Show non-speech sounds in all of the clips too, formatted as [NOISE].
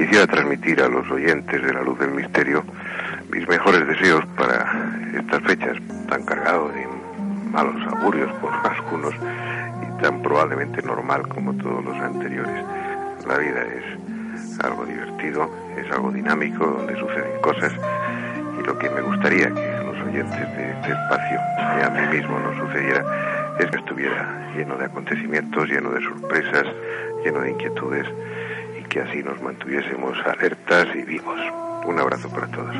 quisiera transmitir a los oyentes de la luz del misterio mis mejores deseos para estas fechas tan cargados de malos augurios por [LAUGHS] algunos y tan probablemente normal como todos los anteriores. La vida es algo divertido, es algo dinámico, donde suceden cosas y lo que me gustaría que los oyentes de este espacio y a mí mismo nos sucediera es que estuviera lleno de acontecimientos, lleno de sorpresas, lleno de inquietudes que así nos mantuviésemos alertas y vivos. Un abrazo para todos.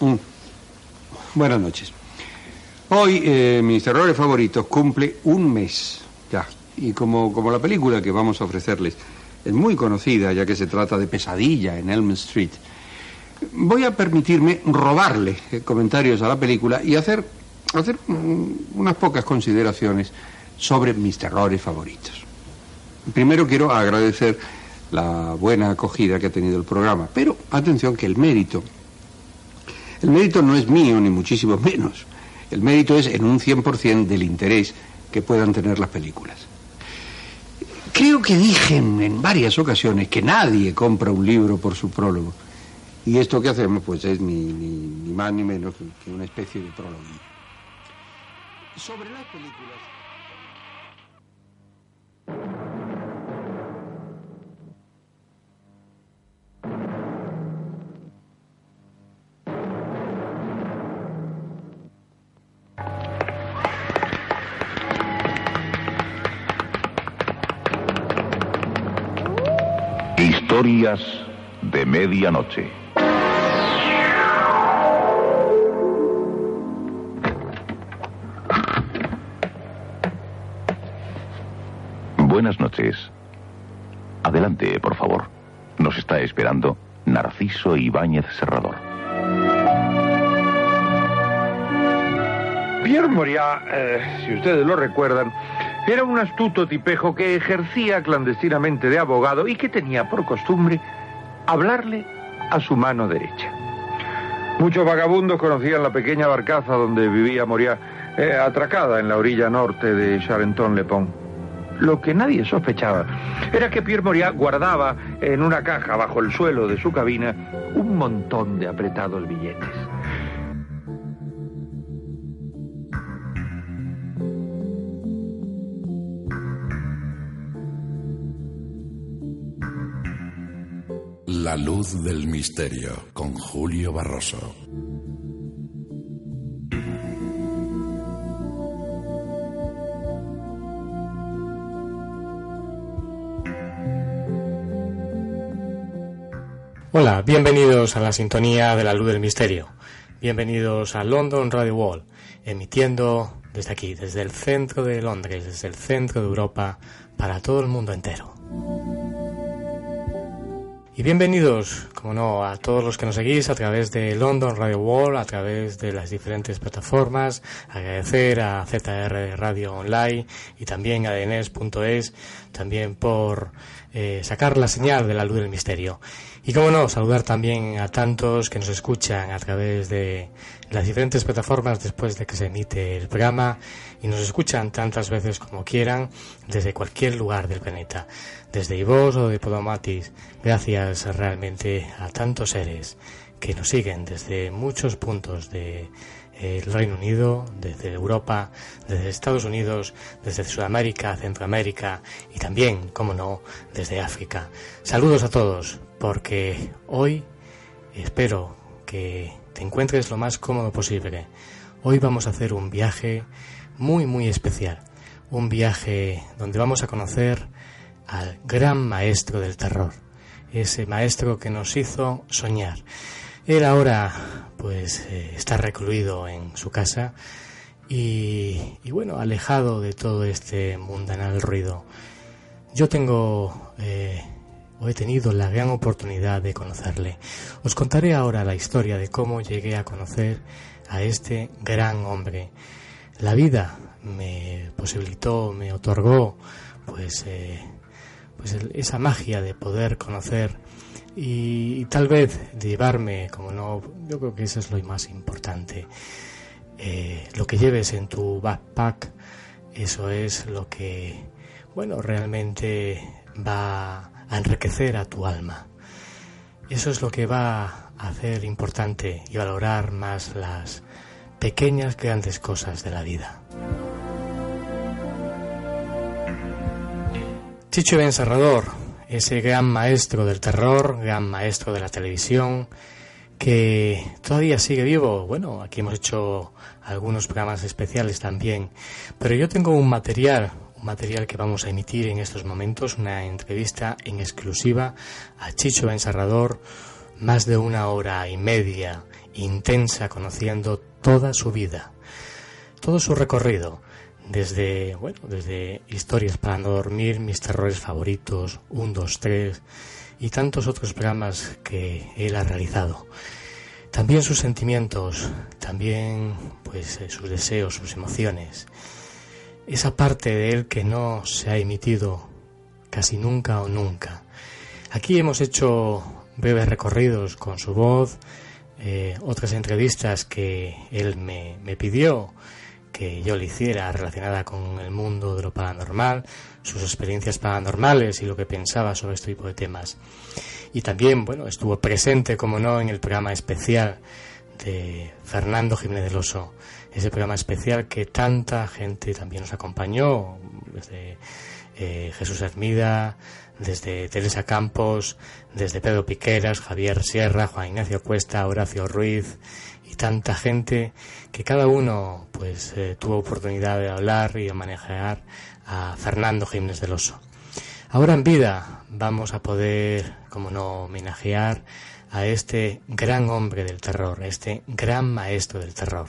Mm. Buenas noches. Hoy eh, mis errores favoritos cumple un mes ya. Y como, como la película que vamos a ofrecerles es muy conocida, ya que se trata de pesadilla en Elm Street, voy a permitirme robarle eh, comentarios a la película y hacer, hacer unas pocas consideraciones sobre mis terrores favoritos. Primero quiero agradecer la buena acogida que ha tenido el programa, pero atención que el mérito, el mérito no es mío ni muchísimo menos, el mérito es en un 100% del interés que puedan tener las películas. Creo que dije en, varias ocasiones que nadie compra un libro por su prólogo. Y esto que hacemos, pues, es ni, ni más ni menos que una especie de prólogo. Sobre las películas. Historias de medianoche. Buenas noches. Adelante, por favor. Nos está esperando Narciso Ibáñez Serrador. Pierre Moriat, eh, si ustedes lo recuerdan, era un astuto tipejo que ejercía clandestinamente de abogado y que tenía por costumbre hablarle a su mano derecha. Muchos vagabundos conocían la pequeña barcaza donde vivía Moriat, eh, atracada en la orilla norte de Charenton-le-Pont. Lo que nadie sospechaba era que Pierre Moriat guardaba en una caja bajo el suelo de su cabina un montón de apretados billetes. La luz del misterio con Julio Barroso. Hola, bienvenidos a la sintonía de la luz del misterio. Bienvenidos a London Radio Wall, emitiendo desde aquí, desde el centro de Londres, desde el centro de Europa, para todo el mundo entero. Y bienvenidos, como no, a todos los que nos seguís a través de London Radio Wall, a través de las diferentes plataformas. Agradecer a ZR Radio Online y también a DNS.es, también por eh, sacar la señal de la luz del misterio. Y como no, saludar también a tantos que nos escuchan a través de las diferentes plataformas después de que se emite el programa y nos escuchan tantas veces como quieran desde cualquier lugar del planeta, desde Ivos o de Podomatis. Gracias realmente a tantos seres que nos siguen desde muchos puntos de el Reino Unido, desde Europa, desde Estados Unidos, desde Sudamérica, Centroamérica y también, como no, desde África. Saludos a todos, porque hoy espero que encuentres lo más cómodo posible. Hoy vamos a hacer un viaje muy, muy especial. Un viaje donde vamos a conocer al gran maestro del terror. Ese maestro que nos hizo soñar. Él ahora pues eh, está recluido en su casa y, y, bueno, alejado de todo este mundanal ruido. Yo tengo eh, he tenido la gran oportunidad de conocerle. Os contaré ahora la historia de cómo llegué a conocer a este gran hombre. La vida me posibilitó, me otorgó, pues, eh, pues esa magia de poder conocer y, tal vez llevarme, como no, yo creo que eso es lo más importante. Eh, lo que lleves en tu backpack, eso es lo que, bueno, realmente va a enriquecer a tu alma. Eso es lo que va a hacer importante y valorar más las pequeñas grandes cosas de la vida. Chicho Ben Serrador, ese gran maestro del terror, gran maestro de la televisión, que todavía sigue vivo. Bueno, aquí hemos hecho algunos programas especiales también, pero yo tengo un material, material que vamos a emitir en estos momentos, una entrevista en exclusiva a Chicho Ben Serrador, más de una hora y media intensa conociendo toda su vida, todo su recorrido desde, bueno, desde historias para no dormir, mis terrores favoritos, 1, 2, 3 y tantos otros programas que él ha realizado. También sus sentimientos, también pues eh, sus deseos, sus emociones. Esa parte de él que no se ha emitido casi nunca o nunca. Aquí hemos hecho breves recorridos con su voz, eh, otras entrevistas que él me, me pidió que yo le hiciera relacionada con el mundo de lo paranormal, sus experiencias paranormales y lo que pensaba sobre este tipo de temas. Y también, bueno, estuvo presente, como no, en el programa especial de Fernando Jiménez del Oso, ese programa especial que tanta gente también nos acompañó, desde eh, Jesús Hermida, desde Teresa Campos, desde Pedro Piqueras, Javier Sierra, Juan Ignacio Cuesta, Horacio Ruiz, tanta gente que cada uno pues eh, tuvo oportunidad de hablar y de manejar a Fernando Jiménez del Oso. Ahora en vida vamos a poder, como no, homenajear a este gran hombre del terror, este gran maestro del terror.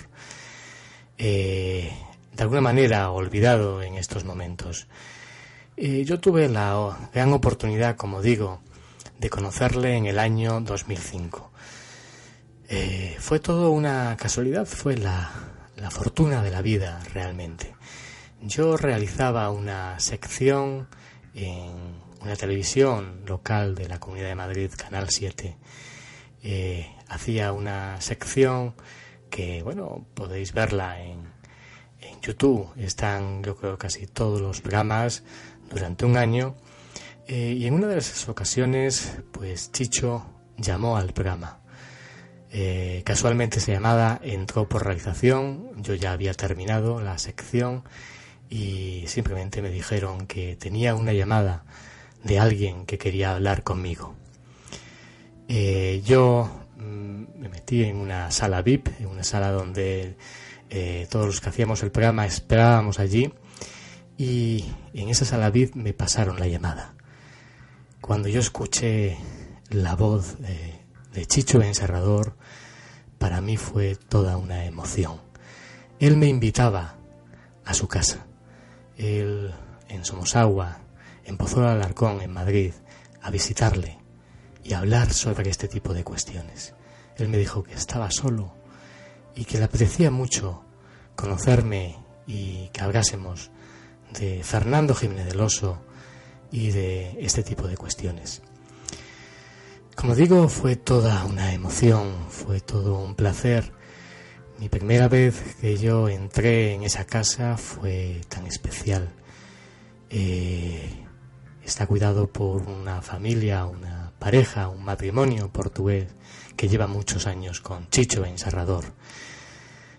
Eh, de alguna manera olvidado en estos momentos. Eh, yo tuve la gran oportunidad, como digo, de conocerle en el año 2005. Eh, fue todo una casualidad, fue la, fortuna de la vida realmente. Yo realizaba una sección en una televisión local de la Comunidad de Madrid, Canal 7. Eh, hacía una sección que, bueno, podéis verla en, en YouTube. Están, yo creo, casi todos los programas durante un año. Eh, y en una de esas ocasiones, pues Chicho llamó al programa. Eh, casualmente esa llamada entró por realización, yo ya había terminado la sección y simplemente me dijeron que tenía una llamada de alguien que quería hablar conmigo. Eh, yo me metí en una sala VIP, en una sala donde eh, todos los que hacíamos el programa esperábamos allí y en esa sala VIP me pasaron la llamada. Cuando yo escuché la voz de Chicho Encerrador, para mí fue toda una emoción. Él me invitaba a su casa. Él en Somosagua, en de Alarcón, en Madrid, a visitarle y a hablar sobre este tipo de cuestiones. Él me dijo que estaba solo y que le apetecía mucho conocerme y que hablásemos de Fernando Jiménez del Oso y de este tipo de cuestiones. Como digo, fue toda una emoción, fue todo un placer. Mi primera vez que yo entré en esa casa fue tan especial. Eh, está cuidado por una familia, una pareja, un matrimonio portugués que lleva muchos años con Chicho Encerrador.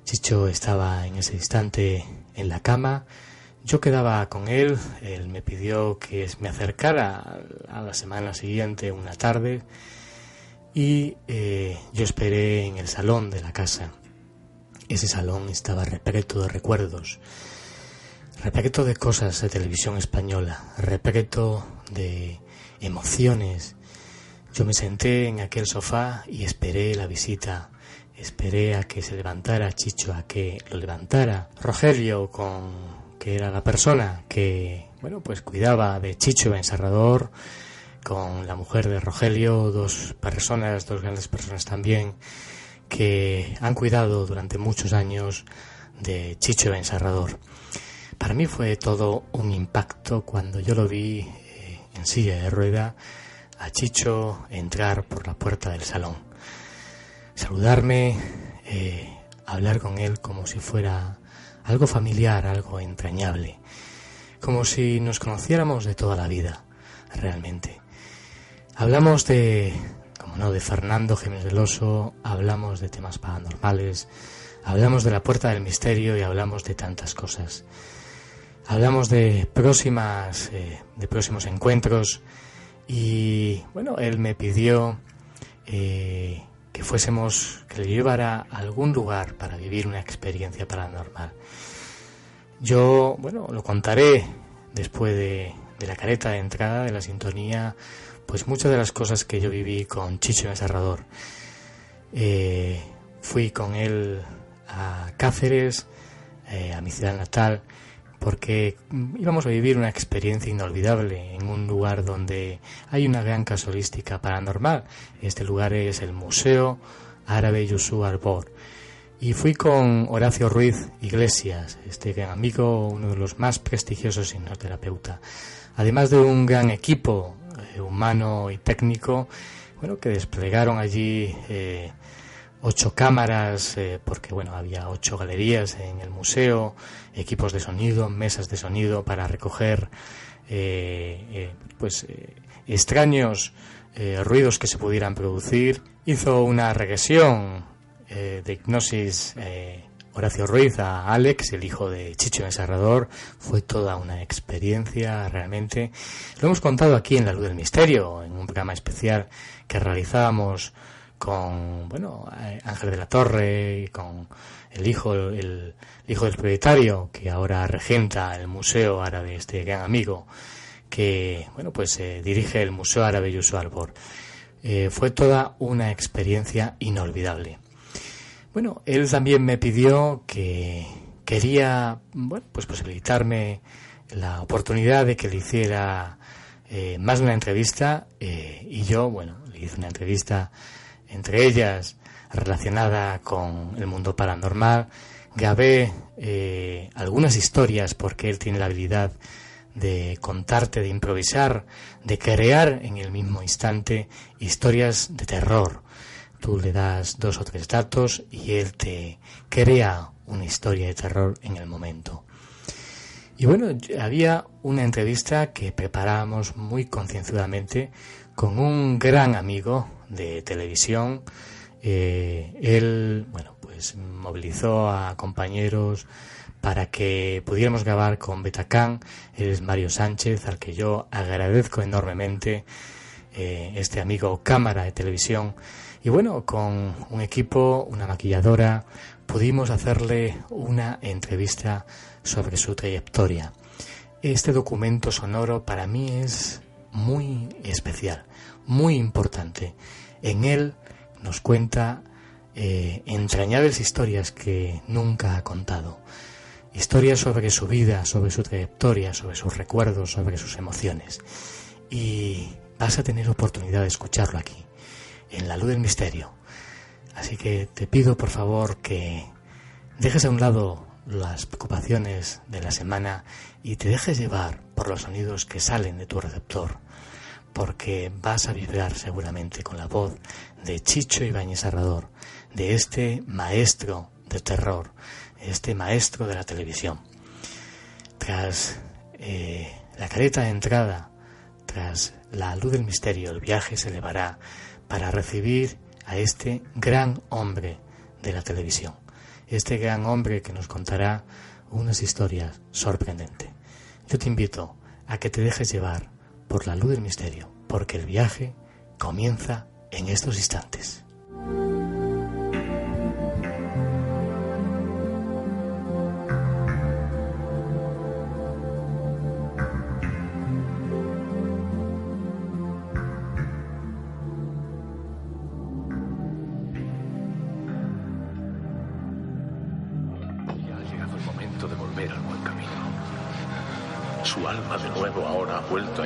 Chicho estaba en ese instante en la cama, yo quedaba con él, él me pidió que me acercara a la semana siguiente, una tarde, y eh, yo esperé en el salón de la casa. Ese salón estaba repleto de recuerdos, repleto de cosas de televisión española, repleto de emociones. Yo me senté en aquel sofá y esperé la visita. Esperé a que se levantara Chicho, a que lo levantara Rogelio con que era la persona que, bueno, pues cuidaba de Chicho Encerrador, con la mujer de Rogelio, dos personas, dos grandes personas también, que han cuidado durante muchos años de Chicho Encerrador. Para mí fue todo un impacto cuando yo lo vi eh, en silla de rueda a Chicho entrar por la puerta del salón, saludarme, eh, hablar con él como si fuera algo familiar, algo entrañable, como si nos conociéramos de toda la vida, realmente. Hablamos de, como no, de Fernando Jiménez hablamos de temas paranormales, hablamos de la puerta del misterio y hablamos de tantas cosas. Hablamos de próximas, eh, de próximos encuentros y bueno, él me pidió eh, que fuésemos, que le llevara a algún lugar para vivir una experiencia paranormal. Yo, bueno, lo contaré después de, de la careta de entrada de la sintonía, pues muchas de las cosas que yo viví con Chicho Encerrador. Eh, fui con él a Cáceres, eh, a mi ciudad natal, porque íbamos a vivir una experiencia inolvidable en un lugar donde hay una gran casualística paranormal. Este lugar es el Museo Árabe Yusuf Arbor. Y fui con Horacio Ruiz Iglesias, este gran amigo, uno de los más prestigiosos hipnoterapeuta. Además de un gran equipo eh, humano y técnico, bueno, que desplegaron allí eh, ocho cámaras, eh, porque bueno, había ocho galerías en el museo, equipos de sonido, mesas de sonido para recoger eh, eh, pues extraños ruidos que se pudieran producir. Hizo una regresión de hipnosis Horacio Ruiz a Alex, el hijo de Chicho Encerrador. Fue toda una experiencia realmente. Lo hemos contado aquí en La Luz del Misterio, en un programa especial que realizábamos con bueno eh, Ángel de la Torre y con el hijo el, hijo del propietario que ahora regenta el museo árabe este gran amigo que bueno pues eh, dirige el museo árabe Yusu Albor eh, fue toda una experiencia inolvidable. Bueno él también me pidió que quería bueno pues posibilitarme la oportunidad de que le hiciera más de una entrevista y yo bueno le hice una entrevista entre ellas relacionada con el mundo paranormal. Grabé eh, algunas historias porque él tiene la habilidad de contarte, de improvisar, de crear en el mismo instante historias de terror. Tú le das dos o tres datos y él te crea una historia de terror en el momento. Y bueno, había una entrevista que preparábamos muy concienzudamente con un gran amigo de televisión. Eh, él, bueno, pues movilizó a compañeros para que pudiéramos grabar con Betacán. Él es Mario Sánchez, al que yo agradezco enormemente eh, este amigo cámara de televisión. Y bueno, con un equipo, una maquilladora, pudimos hacerle una entrevista sobre su trayectoria. Este documento sonoro para mí es muy especial, muy importante. En él nos cuenta eh, entrañables historias que nunca ha contado. Historias sobre su vida, sobre su trayectoria, sobre sus recuerdos, sobre sus emociones. Y vas a tener oportunidad de escucharlo aquí, en la luz del misterio. Así que te pido por favor que dejes a un lado las preocupaciones de la semana y te dejes llevar por los sonidos que salen de tu receptor porque vas a vibrar seguramente con la voz de Chicho Ibáñez Serrador, de este maestro de terror, este maestro de la televisión. Tras eh, la careta de entrada, tras la luz del misterio, el viaje se elevará para recibir a este gran hombre de la televisión, este gran hombre que nos contará unas historias sorprendentes. Yo te invito a que te dejes llevar por la luz del misterio, porque el viaje comienza en estos instantes. Ya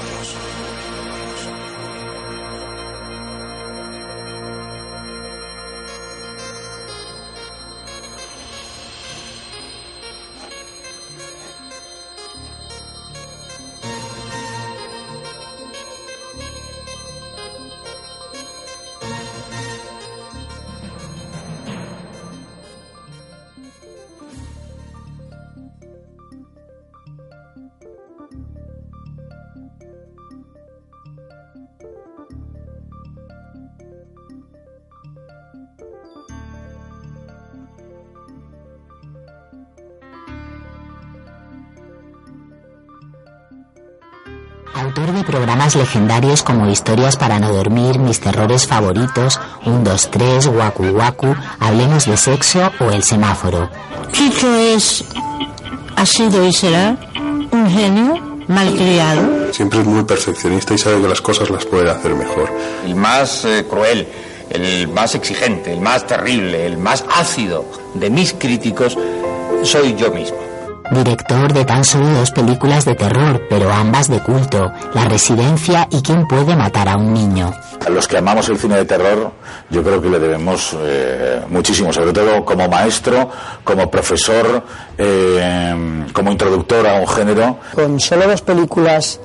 Legendarios como Historias para no dormir, Mis terrores favoritos, 1, 2, 3, Waku Waku, Hablemos de sexo o El semáforo. Chicho es, ha sido y será un genio malcriado. Siempre es muy perfeccionista y sabe que las cosas las puede hacer mejor. El más eh, cruel, el más exigente, el más terrible, el más ácido de mis críticos soy yo mismo. Director de tan solo dos películas de terror, pero ambas de culto, La Residencia y ¿Quién puede matar a un niño? A los que amamos el cine de terror, yo creo que le debemos eh, muchísimo, sobre todo como maestro, como profesor, eh, como introductor a un género. Con solo dos películas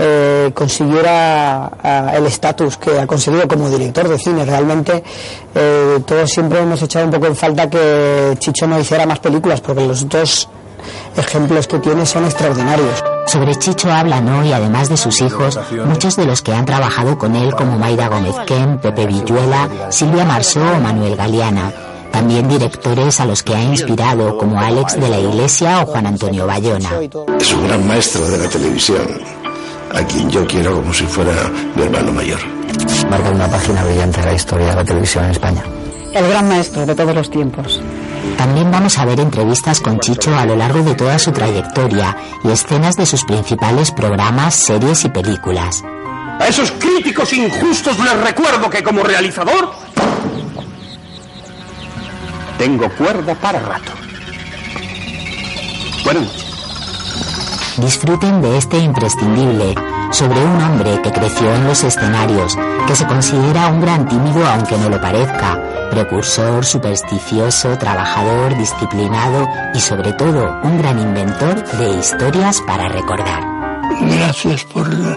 eh, consiguiera eh, el estatus que ha conseguido como director de cine. Realmente eh, todos siempre hemos echado un poco en falta que Chicho no hiciera más películas, porque los dos ejemplos que tiene son extraordinarios. Sobre Chicho hablan hoy, además de sus hijos, muchos de los que han trabajado con él como Mayra Gómez Ken, Pepe Villuela, Silvia Marsó o Manuel Galeana. También directores a los que ha inspirado como Alex de la Iglesia o Juan Antonio Bayona. Es un gran maestro de la televisión, a quien yo quiero como si fuera mi hermano mayor. Marca una página brillante de la historia de la televisión en España. El gran maestro de todos los tiempos. También vamos a ver entrevistas con Chicho a lo largo de toda su trayectoria y escenas de sus principales programas, series y películas. A esos críticos injustos les recuerdo que como realizador tengo cuerda para rato. Buenas noches. Disfruten de este imprescindible sobre un hombre que creció en los escenarios, que se considera un gran tímido aunque no lo parezca, precursor, supersticioso, trabajador, disciplinado y sobre todo un gran inventor de historias para recordar. Gracias por la,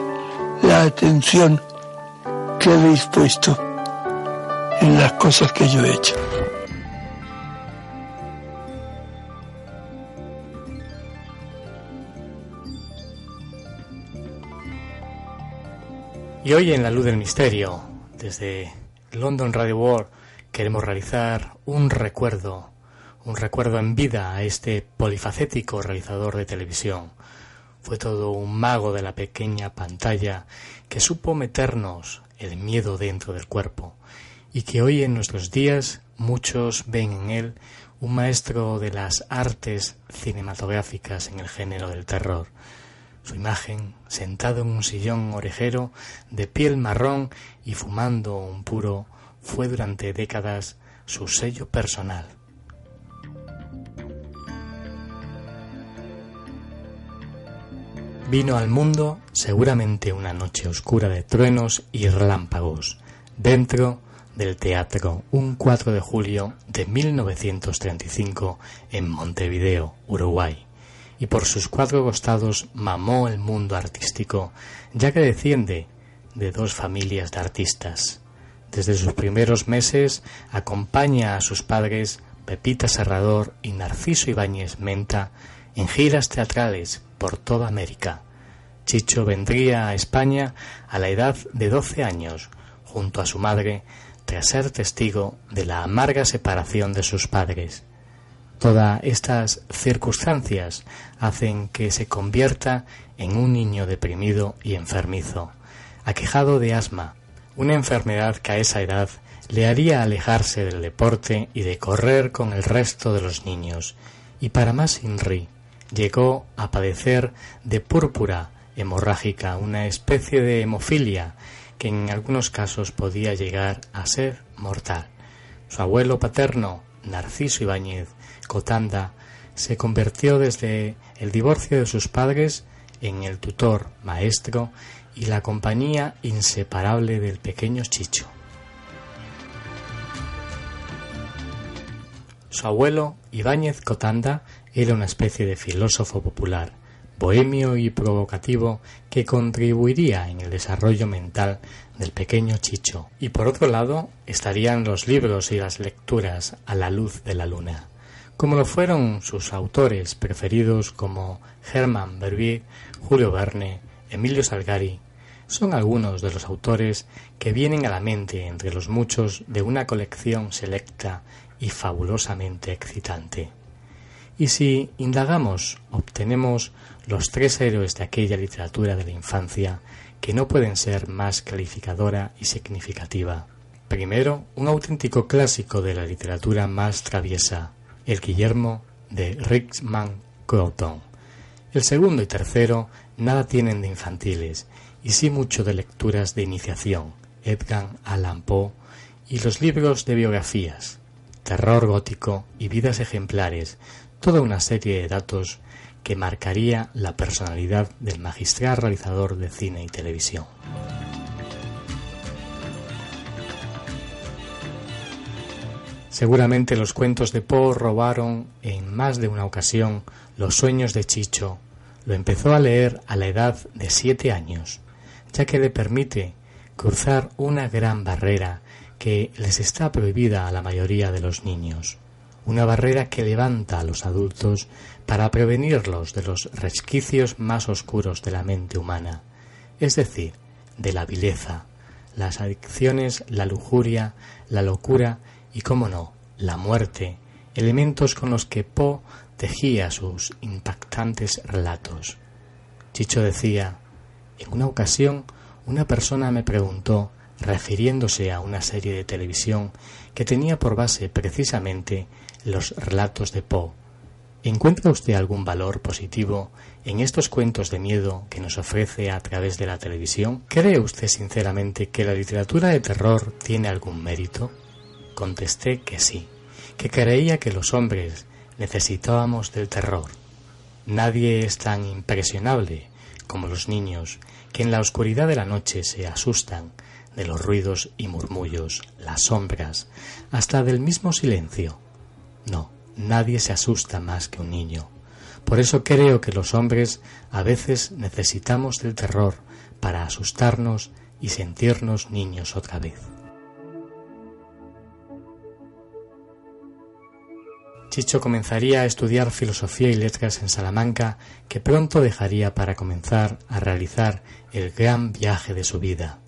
atención que habéis puesto en las cosas que yo he hecho. Y hoy en La Luz del Misterio, desde London Radio World, queremos realizar un recuerdo, un recuerdo en vida a este polifacético realizador de televisión. Fue todo un mago de la pequeña pantalla que supo meternos el miedo dentro del cuerpo y que hoy en nuestros días muchos ven en él un maestro de las artes cinematográficas en el género del terror. Su imagen, sentado en un sillón orejero, de piel marrón y fumando un puro, fue durante décadas su sello personal. Vino al mundo seguramente una noche oscura de truenos y relámpagos, dentro del teatro un 4 de julio de 1935 en Montevideo, Uruguay y por sus cuatro costados mamó el mundo artístico, ya que defiende de dos familias de artistas. Desde sus primeros meses acompaña a sus padres Pepita Serrador y Narciso Ibáñez Menta en giras teatrales por toda América. Chicho vendría a España a la edad de 12 años, junto a su madre, tras ser testigo de la amarga separación de sus padres. Todas estas circunstancias hacen que se convierta en un niño deprimido y enfermizo, aquejado de asma, una enfermedad que a esa edad le haría alejarse del deporte y de correr con el resto de los niños, y para más Inri, llegó a padecer de púrpura hemorrágica, una especie de hemofilia que en algunos casos podía llegar a ser mortal. Su abuelo paterno, Narciso Ibáñez, Cotanda se convirtió desde el divorcio de sus padres en el tutor, maestro y la compañía inseparable del pequeño Chicho. Su abuelo, Ibáñez Cotanda, era una especie de filósofo popular, bohemio y provocativo que contribuiría en el desarrollo mental del pequeño Chicho. Y por otro lado estarían los libros y las lecturas a la luz de la luna como lo fueron sus autores preferidos como Hermann Berbier, Julio Verne, Emilio Salgari, son algunos de los autores que vienen a la mente entre los muchos de una colección selecta y fabulosamente excitante. Y si indagamos, obtenemos los tres héroes de aquella literatura de la infancia que no pueden ser más calificadora y significativa. Primero, un auténtico clásico de la literatura más traviesa, el Guillermo de Rickman Croton. El segundo y tercero nada tienen de infantiles y sí mucho de lecturas de iniciación, Edgar Allan Poe y los libros de biografías, terror gótico y vidas ejemplares, toda una serie de datos que marcaría la personalidad del magistral realizador de cine y televisión. Seguramente los cuentos de Poe robaron en más de una ocasión los sueños de Chicho. Lo empezó a leer a la edad de siete años, ya que le permite cruzar una gran barrera que les está prohibida a la mayoría de los niños, una barrera que levanta a los adultos para prevenirlos de los resquicios más oscuros de la mente humana, es decir, de la vileza, las adicciones, la lujuria, la locura y, cómo no, la muerte, elementos con los que Poe tejía sus impactantes relatos. Chicho decía, en una ocasión una persona me preguntó, refiriéndose a una serie de televisión que tenía por base precisamente los relatos de Poe, ¿encuentra usted algún valor positivo en estos cuentos de miedo que nos ofrece a través de la televisión? ¿Cree usted sinceramente que la literatura de terror tiene algún mérito? Contesté que sí, que creía que los hombres necesitábamos del terror. Nadie es tan impresionable como los niños que en la oscuridad de la noche se asustan de los ruidos y murmullos, las sombras, hasta del mismo silencio. No, nadie se asusta más que un niño. Por eso creo que los hombres a veces necesitamos del terror para asustarnos y sentirnos niños otra vez. Chicho comenzaría a estudiar filosofía y letras en Salamanca, que pronto dejaría para comenzar a realizar el gran viaje de su vida.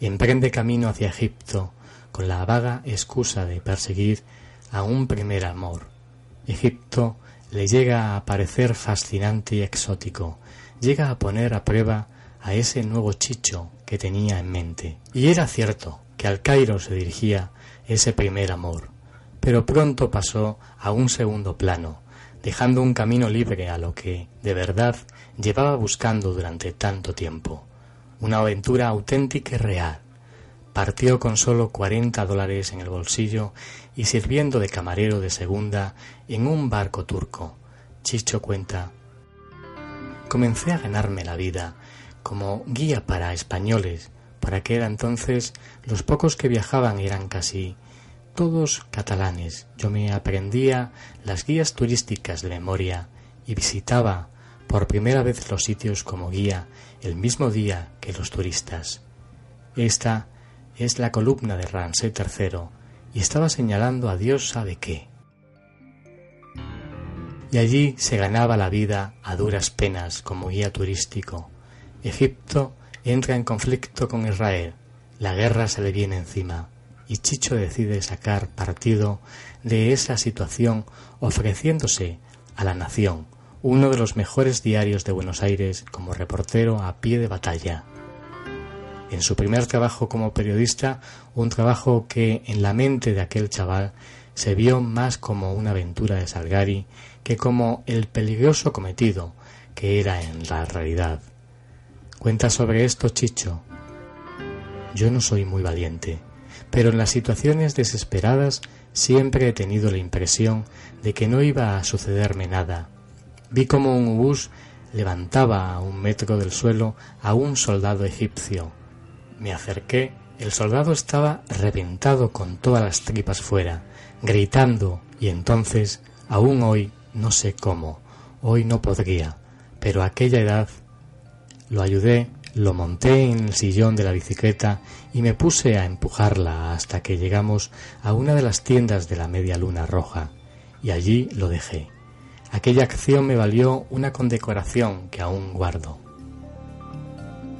Emprende camino hacia Egipto con la vaga excusa de perseguir a un primer amor. Egipto le llega a parecer fascinante y exótico, llega a poner a prueba a ese nuevo Chicho que tenía en mente. Y era cierto que al Cairo se dirigía ese primer amor pero pronto pasó a un segundo plano, dejando un camino libre a lo que, de verdad, llevaba buscando durante tanto tiempo, una aventura auténtica y real. Partió con solo cuarenta dólares en el bolsillo y sirviendo de camarero de segunda en un barco turco. Chicho cuenta. Comencé a ganarme la vida como guía para españoles. Para aquel entonces los pocos que viajaban eran casi todos catalanes. Yo me aprendía las guías turísticas de memoria y visitaba por primera vez los sitios como guía el mismo día que los turistas. Esta es la columna de Ramsés III y estaba señalando a Dios sabe qué. Y allí se ganaba la vida a duras penas como guía turístico. Egipto entra en conflicto con Israel, la guerra se le viene encima y Chicho decide sacar partido de esa situación ofreciéndose a la nación, uno de los mejores diarios de Buenos Aires como reportero a pie de batalla. En su primer trabajo como periodista, un trabajo que en la mente de aquel chaval se vio más como una aventura de Salgari que como el peligroso cometido que era en la realidad. Cuenta sobre esto Chicho. Yo no soy muy valiente, pero en las situaciones desesperadas siempre he tenido la impresión de que no iba a sucederme nada. Vi como un bus levantaba a un metro del suelo a un soldado egipcio. Me acerqué, el soldado estaba reventado con todas las tripas fuera, gritando, y entonces, aún hoy, no sé cómo, hoy no podría, pero a aquella edad lo ayudé, lo monté en el sillón de la bicicleta y me puse a empujarla hasta que llegamos a una de las tiendas de la media luna roja, y allí lo dejé. Aquella acción me valió una condecoración que aún guardo.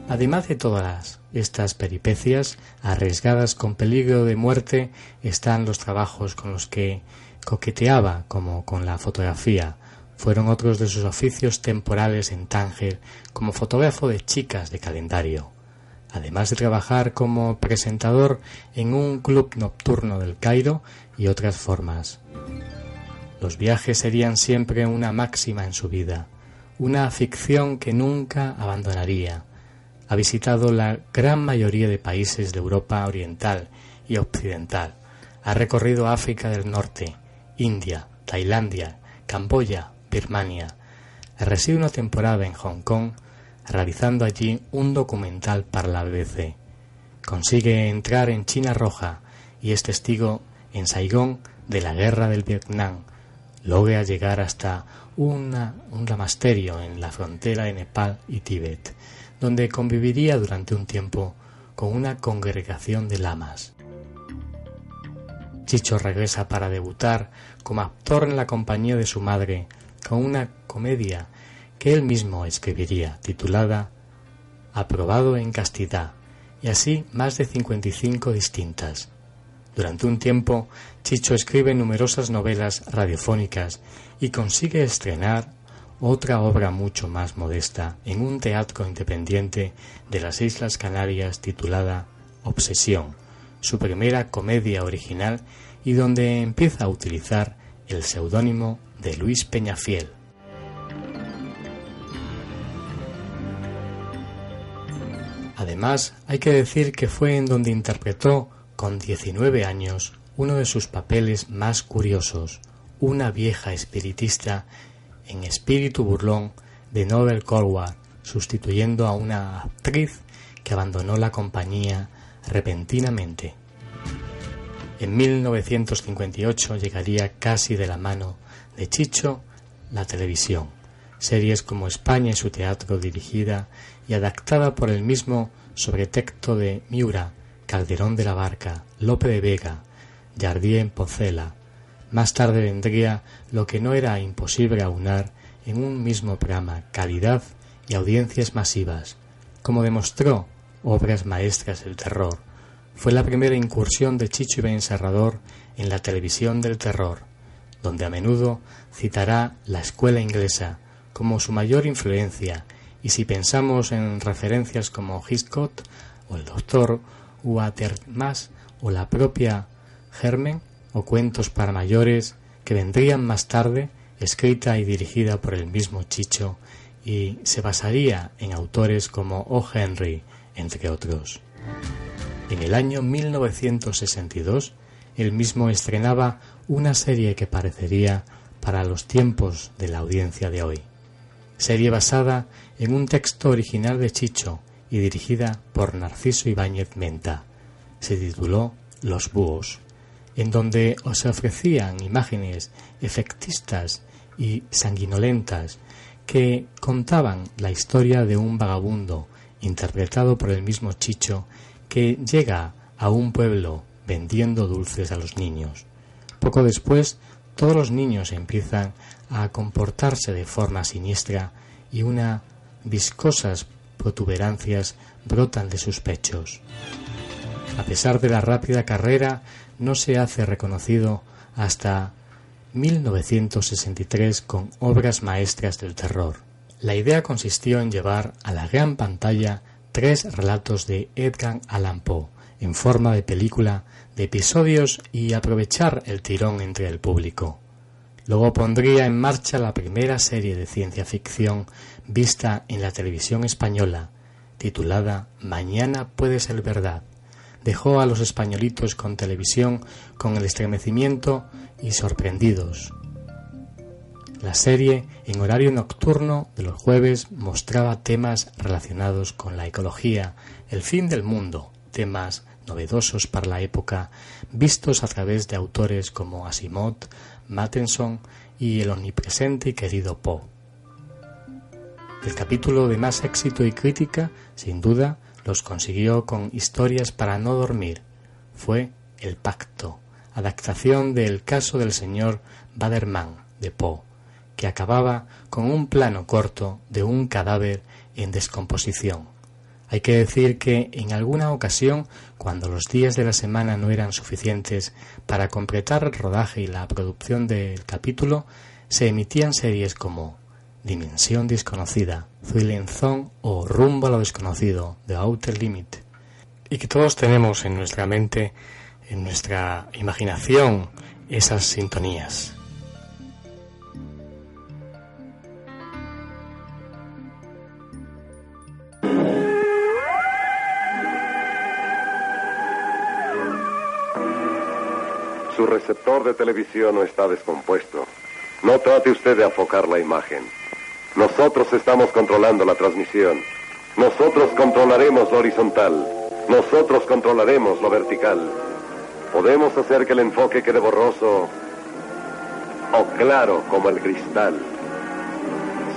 Además de todas estas peripecias, arriesgadas con peligro de muerte, están los trabajos con los que coqueteaba, como con la fotografía. Fueron otros de sus oficios temporales en Tánger como fotógrafo de chicas de calendario además de trabajar como presentador en un club nocturno del Cairo y otras formas. Los viajes serían siempre una máxima en su vida, una ficción que nunca abandonaría. Ha visitado la gran mayoría de países de Europa Oriental y Occidental. Ha recorrido África del Norte, India, Tailandia, Camboya, Birmania. Reside una temporada en Hong Kong realizando allí un documental para la BBC. Consigue entrar en China Roja y es testigo en Saigón de la guerra del Vietnam. Logra llegar hasta una, un ramasterio en la frontera de Nepal y Tíbet, donde conviviría durante un tiempo con una congregación de lamas. Chicho regresa para debutar como actor en la compañía de su madre con una comedia que él mismo escribiría, titulada Aprobado en castidad, y así más de 55 distintas. Durante un tiempo, Chicho escribe numerosas novelas radiofónicas y consigue estrenar otra obra mucho más modesta en un teatro independiente de las Islas Canarias titulada Obsesión, su primera comedia original y donde empieza a utilizar el seudónimo de Luis Peñafiel. Además, hay que decir que fue en donde interpretó, con 19 años, uno de sus papeles más curiosos, una vieja espiritista en espíritu burlón de Nobel Cornwall, sustituyendo a una actriz que abandonó la compañía repentinamente. En 1958 llegaría casi de la mano de Chicho la televisión, series como España y su teatro dirigida y adaptada por el mismo sobre texto de Miura, Calderón de la Barca, Lope de Vega, Jardí en Pocela. Más tarde vendría lo que no era imposible aunar en un mismo programa calidad y audiencias masivas, como demostró Obras Maestras del Terror. Fue la primera incursión de Chicho y Ben Serrador en la televisión del terror, donde a menudo citará la escuela inglesa como su mayor influencia y si pensamos en referencias como Hitchcock o el Doctor Watermas o la propia Germen o cuentos para mayores que vendrían más tarde, escrita y dirigida por el mismo Chicho y se basaría en autores como O. Henry, entre otros. En el año 1962, él mismo estrenaba una serie que parecería para los tiempos de la audiencia de hoy. Serie basada en un texto original de Chicho y dirigida por Narciso Ibáñez Menta. Se tituló Los Búhos, en donde se ofrecían imágenes efectistas y sanguinolentas que contaban la historia de un vagabundo interpretado por el mismo Chicho que llega a un pueblo vendiendo dulces a los niños. Poco después, todos los niños empiezan a comportarse de forma siniestra y unas viscosas protuberancias brotan de sus pechos. A pesar de la rápida carrera, no se hace reconocido hasta 1963 con obras maestras del terror. La idea consistió en llevar a la gran pantalla tres relatos de Edgar Allan Poe en forma de película de episodios y aprovechar el tirón entre el público. Luego pondría en marcha la primera serie de ciencia ficción vista en la televisión española, titulada Mañana puede ser verdad. Dejó a los españolitos con televisión con el estremecimiento y sorprendidos. La serie, en horario nocturno de los jueves, mostraba temas relacionados con la ecología, el fin del mundo, temas novedosos para la época, vistos a través de autores como Asimov, Mattenson y el omnipresente y querido Poe. El capítulo de más éxito y crítica, sin duda, los consiguió con Historias para no dormir. Fue El Pacto, adaptación del caso del señor Baderman de Poe, que acababa con un plano corto de un cadáver en descomposición. Hay que decir que en alguna ocasión, cuando los días de la semana no eran suficientes para completar el rodaje y la producción del capítulo, se emitían series como Dimensión desconocida, Thrilling o Rumbo a lo desconocido, The Outer Limit, y que todos tenemos en nuestra mente, en nuestra imaginación, esas sintonías. Su receptor de televisión no está descompuesto. No trate usted de afocar la imagen. Nosotros estamos controlando la transmisión. Nosotros controlaremos lo horizontal. Nosotros controlaremos lo vertical. Podemos hacer que el enfoque quede borroso o claro como el cristal.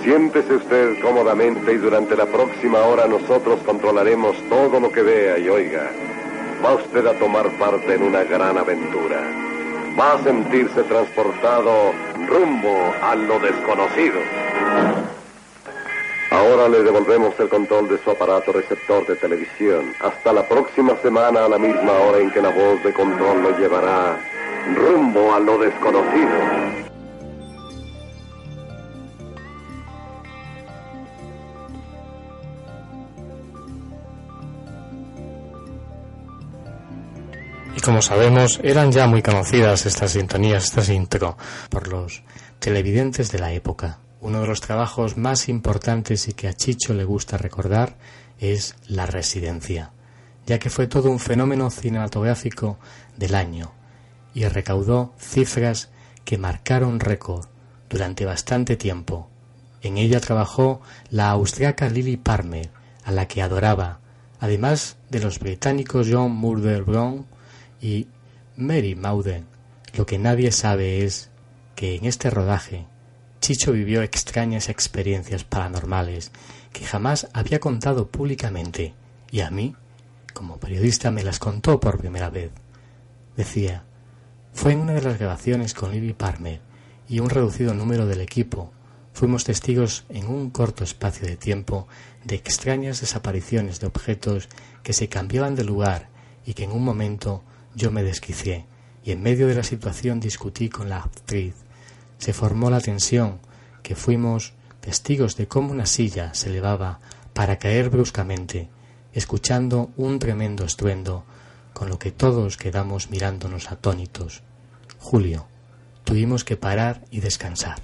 Siéntese usted cómodamente y durante la próxima hora nosotros controlaremos todo lo que vea y oiga. Va usted a tomar parte en una gran aventura. Va a sentirse transportado rumbo a lo desconocido. Ahora le devolvemos el control de su aparato receptor de televisión. Hasta la próxima semana a la misma hora en que la voz de control lo llevará rumbo a lo desconocido. Como sabemos, eran ya muy conocidas estas sintonías, estas intro, por los televidentes de la época. Uno de los trabajos más importantes y que a Chicho le gusta recordar es La Residencia, ya que fue todo un fenómeno cinematográfico del año y recaudó cifras que marcaron récord durante bastante tiempo. En ella trabajó la austriaca Lily Palmer, a la que adoraba, además de los británicos John Murder Brown y Mary Mauden. Lo que nadie sabe es que en este rodaje Chicho vivió extrañas experiencias paranormales que jamás había contado públicamente y a mí, como periodista, me las contó por primera vez. Decía, fue en una de las grabaciones con Lily Palmer y un reducido número del equipo. Fuimos testigos en un corto espacio de tiempo de extrañas desapariciones de objetos que se cambiaban de lugar y que en un momento yo me desquicié y en medio de la situación discutí con la actriz se formó la tensión, que fuimos testigos de cómo una silla se elevaba para caer bruscamente, escuchando un tremendo estruendo, con lo que todos quedamos mirándonos atónitos. Julio, tuvimos que parar y descansar.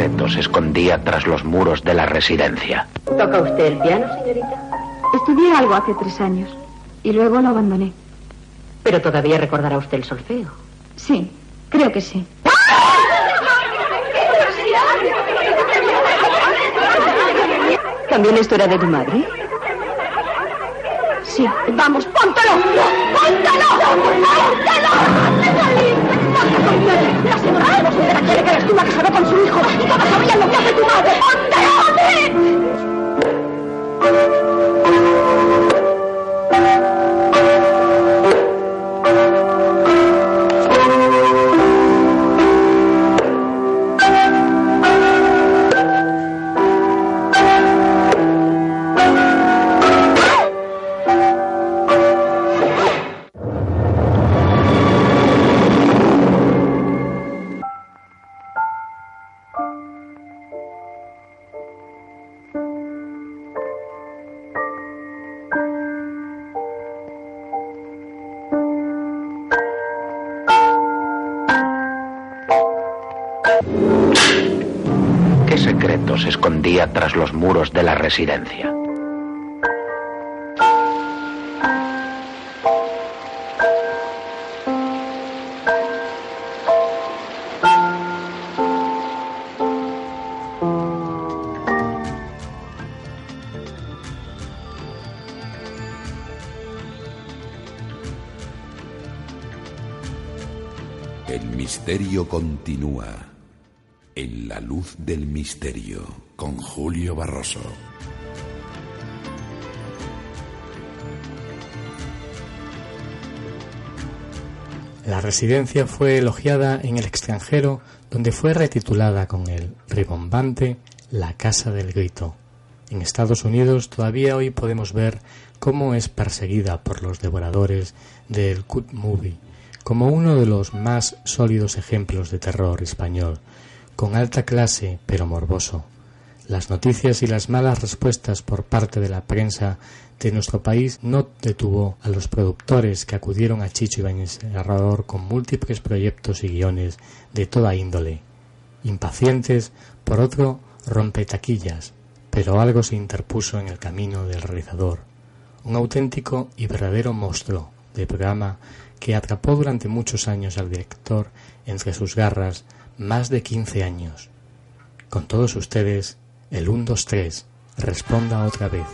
Secreto se escondía tras los muros de la residencia? ¿Toca usted el piano, señorita? Estudié algo hace tres años y luego lo abandoné. Pero todavía recordará usted el solfeo. Sí, creo que sí. ¿También esto era de tu madre? Sí. Sí, vamos, póntelo. ¡Póntelo! ¡Póntelo! La señora Albo se entera quiere que eres tú la que se ve con su hijo y todos sabían lo que hace tu madre. ¡Póntelo! ¿Qué tras los muros de la residencia? El misterio continúa. En la luz del misterio. Con Julio Barroso. La residencia fue elogiada en el extranjero, donde fue retitulada con el ribombante La Casa del Grito. En Estados Unidos todavía hoy podemos ver cómo es perseguida por los devoradores del cut movie, como uno de los más sólidos ejemplos de terror español, con alta clase pero morboso. Las noticias y las malas respuestas por parte de la prensa de nuestro país no detuvo a los productores que acudieron a Chicho Ibáñez Serrador con múltiples proyectos y guiones de toda índole. Impacientes, por otro, rompetaquillas, pero algo se interpuso en el camino del realizador. Un auténtico y verdadero monstruo de programa que atrapó durante muchos años al director entre sus garras, más de 15 años. Con todos ustedes, el 1, 2, 3, responda otra vez.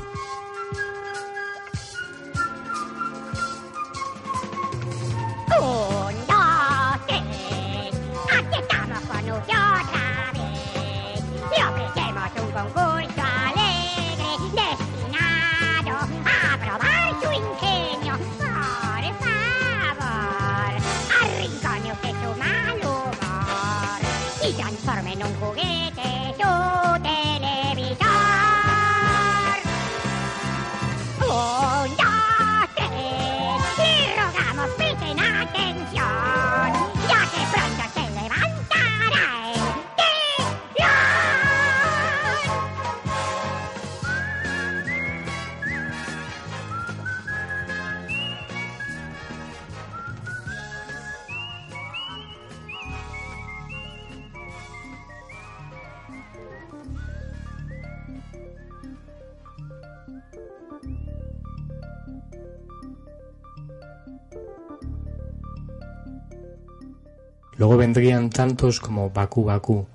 Tantos como Bakú Bakú,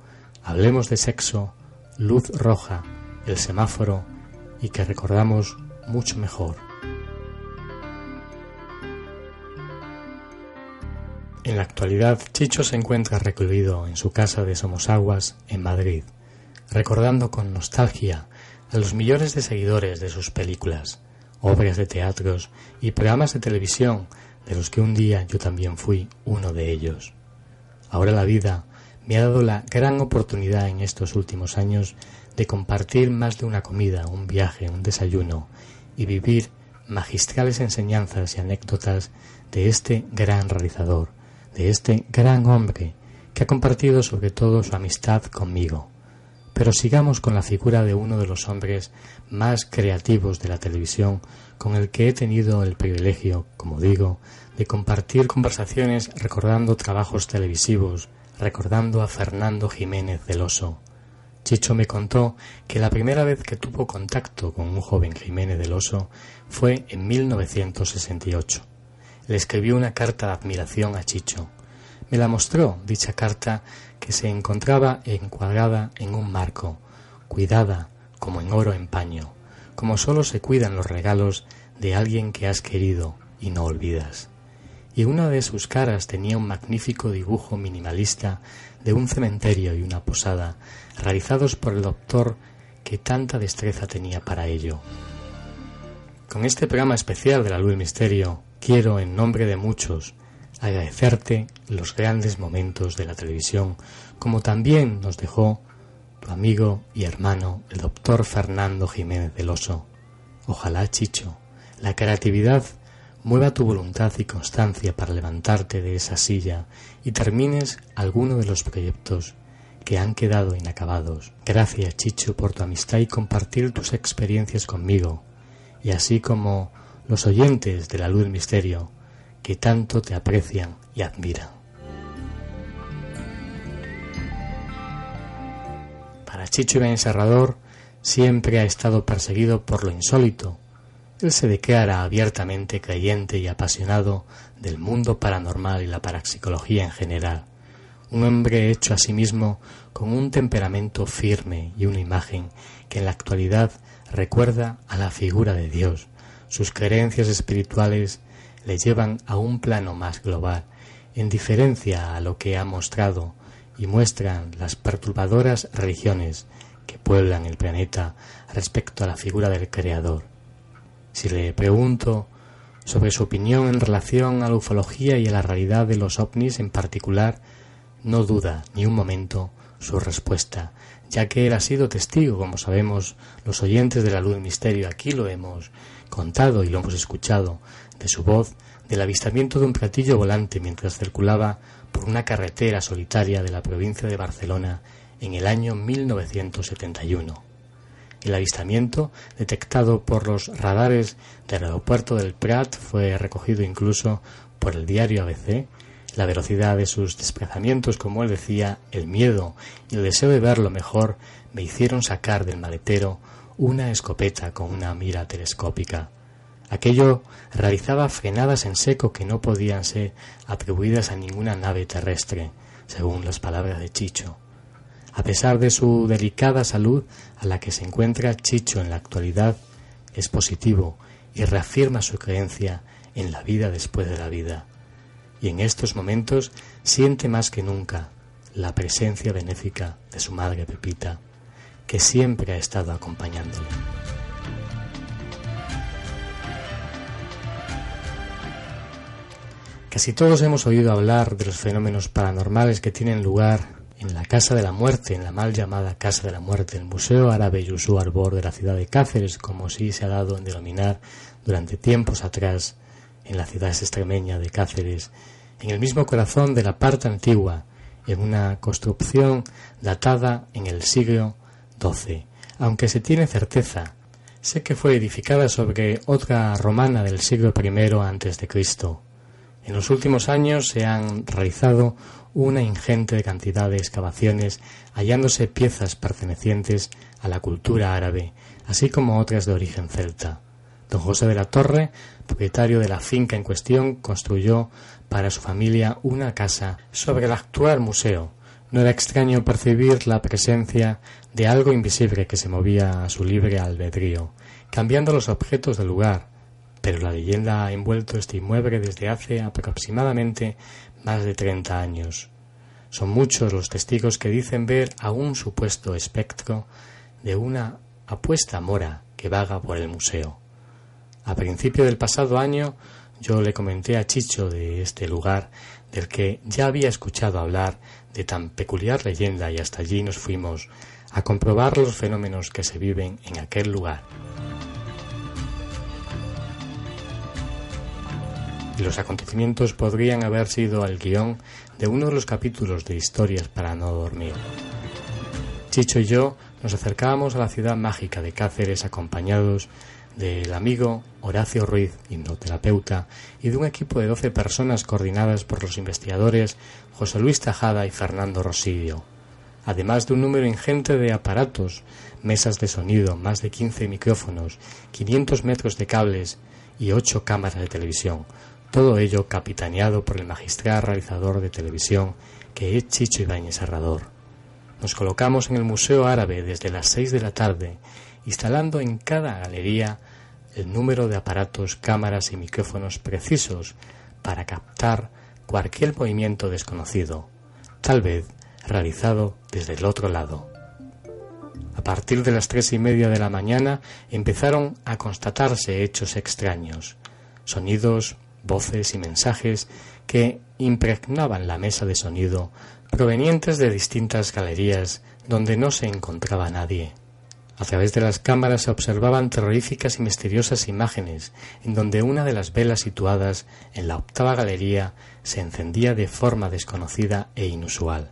Hablemos de sexo, Luz Roja, El semáforo y que recordamos mucho mejor. En la actualidad, Chicho se encuentra recluido en su casa de Somosaguas, en Madrid, recordando con nostalgia a los millones de seguidores de sus películas, obras de teatros y programas de televisión de los que un día yo también fui uno de ellos. Ahora la vida me ha dado la gran oportunidad en estos últimos años de compartir más de una comida, un viaje, un desayuno y vivir magistrales enseñanzas y anécdotas de este gran realizador, de este gran hombre que ha compartido sobre todo su amistad conmigo. Pero sigamos con la figura de uno de los hombres más creativos de la televisión con el que he tenido el privilegio, como digo, compartir conversaciones recordando trabajos televisivos, recordando a Fernando Jiménez del Oso. Chicho me contó que la primera vez que tuvo contacto con un joven Jiménez del Oso fue en 1968. Le escribió una carta de admiración a Chicho. Me la mostró dicha carta que se encontraba encuadrada en un marco, cuidada como en oro en paño, como sólo se cuidan los regalos de alguien que has querido y no olvidas. Y una de sus caras tenía un magnífico dibujo minimalista de un cementerio y una posada, realizados por el doctor que tanta destreza tenía para ello. Con este programa especial de la luz del misterio, quiero, en nombre de muchos, agradecerte los grandes momentos de la televisión, como también nos dejó tu amigo y hermano, el doctor Fernando Jiménez del Oso. Ojalá, Chicho, la creatividad mueva tu voluntad y constancia para levantarte de esa silla y termines alguno de los proyectos que han quedado inacabados. Gracias, Chicho, por tu amistad y compartir tus experiencias conmigo, y así como los oyentes de la luz del misterio, que tanto te aprecian y admiran. Para Chicho Iván Serrador siempre ha estado perseguido por lo insólito. Él se declara abiertamente creyente y apasionado del mundo paranormal y la parapsicología en general. Un hombre hecho a sí mismo con un temperamento firme y una imagen que en la actualidad recuerda a la figura de Dios. Sus creencias espirituales le llevan a un plano más global, en diferencia a lo que ha mostrado y muestran las perturbadoras religiones que pueblan el planeta respecto a la figura del Creador. Si le pregunto sobre su opinión en relación a la ufología y a la realidad de los ovnis en particular, no duda ni un momento su respuesta, ya que él ha sido testigo, como sabemos los oyentes de la luz del misterio, aquí lo hemos contado y lo hemos escuchado, de su voz, del avistamiento de un platillo volante mientras circulaba por una carretera solitaria de la provincia de Barcelona en el año 1971. El avistamiento, detectado por los radares del aeropuerto del Prat, fue recogido incluso por el diario ABC. La velocidad de sus desplazamientos, como él decía, el miedo y el deseo de verlo mejor me hicieron sacar del maletero una escopeta con una mira telescópica. Aquello realizaba frenadas en seco que no podían ser atribuidas a ninguna nave terrestre, según las palabras de Chicho. A pesar de su delicada salud a la que se encuentra Chicho en la actualidad, es positivo y reafirma su creencia en la vida después de la vida. Y en estos momentos siente más que nunca la presencia benéfica de su madre Pepita, que siempre ha estado acompañándole. Casi todos hemos oído hablar de los fenómenos paranormales que tienen lugar en la Casa de la Muerte, en la mal llamada Casa de la Muerte, el Museo Árabe Yusú Arbor de la ciudad de Cáceres, como sí se ha dado en denominar durante tiempos atrás en la ciudad extremeña de Cáceres, en el mismo corazón de la parte antigua, en una construcción datada en el siglo XII, aunque se tiene certeza. Sé que fue edificada sobre otra romana del siglo I Cristo. En los últimos años se han realizado una ingente cantidad de excavaciones hallándose piezas pertenecientes a la cultura árabe, así como otras de origen celta. Don José de la Torre, propietario de la finca en cuestión, construyó para su familia una casa sobre el actual museo. No era extraño percibir la presencia de algo invisible que se movía a su libre albedrío, cambiando los objetos del lugar, pero la leyenda ha envuelto este inmueble desde hace aproximadamente más de treinta años. Son muchos los testigos que dicen ver a un supuesto espectro de una apuesta mora que vaga por el museo. A principio del pasado año yo le comenté a Chicho de este lugar del que ya había escuchado hablar de tan peculiar leyenda y hasta allí nos fuimos a comprobar los fenómenos que se viven en aquel lugar. Y los acontecimientos podrían haber sido el guion de uno de los capítulos de Historias para no dormir. Chicho y yo nos acercábamos a la ciudad mágica de Cáceres acompañados del amigo Horacio Ruiz, hipnoterapeuta, y de un equipo de doce personas coordinadas por los investigadores José Luis Tajada y Fernando Rosidio, además de un número ingente de aparatos, mesas de sonido, más de 15 micrófonos, 500 metros de cables y ocho cámaras de televisión, todo ello capitaneado por el magistral realizador de televisión que es Chicho Ibáñez Serrador. Nos colocamos en el Museo Árabe desde las seis de la tarde, instalando en cada galería el número de aparatos, cámaras y micrófonos precisos para captar cualquier movimiento desconocido, tal vez realizado desde el otro lado. A partir de las tres y media de la mañana empezaron a constatarse hechos extraños, sonidos, voces y mensajes que impregnaban la mesa de sonido provenientes de distintas galerías donde no se encontraba nadie. A través de las cámaras se observaban terroríficas y misteriosas imágenes, en donde una de las velas situadas en la octava galería se encendía de forma desconocida e inusual.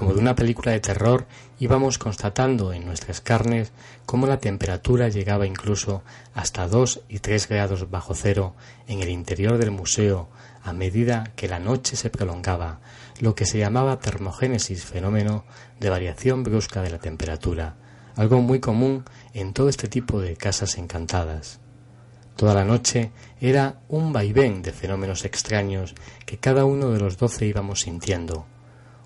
Como de una película de terror, íbamos constatando en nuestras carnes cómo la temperatura llegaba incluso hasta dos y tres grados bajo cero en el interior del museo a medida que la noche se prolongaba, lo que se llamaba termogénesis, fenómeno de variación brusca de la temperatura algo muy común en todo este tipo de casas encantadas. Toda la noche era un vaivén de fenómenos extraños que cada uno de los doce íbamos sintiendo,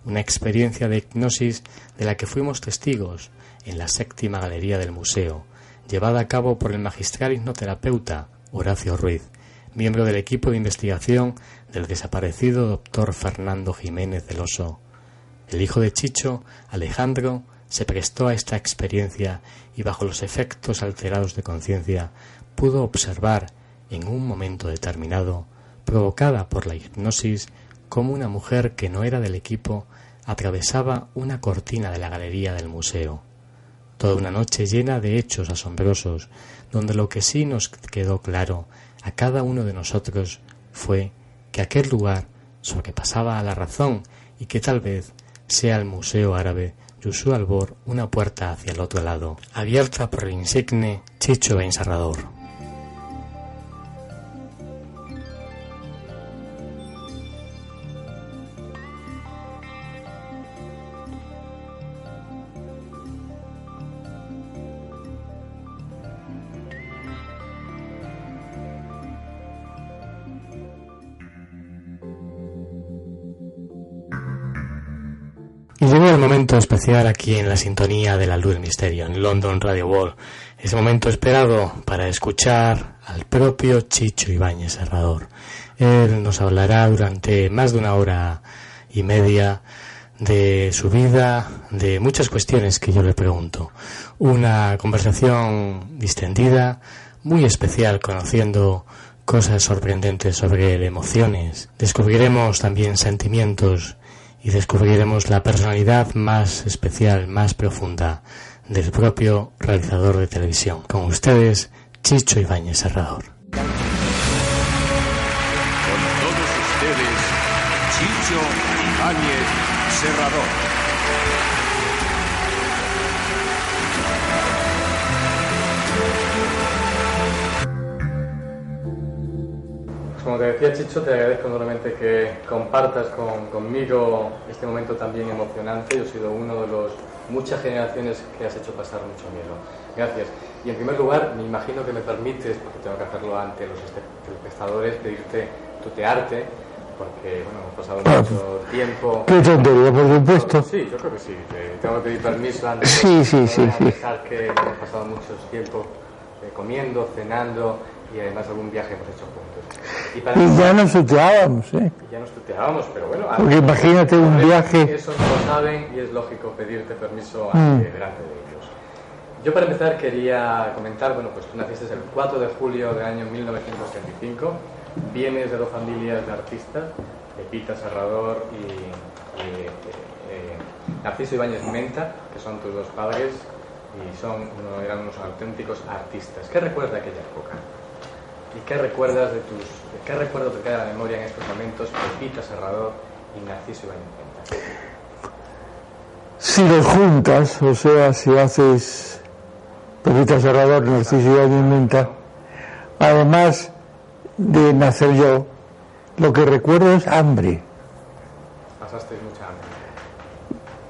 una experiencia de hipnosis de la que fuimos testigos en la séptima galería del museo, llevada a cabo por el magistral hipnoterapeuta Horacio Ruiz, miembro del equipo de investigación del desaparecido doctor Fernando Jiménez del Oso. El hijo de Chicho, Alejandro, se prestó a esta experiencia y bajo los efectos alterados de conciencia pudo observar en un momento determinado, provocada por la hipnosis, cómo una mujer que no era del equipo atravesaba una cortina de la galería del museo. Toda una noche llena de hechos asombrosos, donde lo que sí nos quedó claro a cada uno de nosotros fue que aquel lugar sobrepasaba a la razón y que tal vez sea el Museo Árabe Yusu Albor una puerta hacia el otro lado, abierta por el insigne Chicho Encerrador. El momento especial aquí en la sintonía de la luz del misterio, en London Radio Wall. Ese momento esperado para escuchar al propio Chicho Ibáñez Serrador. Él nos hablará durante más de una hora y media de su vida, de muchas cuestiones que yo le pregunto. Una conversación distendida, muy especial, conociendo cosas sorprendentes sobre emociones. Descubriremos también sentimientos y descubriremos la personalidad más especial, más profunda del propio realizador de televisión. Con ustedes, Chicho Ibáñez Serrador. Con todos ustedes, Chicho Ibáñez Serrador. Como te decía Chicho, te agradezco enormemente que compartas con, conmigo este momento también emocionante. Yo he sido uno de los muchas generaciones que has hecho pasar mucho miedo. Gracias. Y en primer lugar, me imagino que me permites, porque tengo que hacerlo ante los espectadores, pedirte tutearte, porque bueno, hemos pasado Ah, mucho tiempo. Qué tontería, por supuesto. Sí, yo creo que sí. Te- tengo que pedir permiso antes. Sí, sí, sí, a sí. que hemos pasado mucho tiempo eh, comiendo, cenando y además algún viaje hemos hecho juntos. Y para Y ya nos tuteábamos, ¿eh? ya nos tuteábamos, pero bueno. Porque imagínate un viaje- Eso no lo saben y es lógico pedirte permiso Mm. ante- delante de ellos. Yo para empezar quería comentar, bueno, pues tú naciste el 4 de julio del año 1935, vienes de dos familias de artistas, Pepita Serrador y, y, eh, eh, Narciso Ibáñez Menta, que son tus dos padres y son uno- eran unos auténticos artistas. ¿Qué recuerdas de aquella época? ¿Y qué recuerdas de tus, qué recuerdo te queda en la memoria en estos momentos Pepita Serrador y Narciso Ibáñez? Si los juntas, o sea, si haces Pepita Serrador, Narciso y Menta, además de nacer yo, lo que recuerdo es hambre. Pasaste mucha hambre.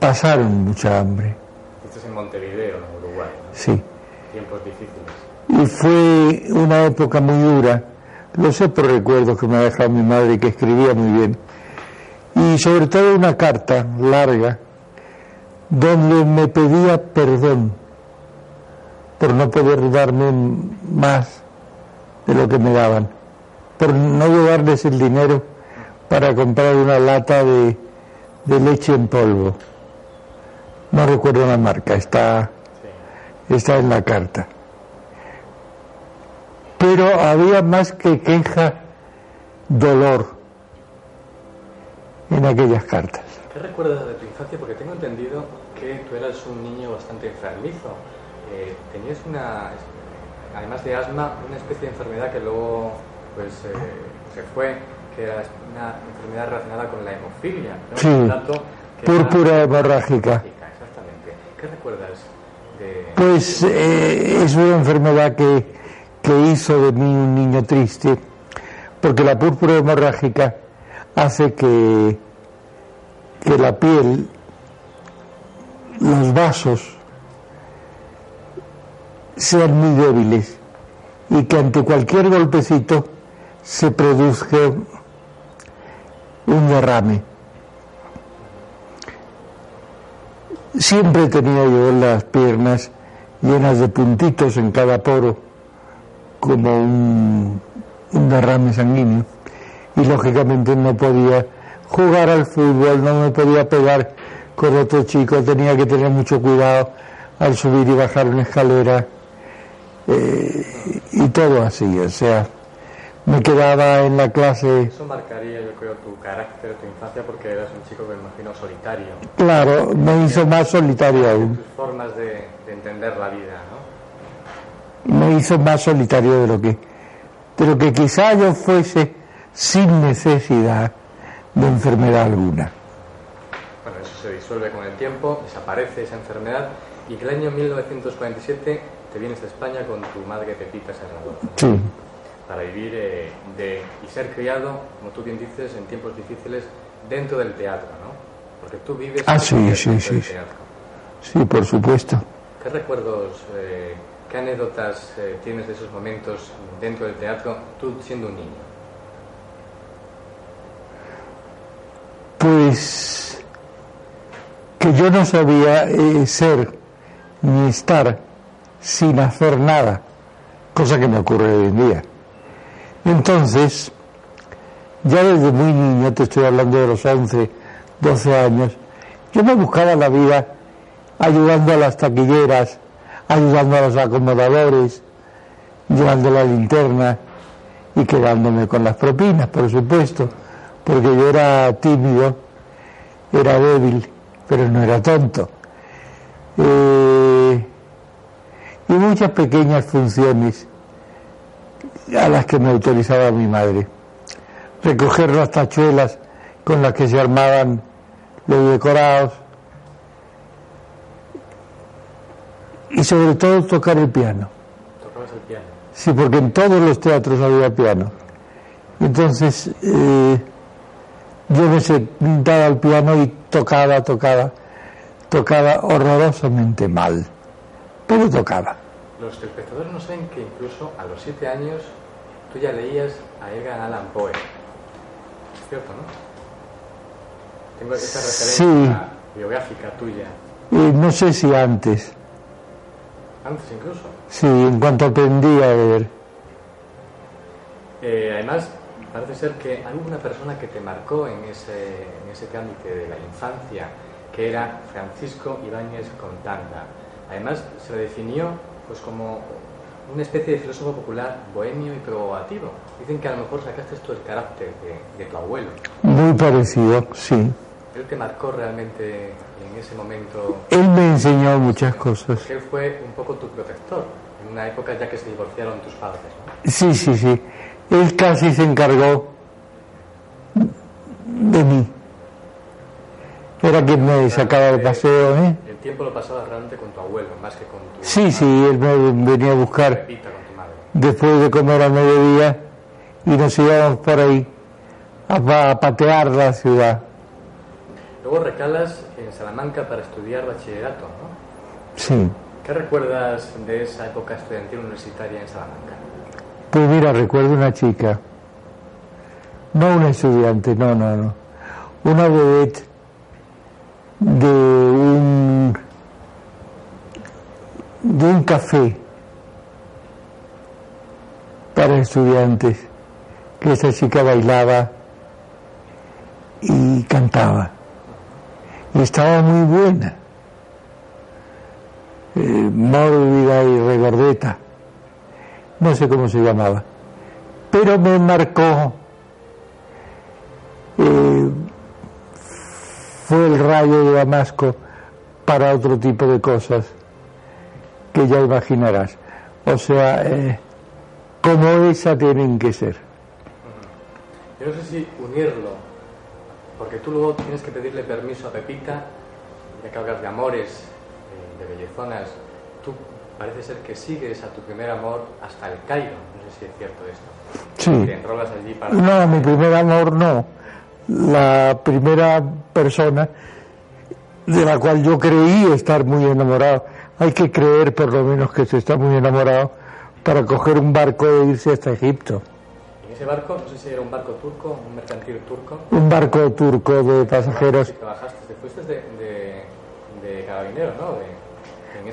Pasaron mucha hambre, Estás en Montevideo, en Uruguay. ¿no? sí. Y fue una época muy dura. Lo sé por recuerdos que me ha dejado mi madre, que escribía muy bien. Y sobre todo una carta larga donde me pedía perdón por no poder darme más de lo que me daban, por no llevarles el dinero para comprar una lata de, de leche en polvo. No recuerdo la marca, está, está en la carta. Pero había más que queja, dolor en aquellas cartas. ¿Qué recuerdas de tu infancia? Porque tengo entendido que tú eras un niño bastante enfermizo. Eh, tenías una, además de asma, una especie de enfermedad que luego pues eh, se fue, que era una enfermedad relacionada con la hemofilia. ¿no? Sí, que púrpura hemorrágica. Exactamente. ¿Qué recuerdas de...? Pues eh, es una enfermedad que, que hizo de mí un niño triste, porque la púrpura hemorrágica hace que, que la piel, los vasos, sean muy débiles y que ante cualquier golpecito se produzca un derrame. Siempre tenía yo las piernas llenas de puntitos en cada poro, como un, un derrame sanguíneo. Y lógicamente no podía jugar al fútbol, no me podía pegar con otro chico, tenía que tener mucho cuidado al subir y bajar una escalera eh, y todo así, o sea, me quedaba en la clase Eso marcaría, yo creo, tu carácter, tu infancia, porque eras un chico que me imagino solitario. Claro, me hizo más solitario aún. Tus formas de, de entender la vida, ¿no? Me hizo más solitario de lo que, de lo que quizá yo fuese sin necesidad de enfermedad alguna. Bueno, eso se disuelve con el tiempo, desaparece esa enfermedad y que el año 1947 te vienes a España con tu madre Pepita Serrador Sí, para vivir eh, de, y ser criado, como tú bien dices, en tiempos difíciles dentro del teatro, ¿no? Porque tú vives Ah, sí, sí, sí, del sí. teatro. sí, por supuesto. ¿Qué recuerdos, eh, qué anécdotas eh, tienes de esos momentos dentro del teatro, tú siendo un niño? Pues que yo no sabía eh, ser ni estar sin hacer nada, cosa que me ocurre hoy en día. Entonces, ya desde muy niño, te estoy hablando de los 11, 12 años, yo me buscaba la vida ayudando a las taquilleras, ayudando a los acomodadores, llevando la linterna y quedándome con las propinas, por supuesto, porque yo era tímido, era débil, pero no era tonto. Eh, y muchas pequeñas funciones a las que me autorizaba mi madre. Recoger las tachuelas con las que se armaban los decorados y sobre todo tocar el piano. Tocabas el piano. Sí, porque en todos los teatros había piano. Entonces eh, yo me sentaba al piano y tocaba, tocaba, tocaba horrorosamente mal, pero tocaba. Los espectadores no saben que incluso a los siete años tú ya leías a Edgar Allan Poe. Es cierto, ¿no? Tengo esa referencia Sí. biográfica tuya. No sé si antes, Antes incluso. sí, en cuanto aprendí a leer. Eh, además, parece ser que hay una persona que te marcó en ese, en ese trámite de la infancia, que era Francisco Ibáñez Contanda. Además, se le definió pues, como una especie de filósofo popular bohemio y probativo. Dicen que a lo mejor sacaste tú el carácter de, de tu abuelo. Muy parecido, sí. Él te marcó realmente en ese momento, Él me enseñó muchas cosas. porque él fue un poco tu protector, en una época ya que se divorciaron tus padres. ¿no? Sí, sí, sí. Él casi se encargó de mí. Era quien me sacaba de paseo, ¿eh? El tiempo lo pasabas realmente con tu abuelo, más que con tu Sí, sí, él me venía a buscar madre. después de comer a mediodía y nos íbamos por ahí a, a patear la ciudad. Luego recalas en Salamanca para estudiar bachillerato, ¿no? Sí. ¿Qué recuerdas de esa época estudiantil universitaria en Salamanca? Pues mira, recuerdo una chica, no una estudiante, no, no, no, una vedette de un de un café para estudiantes, que esa chica bailaba y cantaba. Estaba muy buena, eh, mórbida y regordeta, no sé cómo se llamaba, pero me marcó, eh, fue el rayo de Damasco para otro tipo de cosas que ya imaginarás. O sea, eh, como esa tienen que ser. Yo no sé si unirlo, porque tú luego tienes que pedirle permiso a Pepita, ya que hablas de amores, eh, de bellezonas, tú parece ser que sigues a tu primer amor hasta el Cairo, no sé si es cierto esto. Sí. Te enrolas allí para... No, mi primer amor no. La primera persona de la cual yo creí estar muy enamorado. Hay que creer por lo menos que se está muy enamorado para coger un barco e irse hasta Egipto. Ese barco, no sé si era un barco turco, un mercantil turco. Un barco turco de pasajeros, Si trabajaste, te fuiste de, de, de carabinero, ¿no?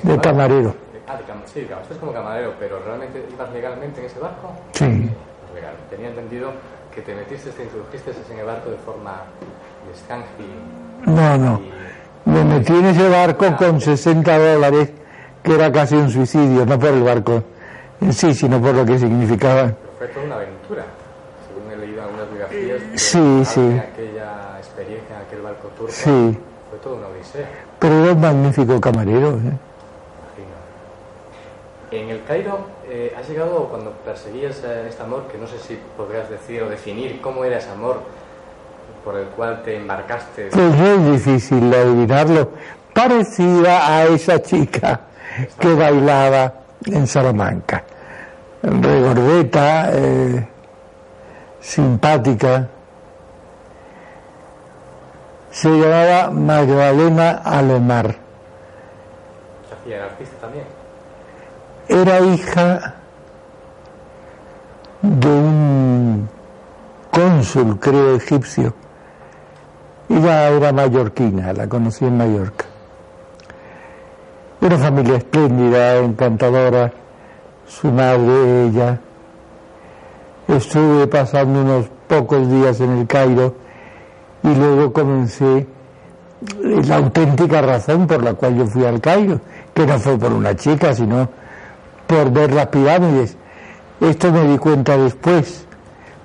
De, de camarero. Ah, de cam- sí, trabajaste como camarero, pero ¿realmente ibas legalmente en ese barco? Sí. Pues legal. Tenía entendido que te metiste, te introdujiste en el barco de forma de escanje. No, no. Me metí en ese barco con 60 dólares, que era casi un suicidio, no por el barco en sí, sino por lo que significaba. Pero fue toda una aventura, según he leído algunas biografías. que Sí, sí. Aquella experiencia en aquel barco turco Sí. fue toda una odisea. Pero era un magnífico camarero. ¿eh? En el Cairo, eh, has llegado cuando perseguías eh, este amor, que no sé si podrías decir o definir cómo era ese amor por el cual te embarcaste. Pues es difícil adivinarlo. Parecida a esa chica que bailaba en Salamanca. Regordeta, eh, simpática. Se llamaba Magdalena Alemar. ¿Qué hacía? ¿Era artista también? Era hija de un cónsul, creo, egipcio. Ella era mallorquina, la conocí en Mallorca. Una familia espléndida, encantadora, su madre, ella. Estuve pasando unos pocos días en el Cairo y luego comencé la auténtica razón por la cual yo fui al Cairo, que no fue por una chica, sino por ver las pirámides. Esto me di cuenta después,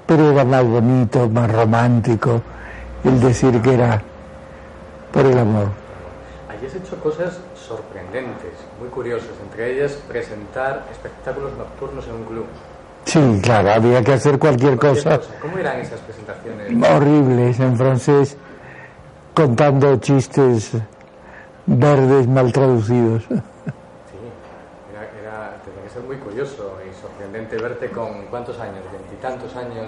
pero era más bonito, más romántico el decir que era por el amor. Allí has hecho cosas sorprendentes, muy curiosas, entre ellas presentar espectáculos nocturnos en un club. Sí, claro, había que hacer cualquier cosa ¿Cómo eran esas presentaciones? horribles en francés, contando chistes verdes mal traducidos. Sí, era, era, tenía que ser muy curioso y sorprendente verte con cuántos años, veintitantos años,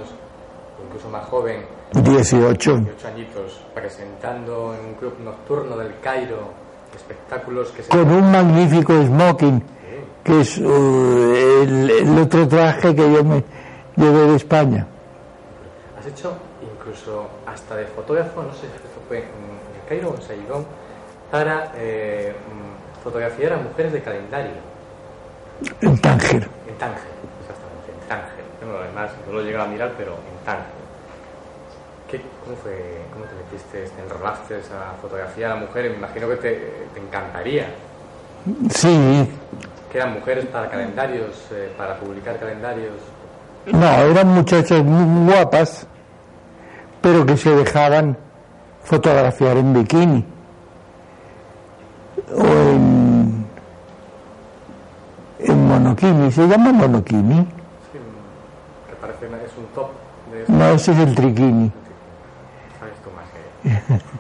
incluso más joven, 18. 18 añitos, presentando en un club nocturno del Cairo espectáculos que se... Con un magnífico smoking, que es uh, el, el otro traje que yo me llevé de España. Has hecho incluso hasta de fotógrafo, no sé si esto fue en el Cairo o en Saigón, para eh, mm, fotografiar a mujeres de calendario. En Tánger. En Tánger, exactamente, en Tánger. Bueno, además, no lo he llegado a mirar, pero en Tánger. ¿Qué, cómo, fue, ¿Cómo te metiste, te enrolaste a fotografiar a mujeres? Me imagino que te, te encantaría. Sí, Que eran mujeres para calendarios, eh, para publicar calendarios. no, eran muchachas muy guapas, pero que se dejaban fotografiar en bikini. O en, en monokini, ¿se llama monokini? Sí, que parece una- es un top de. No, ese es el triquini. Sabes tú más que [LAUGHS]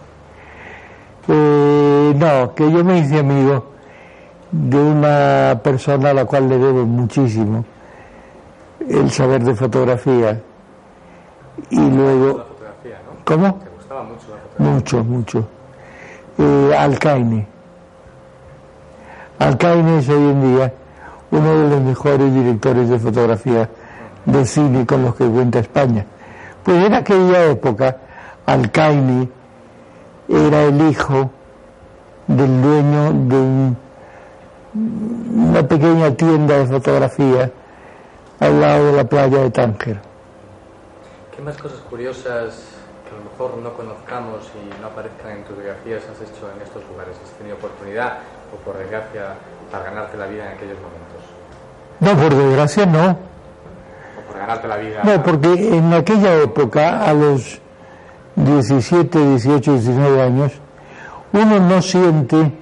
Eh, no, que yo me hice amigo de una persona a la cual le debo muchísimo el saber de fotografía y luego fotografía, ¿no? ¿Cómo? Mucho mucho eh, Alcaine Alcaine es hoy en día uno de los mejores directores de fotografía de cine con los que cuenta España pues en aquella época Alcaine era el hijo del dueño de un- una pequeña tienda de fotografía al lado de la playa de Tánger. ¿Qué más cosas curiosas que a lo mejor no conozcamos y no aparezcan en tus biografías has hecho en estos lugares? ¿Has tenido oportunidad o por desgracia para ganarte la vida en aquellos momentos? No, por desgracia no. ¿O por ganarte la vida? No, porque en aquella época, a los 17, 18, 19 años, uno no siente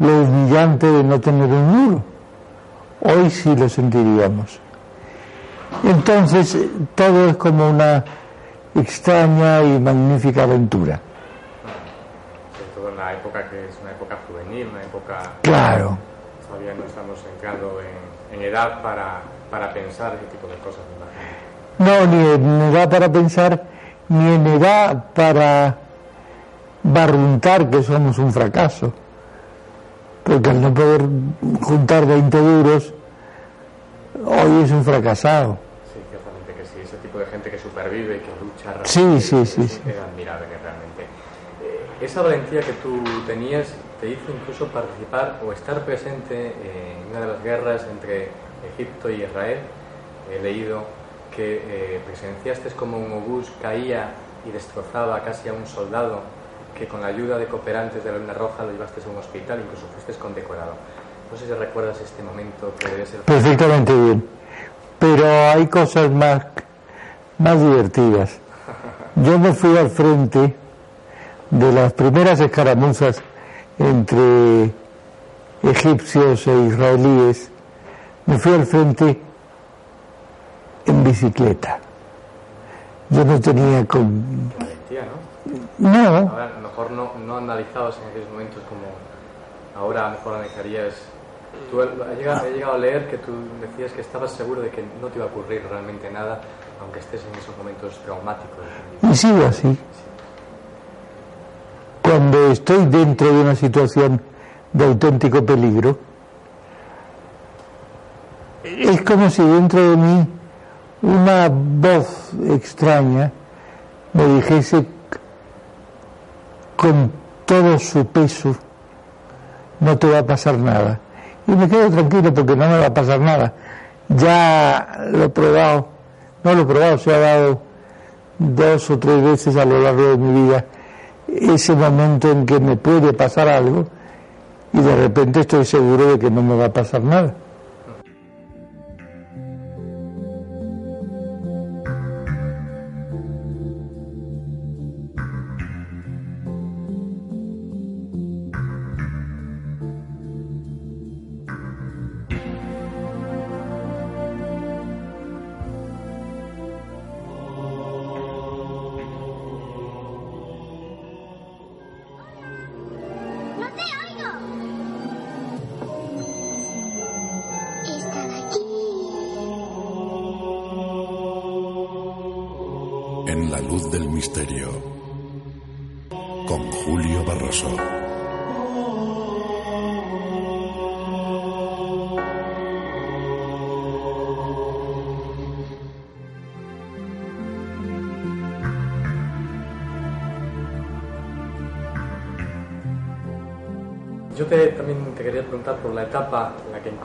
lo humillante de no tener un muro. Hoy sí lo sentiríamos. Entonces, todo es como una extraña y magnífica aventura. Sobre todo en la época que es una época juvenil, una época... Claro. Todavía no estamos entrando en, en edad para, para pensar ese tipo de cosas. No, ni en edad para pensar, ni en edad para barruntar que somos un fracaso. Porque al no poder juntar 20 duros, hoy es un fracasado. Sí, ciertamente que sí. Ese tipo de gente que supervive y que lucha Sí, realmente sí, sí, es, sí. es admirable realmente. Eh, esa valentía que tú tenías te hizo incluso participar o estar presente en una de las guerras entre Egipto y Israel. He leído que eh, presenciaste como un obús caía y destrozaba casi a un soldado que con la ayuda de cooperantes de la Luna Roja lo llevaste a un hospital, incluso fuiste condecorado. No sé si recuerdas este momento que debe ser... Perfectamente bien. Pero hay cosas más, más divertidas. Yo me fui al frente de las primeras escaramuzas entre egipcios e israelíes. Me fui al frente en bicicleta. Yo no tenía con... Valentía, ¿no? No, mejor no, no analizabas en aquellos momentos como ahora a lo mejor analizarías. Tú he llegado, he llegado a leer que tú decías que estabas seguro de que no te iba a ocurrir realmente nada, aunque estés en esos momentos traumáticos. y sigo así. Cuando estoy dentro de una situación de auténtico peligro, es como si dentro de mí una voz extraña me dijese con todo su peso, no te va a pasar nada. Y me quedo tranquilo porque no me va a pasar nada. Ya lo he probado, no lo he probado, se ha dado dos o tres veces a lo largo de mi vida ese momento en que me puede pasar algo y de repente estoy seguro de que no me va a pasar nada.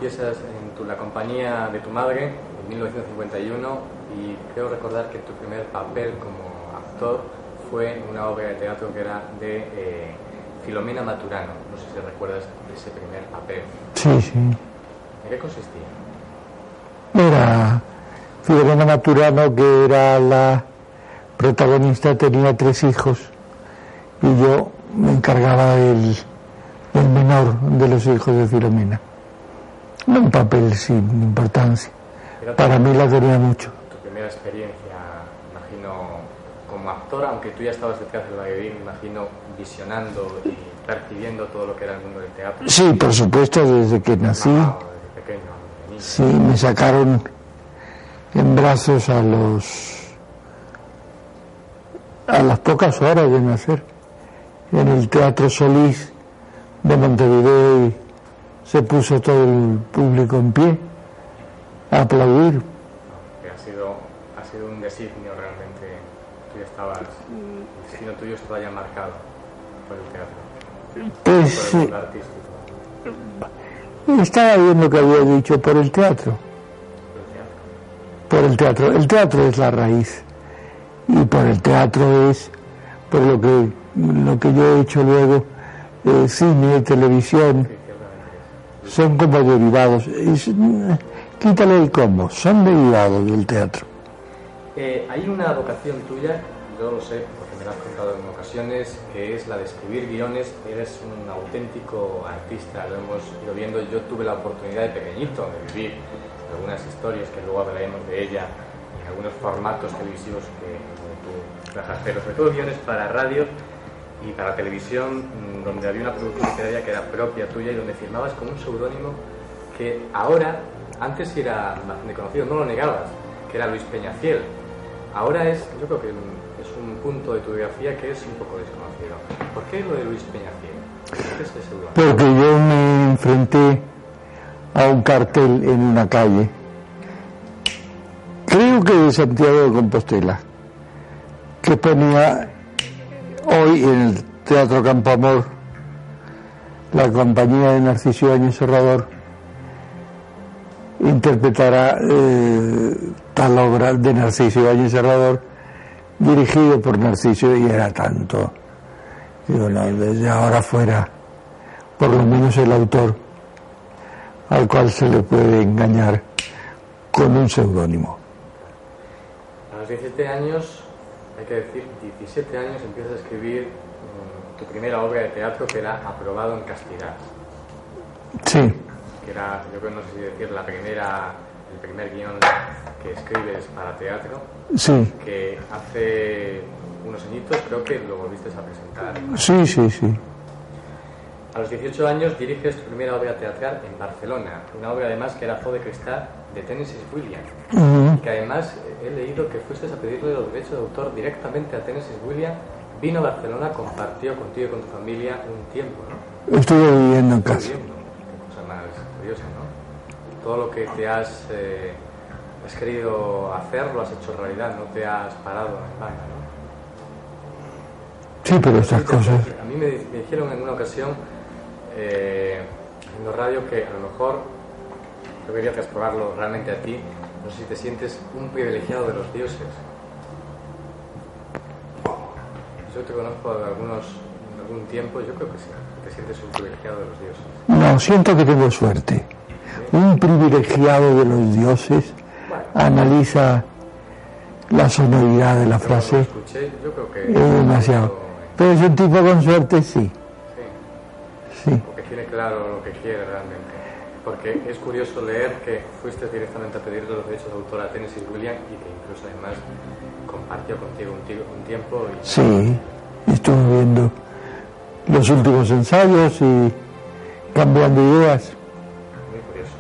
Empiezas en tu- la compañía de tu madre, en 1951, y creo recordar que tu primer papel como actor fue en una obra de teatro que era de eh, Filomena Maturano. No sé si recuerdas de ese primer papel. Sí, sí. ¿En qué consistía? Era Filomena Maturano, que era la protagonista, tenía tres hijos y yo me encargaba del, del menor de los hijos de Filomena. Un papel sin importancia. Para mí la tenía mucho. Tu primera experiencia, imagino, como actor, aunque tú ya estabas detrás del bailarín, imagino visionando y percibiendo todo lo que era el mundo del teatro. Sí, por supuesto, desde que nací. Desde pequeño. Sí, me sacaron en brazos a los a las pocas horas de nacer en el Teatro Solís de Montevideo y se puso todo el público en pie a aplaudir. ha sido, ha sido un designio realmente. Tú ya estabas, el destino tuyo estaba ya marcado por el teatro. Pues por el sí. artístico. Estaba bien lo que había dicho por el teatro. por el teatro. el teatro. Es la raíz y por el teatro es por lo que lo que yo he hecho luego eh, cine, televisión son como derivados. Es, quítale el combo, son derivados del teatro. Eh, hay una vocación tuya, yo lo sé porque me lo has contado en ocasiones, que es la de escribir guiones. Eres un auténtico artista, lo hemos ido viendo. Yo tuve la oportunidad de pequeñito de vivir algunas historias que luego hablaremos de ella en algunos formatos televisivos que tú trabajas, pero sobre todo guiones para radio y para televisión, mm, donde había una producción literaria que era propia tuya y donde firmabas con un seudónimo que ahora, antes era bastante conocido, no lo negabas, que era Luis Peñafiel. Ahora es, yo creo que es un punto de tu biografía que es un poco desconocido. ¿Por qué lo de Luis Peñafiel? Porque yo me enfrenté a un cartel en una calle, creo que de Santiago de Compostela, que ponía hoy en el Teatro Campo Amor la compañía de Narciso Áñez Serrador interpretará eh, tal obra de Narciso Áñez Serrador dirigido por Narciso y era tanto. Digo, no, desde ahora fuera, por lo menos el autor al cual se le puede engañar con un seudónimo. A los 17 años, hay que decir, 17 años empiezas a escribir mm, tu primera obra de teatro que era Aprobado en Castidad. Sí. Que era, yo creo, no sé si decir, la primera, el primer guion que escribes para teatro. Sí. Que hace unos añitos creo que lo volviste a presentar. Sí, sí, sí. A los 18 años diriges tu primera obra teatral en Barcelona, una obra además que era de Cristal de Tennessee Williams, Ujú. y que además eh, he leído que fuiste a pedirle los derechos de autor directamente a Tennessee Williams, vino a Barcelona, compartió contigo y con tu familia un tiempo, ¿no? Estuve viviendo en casa. Viviendo, qué cosa más curiosa, ¿no? Todo lo que te has, eh, has querido hacer lo has hecho realidad, no te has parado en vano, ¿no? Sí, pero estas cosas. A mí me, me dijeron en una ocasión eh, en la radio que a lo mejor yo quería explorarlo realmente a ti. No sé si te sientes un privilegiado de los dioses. Yo te conozco de algunos de algún tiempo, yo creo que sí. Te sientes un privilegiado de los dioses. No, siento que tengo suerte. Un privilegiado de los dioses analiza la sonoridad de la frase. Escuché, yo creo que Es demasiado. Pero es un tipo con suerte, sí. Sí. porque tiene claro lo que quiere realmente. Porque es curioso leer que fuiste directamente a pedirle los derechos de autor a Tennessee Williams y que incluso además compartió contigo un, un tiempo y Sí, estuve viendo los últimos ensayos y cambiando ideas. muy curioso.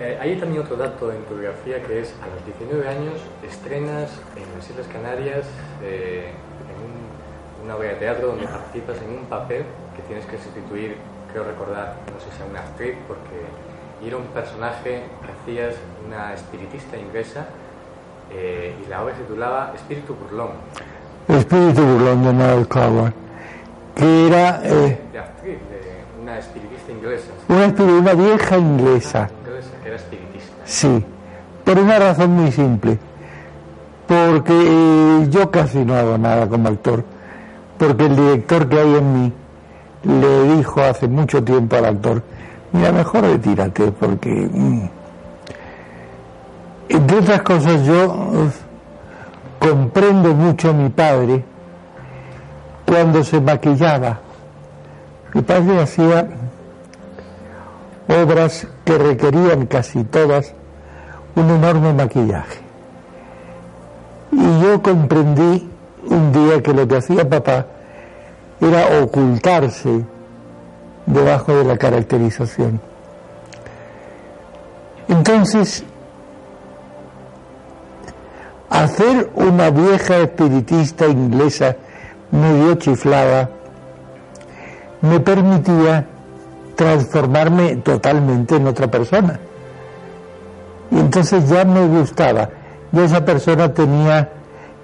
Eh, hay también otro dato en tu biografía que es a los 19 años estrenas en las Islas Canarias eh, en un- una obra de teatro donde participas en un papel tienes que sustituir, creo recordar, no sé si a una actriz, porque era un personaje que hacías una espiritista inglesa eh, y la obra se titulaba Espíritu Burlón. Espíritu burlón de Noel Coward, que era eh, De actriz, de una espiritista inglesa. una, espiri- una vieja inglesa. Inglesa que era espiritista. Sí, por una razón muy simple. Porque yo casi no hago nada como actor. Porque el director que hay en mí le dijo hace mucho tiempo al actor, mira, mejor retírate porque... mm". Entre otras cosas, yo comprendo mucho a mi padre cuando se maquillaba. Mi padre hacía obras que requerían casi todas un enorme maquillaje. Y yo comprendí un día que lo que hacía papá era ocultarse debajo de la caracterización. Entonces, hacer una vieja espiritista inglesa medio chiflada me permitía transformarme totalmente en otra persona. Y entonces ya me gustaba. Ya esa persona tenía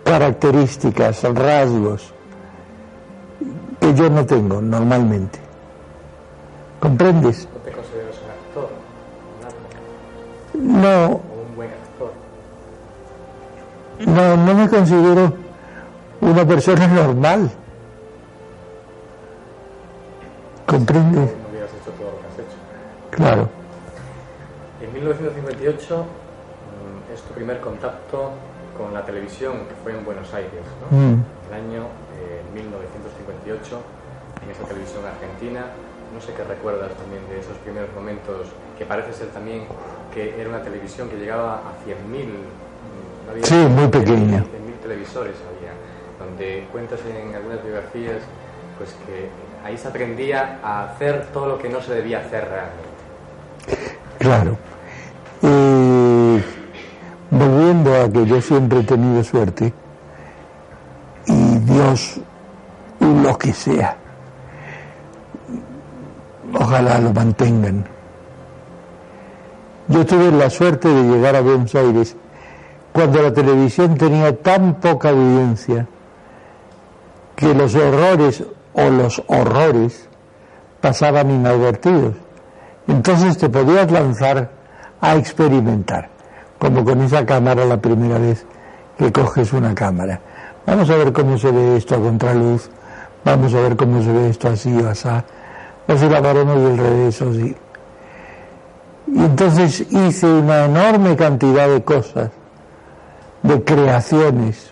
características, rasgos que yo no tengo normalmente. ¿Comprendes? ¿No te consideras un actor? Un No, o un buen actor? No, no me considero una persona normal. ¿Comprendes? No hubieras hecho todo lo que has hecho. Claro. En 1958 mm, es tu primer contacto con la televisión, que fue en Buenos Aires, ¿no? Mm. El año eh, 1958, en esa televisión argentina. No sé qué recuerdas también de esos primeros momentos, que parece ser también que era una televisión que llegaba a 100.000. mm, había Sí, muy pequeña. 100.000 televisores había, donde cuentas en algunas biografías pues que ahí se aprendía a hacer todo lo que no se debía hacer realmente. Claro. Y volviendo a que yo siempre he tenido suerte, Dios, lo que sea, ojalá lo mantengan. Yo tuve la suerte de llegar a Buenos Aires cuando la televisión tenía tan poca audiencia que los horrores o los horrores pasaban inadvertidos. Entonces te podías lanzar a experimentar, como con esa cámara la primera vez que coges una cámara. Vamos a ver cómo se ve esto a contraluz, vamos a ver cómo se ve esto así o si la haremos del revés o así. Y entonces hice una enorme cantidad de cosas, de creaciones,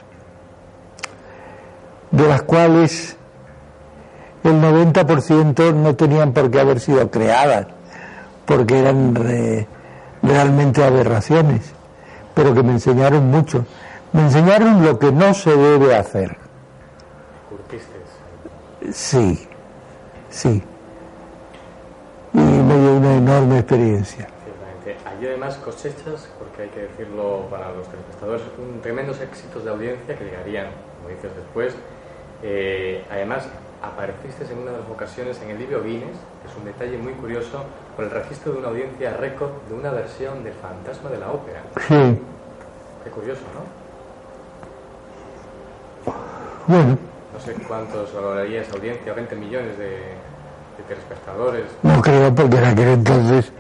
de las cuales el 90% no tenían por qué haber sido creadas, porque eran re- realmente aberraciones, pero que me enseñaron mucho. Me enseñaron lo que no se debe hacer. Curtiste. Sí, sí. Y me dio una enorme experiencia. Ciertamente. Allí además cosechas, porque hay que decirlo para los telespectadores, un tremendos éxitos de audiencia que llegarían, como dices después. Eh, además, apareciste en una de las ocasiones en el libro Guinness, que es un detalle muy curioso, por el registro de una audiencia récord de una versión del Fantasma de la Ópera. Sí. Qué curioso, ¿no? Bueno, No sé cuántos valoraría esa audiencia, 20 millones de, de telespectadores. no creo porque en aquel entonces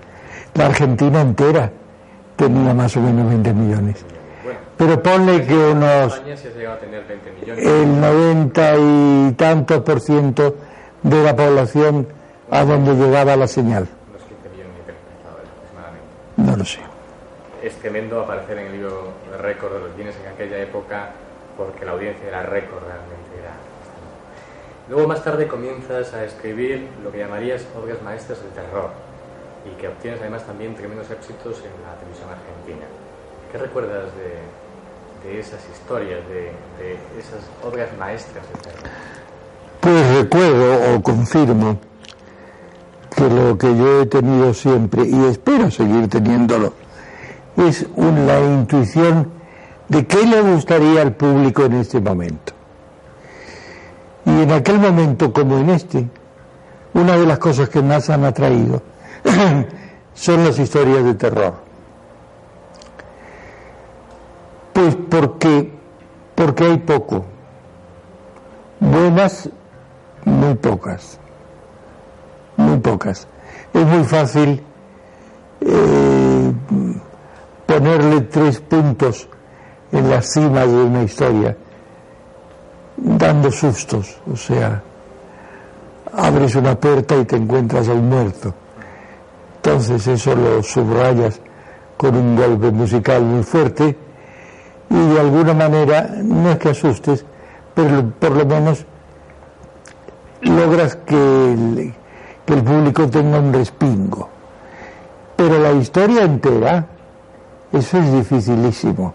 la Argentina entera tenía más o menos 20 millones. Pero ponle que unos España sí ha llegado a tener 20 millones. el 90 y tantos por ciento de la población a donde llegaba la señal. Unos 15 millones de telespectadores aproximadamente. No lo sé. Es tremendo aparecer en el libro de récord de los Guinness en aquella época porque la audiencia era récord realmente. Era... Luego más tarde comienzas a escribir lo que llamarías obras maestras del terror y que obtienes además también tremendos éxitos en la televisión argentina. ¿Qué recuerdas de, de esas historias, de, de esas obras maestras del terror? Pues recuerdo o confirmo que lo que yo he tenido siempre y espero seguir teniéndolo es un- la intuición de qué le gustaría al público en este momento. Y en aquel momento como en este, una de las cosas que más han atraído [CLEARS THROAT] son las historias de terror. Pues porque, porque hay poco. Buenas, muy pocas. Muy pocas. Es muy fácil eh, ponerle tres puntos en las cimas de una historia, dando sustos. O sea, abres una puerta y te encuentras a un muerto. Entonces eso lo subrayas con un golpe musical muy fuerte y de alguna manera no es que asustes, pero por lo menos logras que el, que el público tenga un respingo. Pero la historia entera, eso es dificilísimo.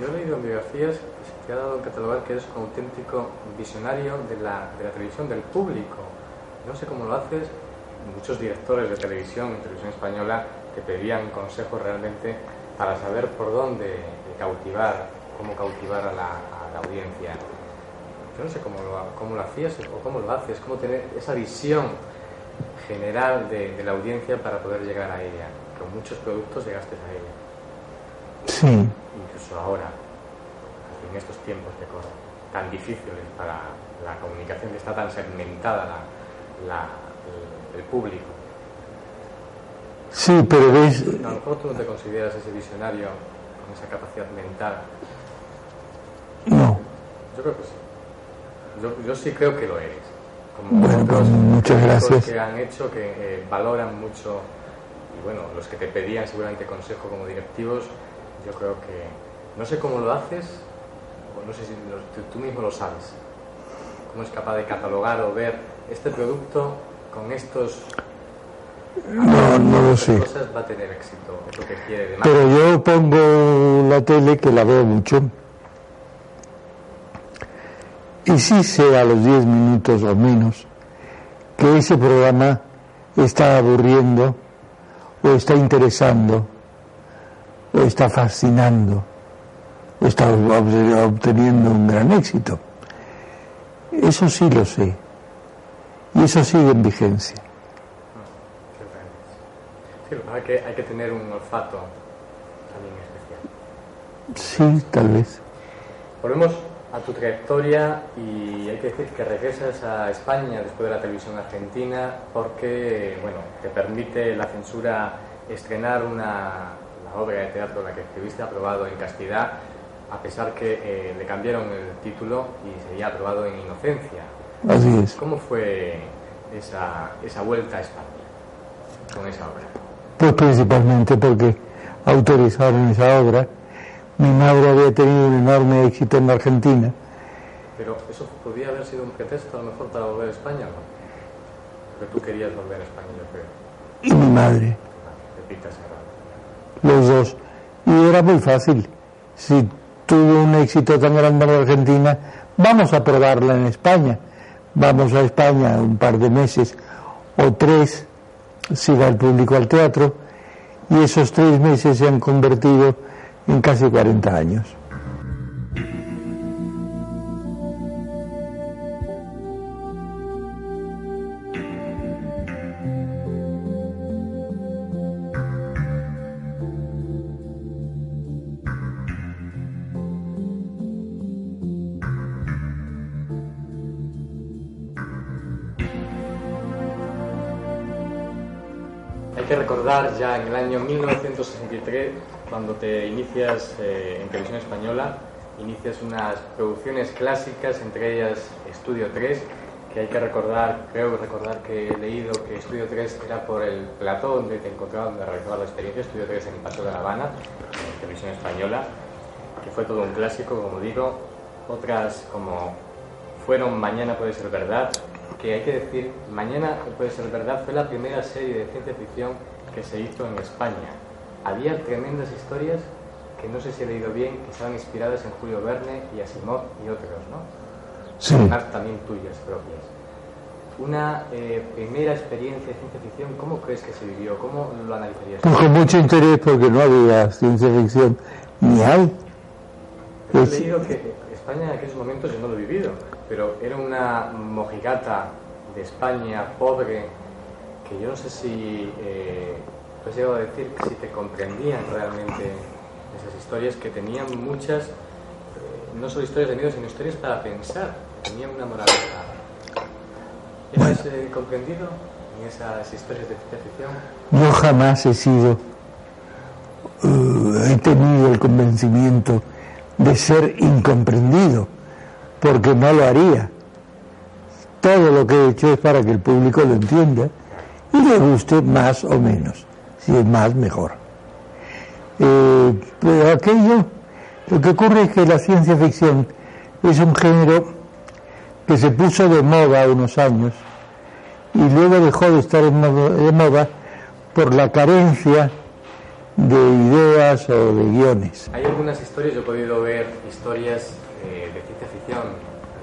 Yo he que se te ha dado a catalogar que eres un auténtico visionario de la, de la televisión del público. No sé cómo lo haces. Muchos directores de televisión, en televisión española, te pedían consejos realmente para saber por dónde cautivar, cómo cautivar a la, a la audiencia. Yo no sé cómo lo, cómo lo hacías o cómo lo haces, cómo tener esa visión general de, de la audiencia para poder llegar a ella. Con muchos productos llegaste a ella Sí. incluso ahora, en estos tiempos que corren, tan difíciles para la comunicación, que está tan segmentada la- la- el, el público. Sí, pero lo mejor tú no te consideras ese visionario con esa capacidad mental. No. Yo creo que sí. Yo, yo sí creo que lo eres. Como Bueno, otros pues, muchas gracias. que han hecho, que eh, valoran mucho, y bueno, los que te pedían seguramente consejo como directivos, yo creo que, no sé cómo lo haces, no sé si tú, tú mismo lo sabes, cómo es capaz de catalogar o ver este producto con estos No, no lo sé. cosas va a tener éxito, es lo que quiere de Pero yo pongo la tele, que la veo mucho, y sí sé a los 10 minutos o menos que ese programa está aburriendo, o está interesando, o está fascinando, está ob- obteniendo un gran éxito. Eso sí lo sé. Y eso sigue en vigencia. Sí, es que hay que tener un olfato también especial. Sí, tal vez. Volvemos a tu trayectoria y hay que decir que regresas a España después de la televisión argentina porque, bueno, te permite la censura estrenar una, la obra de teatro la que escribiste aprobado en castidad, a pesar que eh, le cambiaron el título y sería aprobado en inocencia. Así es. ¿Cómo fue esa, esa vuelta a España con esa obra? Pues principalmente porque autorizaron esa obra. Mi madre había tenido un enorme éxito en la Argentina. Pero eso podría haber sido un pretexto a lo mejor para volver a España, ¿no? Porque tú querías volver a España, yo creo. Y mi madre, los dos. Y era muy fácil. Si tuvo un éxito tan grande en Argentina, vamos a probarla en España. Vamos a España un par de meses o tres, si va el público al teatro, y esos tres meses se han convertido en casi 40 años. Recordar ya en el año 1963, cuando te inicias eh, en televisión española, inicias unas producciones clásicas, entre ellas Estudio 3, que hay que recordar, creo recordar que he leído que Estudio 3 era por el plató donde te encontrabas, donde realizabas la experiencia, Estudio 3 en el Paso de La Habana, en televisión española, que fue todo un clásico, como digo, otras como fueron Mañana puede ser verdad, que hay que decir, Mañana puede ser verdad fue la primera serie de ciencia ficción que se hizo en España. Había tremendas historias que no sé si he leído bien, que estaban inspiradas en Julio Verne y Asimov y otros, ¿no? Sí. También tuyas propias. Una eh, primera experiencia de ciencia ficción, ¿cómo crees que se vivió? ¿Cómo lo analizarías? Pues con mucho interés porque no había ciencia ficción ni hay. He Es- leído que España en aquellos momentos, yo no lo he vivido, pero era una mojigata de España pobre, que yo no sé si, eh, has llegado a decir si te comprendían realmente esas historias, que tenían muchas, eh, no solo historias de miedo, sino historias para pensar, que tenían una moraleja. ¿Eras eh, comprendido en esas historias de ciencia ficción? Yo jamás he sido, eh, he tenido el convencimiento de ser incomprendido, porque no lo haría. Todo lo que he hecho es para que el público lo entienda y le guste más o menos. Si es más, mejor. Eh, pero aquello, lo que ocurre es que la ciencia ficción es un género que se puso de moda unos años y luego dejó de estar en de moda por la carencia de ideas o de guiones. Hay algunas historias, yo he podido ver historias eh, de ciencia ficción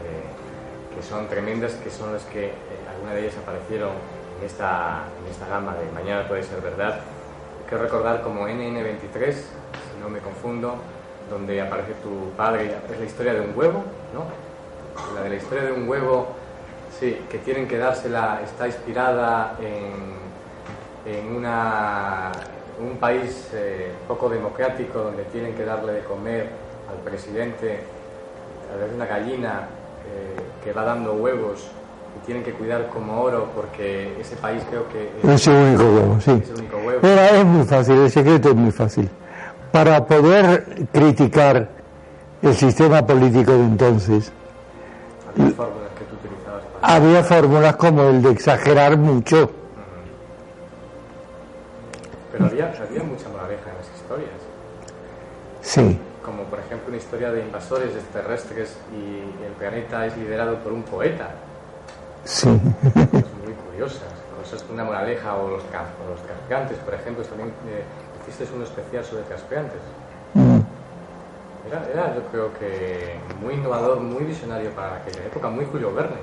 eh, que son tremendas, que son las que eh, algunas de ellas aparecieron en esta, en esta gama de Mañana puede ser verdad. Quiero recordar como NN23, si no me confundo, donde aparece tu padre, es la historia de un huevo, ¿no? La de la historia de un huevo, sí, que tienen que dársela, está inspirada en, en una, un país eh, poco democrático donde tienen que darle de comer al presidente a través de una gallina eh, que va dando huevos y tienen que cuidar como oro porque ese país creo que Es el único huevo, sí. es el único huevo. Era, es muy fácil, el secreto es muy fácil. para poder criticar el sistema político de entonces, Había fórmulas que tú utilizabas para... había fórmulas como el de exagerar mucho. Pero había, había mucha moraleja en las historias. Sí, Como por ejemplo una historia de invasores extraterrestres y el planeta es liderado por un poeta. Sí. Cosas muy curiosas. Cosas con una moraleja o los, o los por ejemplo. También eh, hiciste uno especial sobre caspeantes. Mm. Era, era, yo creo que muy innovador, muy visionario para aquella época, muy Julio Verne.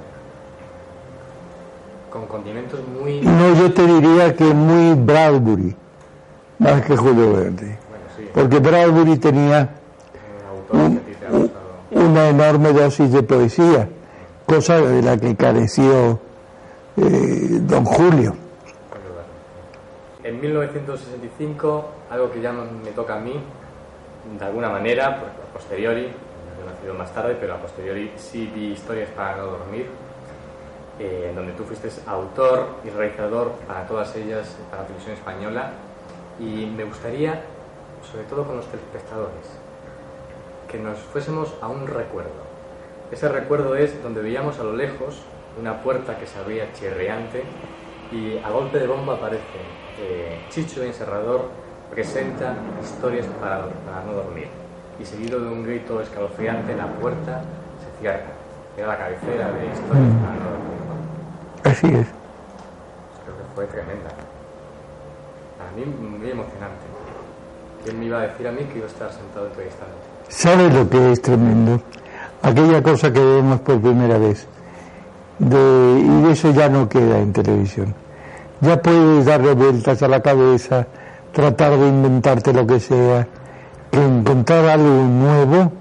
Con condimentos muy... No, yo te diría que muy Bradbury, más que Julio Verne. Porque Bradbury tenía un- una enorme dosis de poesía, cosa de la que careció eh, don Julio. En 1965, algo que ya me toca a mí, de alguna manera, a posteriori, yo nacido más tarde, pero a posteriori sí vi historias para no dormir, eh, en donde tú fuiste autor y realizador para todas ellas, para la televisión española, y me gustaría, sobre todo con los telespectadores, que nos fuésemos a un recuerdo. Ese recuerdo es donde veíamos a lo lejos una puerta que se abría chirriante y a golpe de bomba aparece eh, Chicho Encerrador presenta historias para, para no dormir y seguido de un grito escalofriante la puerta se cierra. Era la cabecera de historias para no dormir. Así es. Creo que fue tremenda. Para mí muy emocionante. ¿Quién me iba a decir a mí que iba a estar sentado en tu instante? ¿Sabes lo que es tremendo? Aquella cosa que vemos por primera vez. De, y eso ya no queda en televisión. Ya puedes darle vueltas a la cabeza, tratar de inventarte lo que sea, que encontrar algo nuevo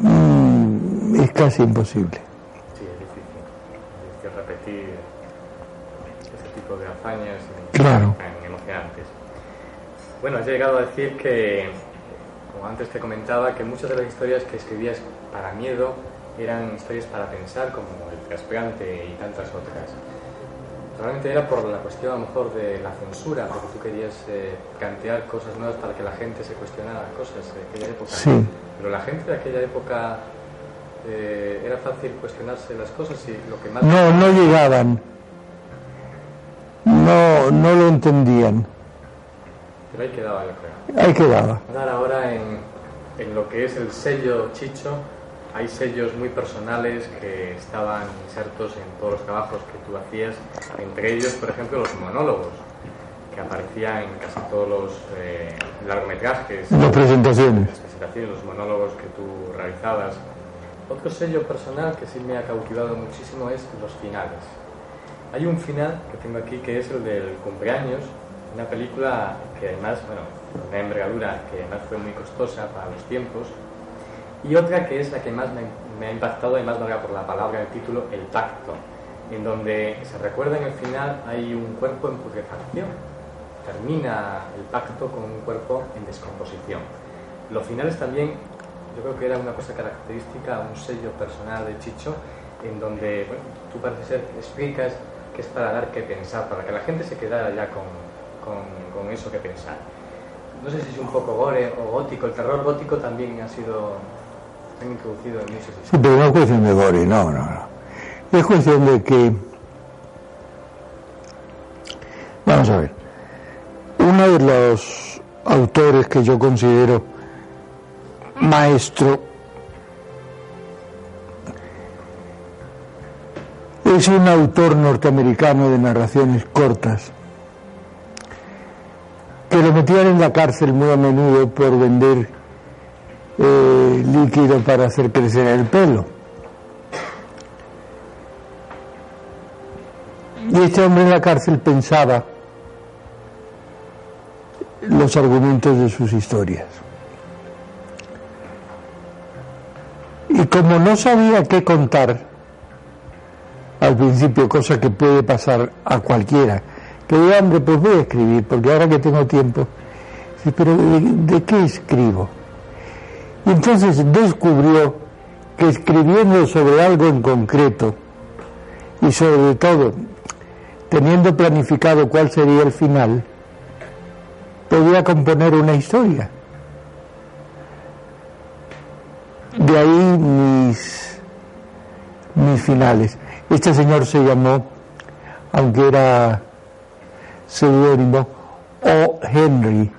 mm, es casi imposible. Sí, es difícil. Es difícil repetir ese tipo de hazañas Claro. tan emocionantes. Bueno, has llegado a decir que, como antes te comentaba, que muchas de las historias que escribías para miedo eran historias para pensar, como El Trasplante y tantas otras. Realmente era por la cuestión a lo mejor de la censura, porque tú querías eh, plantear cosas nuevas para que la gente se cuestionara cosas de aquella época. Sí. Pero la gente de aquella época eh, era fácil cuestionarse las cosas y lo que más... No, no llegaban. No, no lo entendían. Pero ahí quedaba, yo creo. Ahí quedaba. Ahora en, en lo que es el sello Chicho, hay sellos muy personales que estaban insertos en todos los trabajos que tú hacías, entre ellos, por ejemplo, los monólogos, que aparecían en casi todos los eh, largometrajes, Las presentaciones. las presentaciones, los monólogos que tú realizabas. Otro sello personal que sí me ha cautivado muchísimo es los finales. Hay un final que tengo aquí que es el del cumpleaños, una película que además, bueno, una envergadura que además fue muy costosa para los tiempos, y otra que es la que más me, me ha impactado, además valga por la palabra, el título, El Pacto, en donde se recuerda en el final hay un cuerpo en putrefacción. Termina el pacto con un cuerpo en descomposición. Los finales también, yo creo que era una cosa característica, un sello personal de Chicho, en donde bueno, tú parece ser explicas que es para dar que pensar, para que la gente se quedara ya con, con, con eso que pensar. No sé si es un poco gore o gótico, el terror gótico también ha sido han introducido en muchos Sí, pero no es cuestión de gore, no, no, no. Es cuestión de que. Vamos a ver. Uno de los autores que yo considero maestro es un autor norteamericano de narraciones cortas que lo metían en la cárcel muy a menudo por vender eh, líquido para hacer crecer el pelo. Y este hombre en la cárcel pensaba los argumentos de sus historias. Y como no sabía qué contar, al principio, cosa que puede pasar a cualquiera, que diga, hombre, pues voy a escribir, porque ahora que tengo tiempo, pero ¿de, de qué escribo? Y entonces descubrió que escribiendo sobre algo en concreto, y sobre todo teniendo planificado cuál sería el final, podía componer una historia. De ahí mis, mis finales. Este señor se llamó, aunque era seudónimo, O. Henry.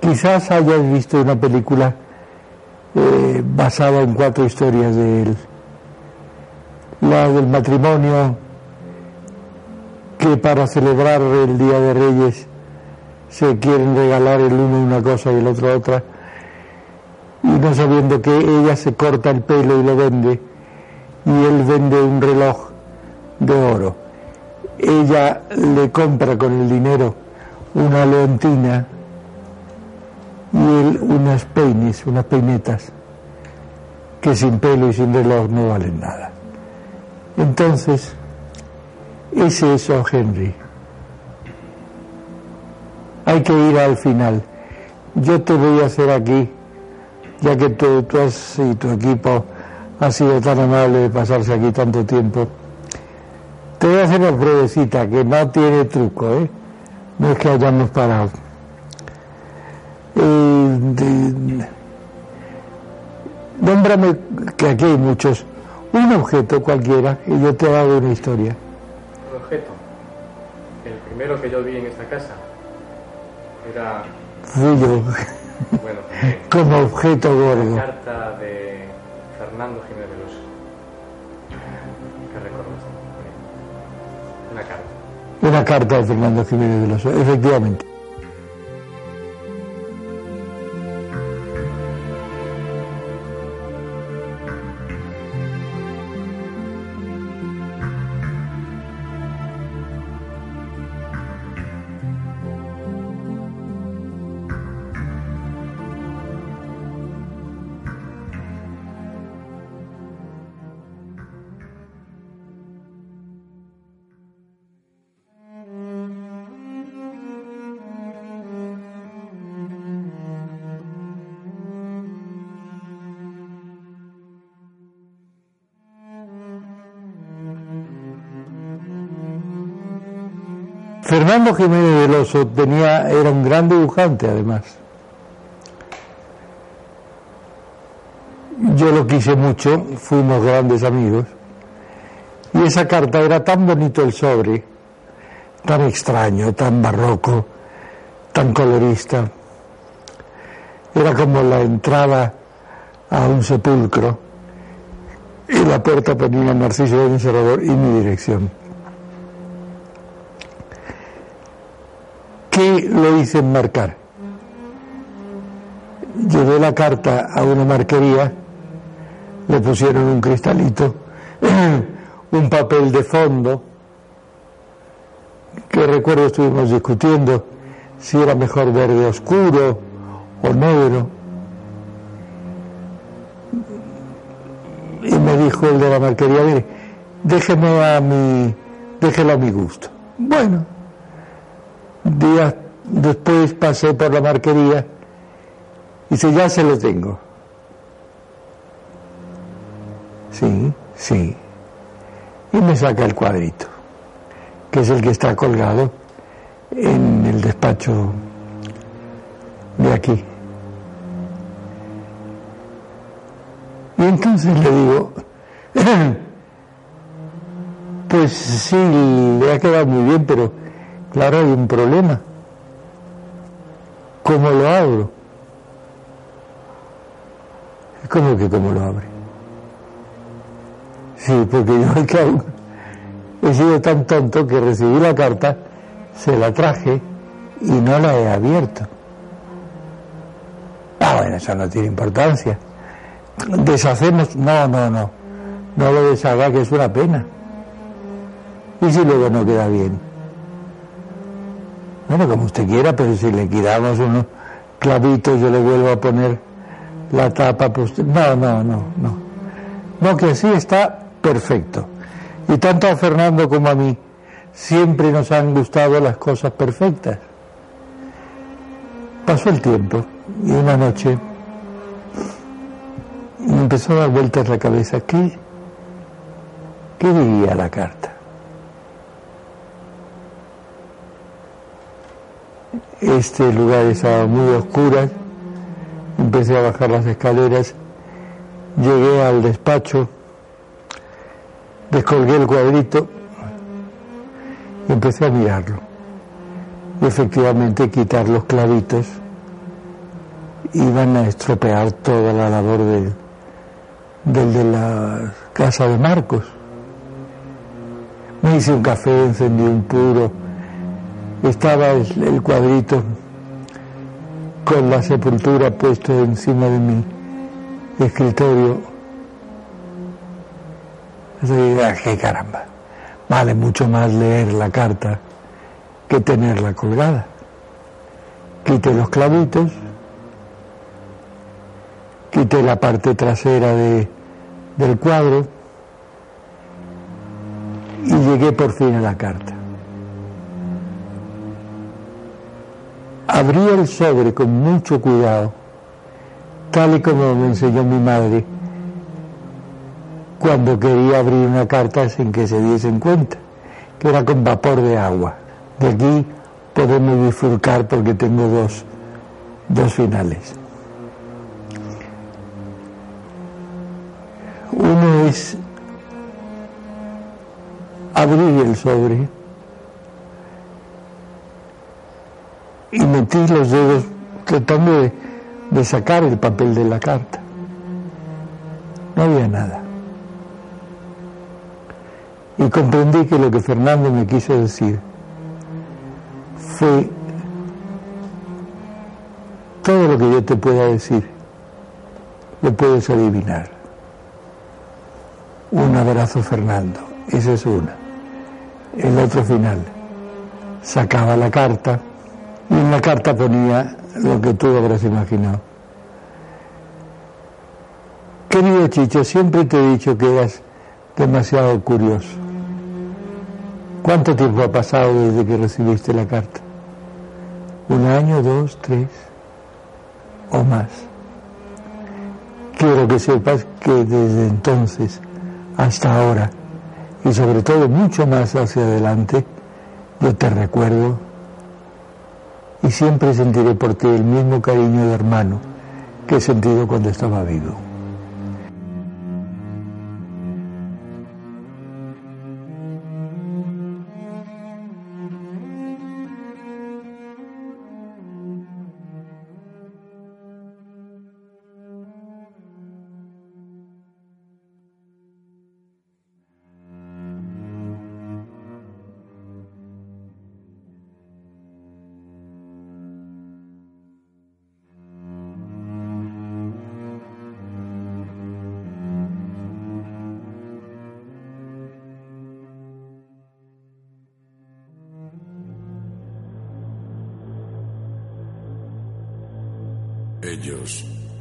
Quizás hayas visto una película eh, basada en cuatro historias de él. La del matrimonio, que para celebrar el Día de Reyes se quieren regalar el uno una cosa y el otro otra, y no sabiendo que ella se corta el pelo y lo vende, y él vende un reloj de oro. Ella le compra con el dinero una leontina y él unas peines, unas peinetas, que sin pelo y sin reloj no valen nada. Entonces, ese es O. Henry. Hay que ir al final. Yo te voy a hacer aquí, ya que tú, tú has, y tu equipo ha sido tan amable de pasarse aquí tanto tiempo. Te voy a hacer una pruebecita que no tiene truco, ¿eh? No es que hayamos parado. Eh, de- nómbrame, que aquí hay muchos, un objeto cualquiera y yo te hago una historia. Un objeto. El primero que yo vi en esta casa era Fui yo, bueno, [LAUGHS] como objeto gordo. carta de Fernando Jiménez Una carta. Una carta de Fernando Jiménez de los efectivamente. Fernando Jiménez del Oso tenía, era un gran dibujante además. Yo lo quise mucho, fuimos grandes amigos. Y esa carta era tan bonito el sobre, tan extraño, tan barroco, tan colorista. Era como la entrada a un sepulcro y la puerta ponía Narciso del Encerrador y mi dirección. ¿Qué lo hice enmarcar? Llevé la carta a una marquería, le pusieron un cristalito, [CLEARS THROAT] un papel de fondo, que recuerdo estuvimos discutiendo si era mejor verde oscuro o negro. Y me dijo el de la marquería, mire, déjeme a mi, déjelo a mi gusto. Bueno, días después pasé por la marquería y dice, ya se lo tengo. Sí, sí. Y me saca el cuadrito, que es el que está colgado en el despacho de aquí. Y entonces le digo, [CLEARS THROAT] pues sí, le ha quedado muy bien, pero claro, hay un problema. ¿Cómo lo abro? ¿Cómo que cómo lo abre? Sí, porque yo aún he sido tan tonto que recibí la carta, se la traje y no la he abierto. Ah, bueno, eso no tiene importancia. Deshacemos, no, no, no, no lo deshaga, que es una pena. ¿Y si luego no queda bien? Bueno, como usted quiera, pero si le quitamos unos clavitos, yo le vuelvo a poner la tapa, pues no, no, no, no. No, que así está perfecto. Y tanto a Fernando como a mí siempre nos han gustado las cosas perfectas. Pasó el tiempo y una noche me empezó a dar vueltas la cabeza. ¿Qué, qué diría la carta? Este lugar estaba muy oscuro. Empecé a bajar las escaleras. Llegué al despacho. Descolgué el cuadrito y empecé a mirarlo. Y efectivamente quitar los clavitos iban a estropear toda la labor de, del de la casa de Marcos. Me hice un café, encendí un puro, estaba el, cuadrito con la sepultura puesto encima de mi escritorio. Así, ah, qué caramba, vale mucho más leer la carta que tenerla colgada. Quité los clavitos, quité la parte trasera de, del cuadro y llegué por fin a la carta. Abrí el sobre con mucho cuidado, tal y como me enseñó mi madre cuando quería abrir una carta sin que se diesen cuenta, que era con vapor de agua. De aquí podemos bifurcar porque tengo dos, dos finales. Uno es abrir el sobre y metí los dedos tratando de, de sacar el papel de la carta. No había nada. Y comprendí que lo que Fernando me quiso decir fue todo lo que yo te pueda decir, lo puedes adivinar. Un abrazo Fernando, esa es una. El otro final, sacaba la carta y en la carta ponía lo que tú habrás imaginado. Querido Chicho, siempre te he dicho que eras demasiado curioso. ¿Cuánto tiempo ha pasado desde que recibiste la carta? ¿Un año, dos, tres o más? Quiero que sepas que desde entonces hasta ahora, y sobre todo mucho más hacia adelante, yo te recuerdo y siempre sentiré por ti el mismo cariño de hermano que he sentido cuando estaba vivo.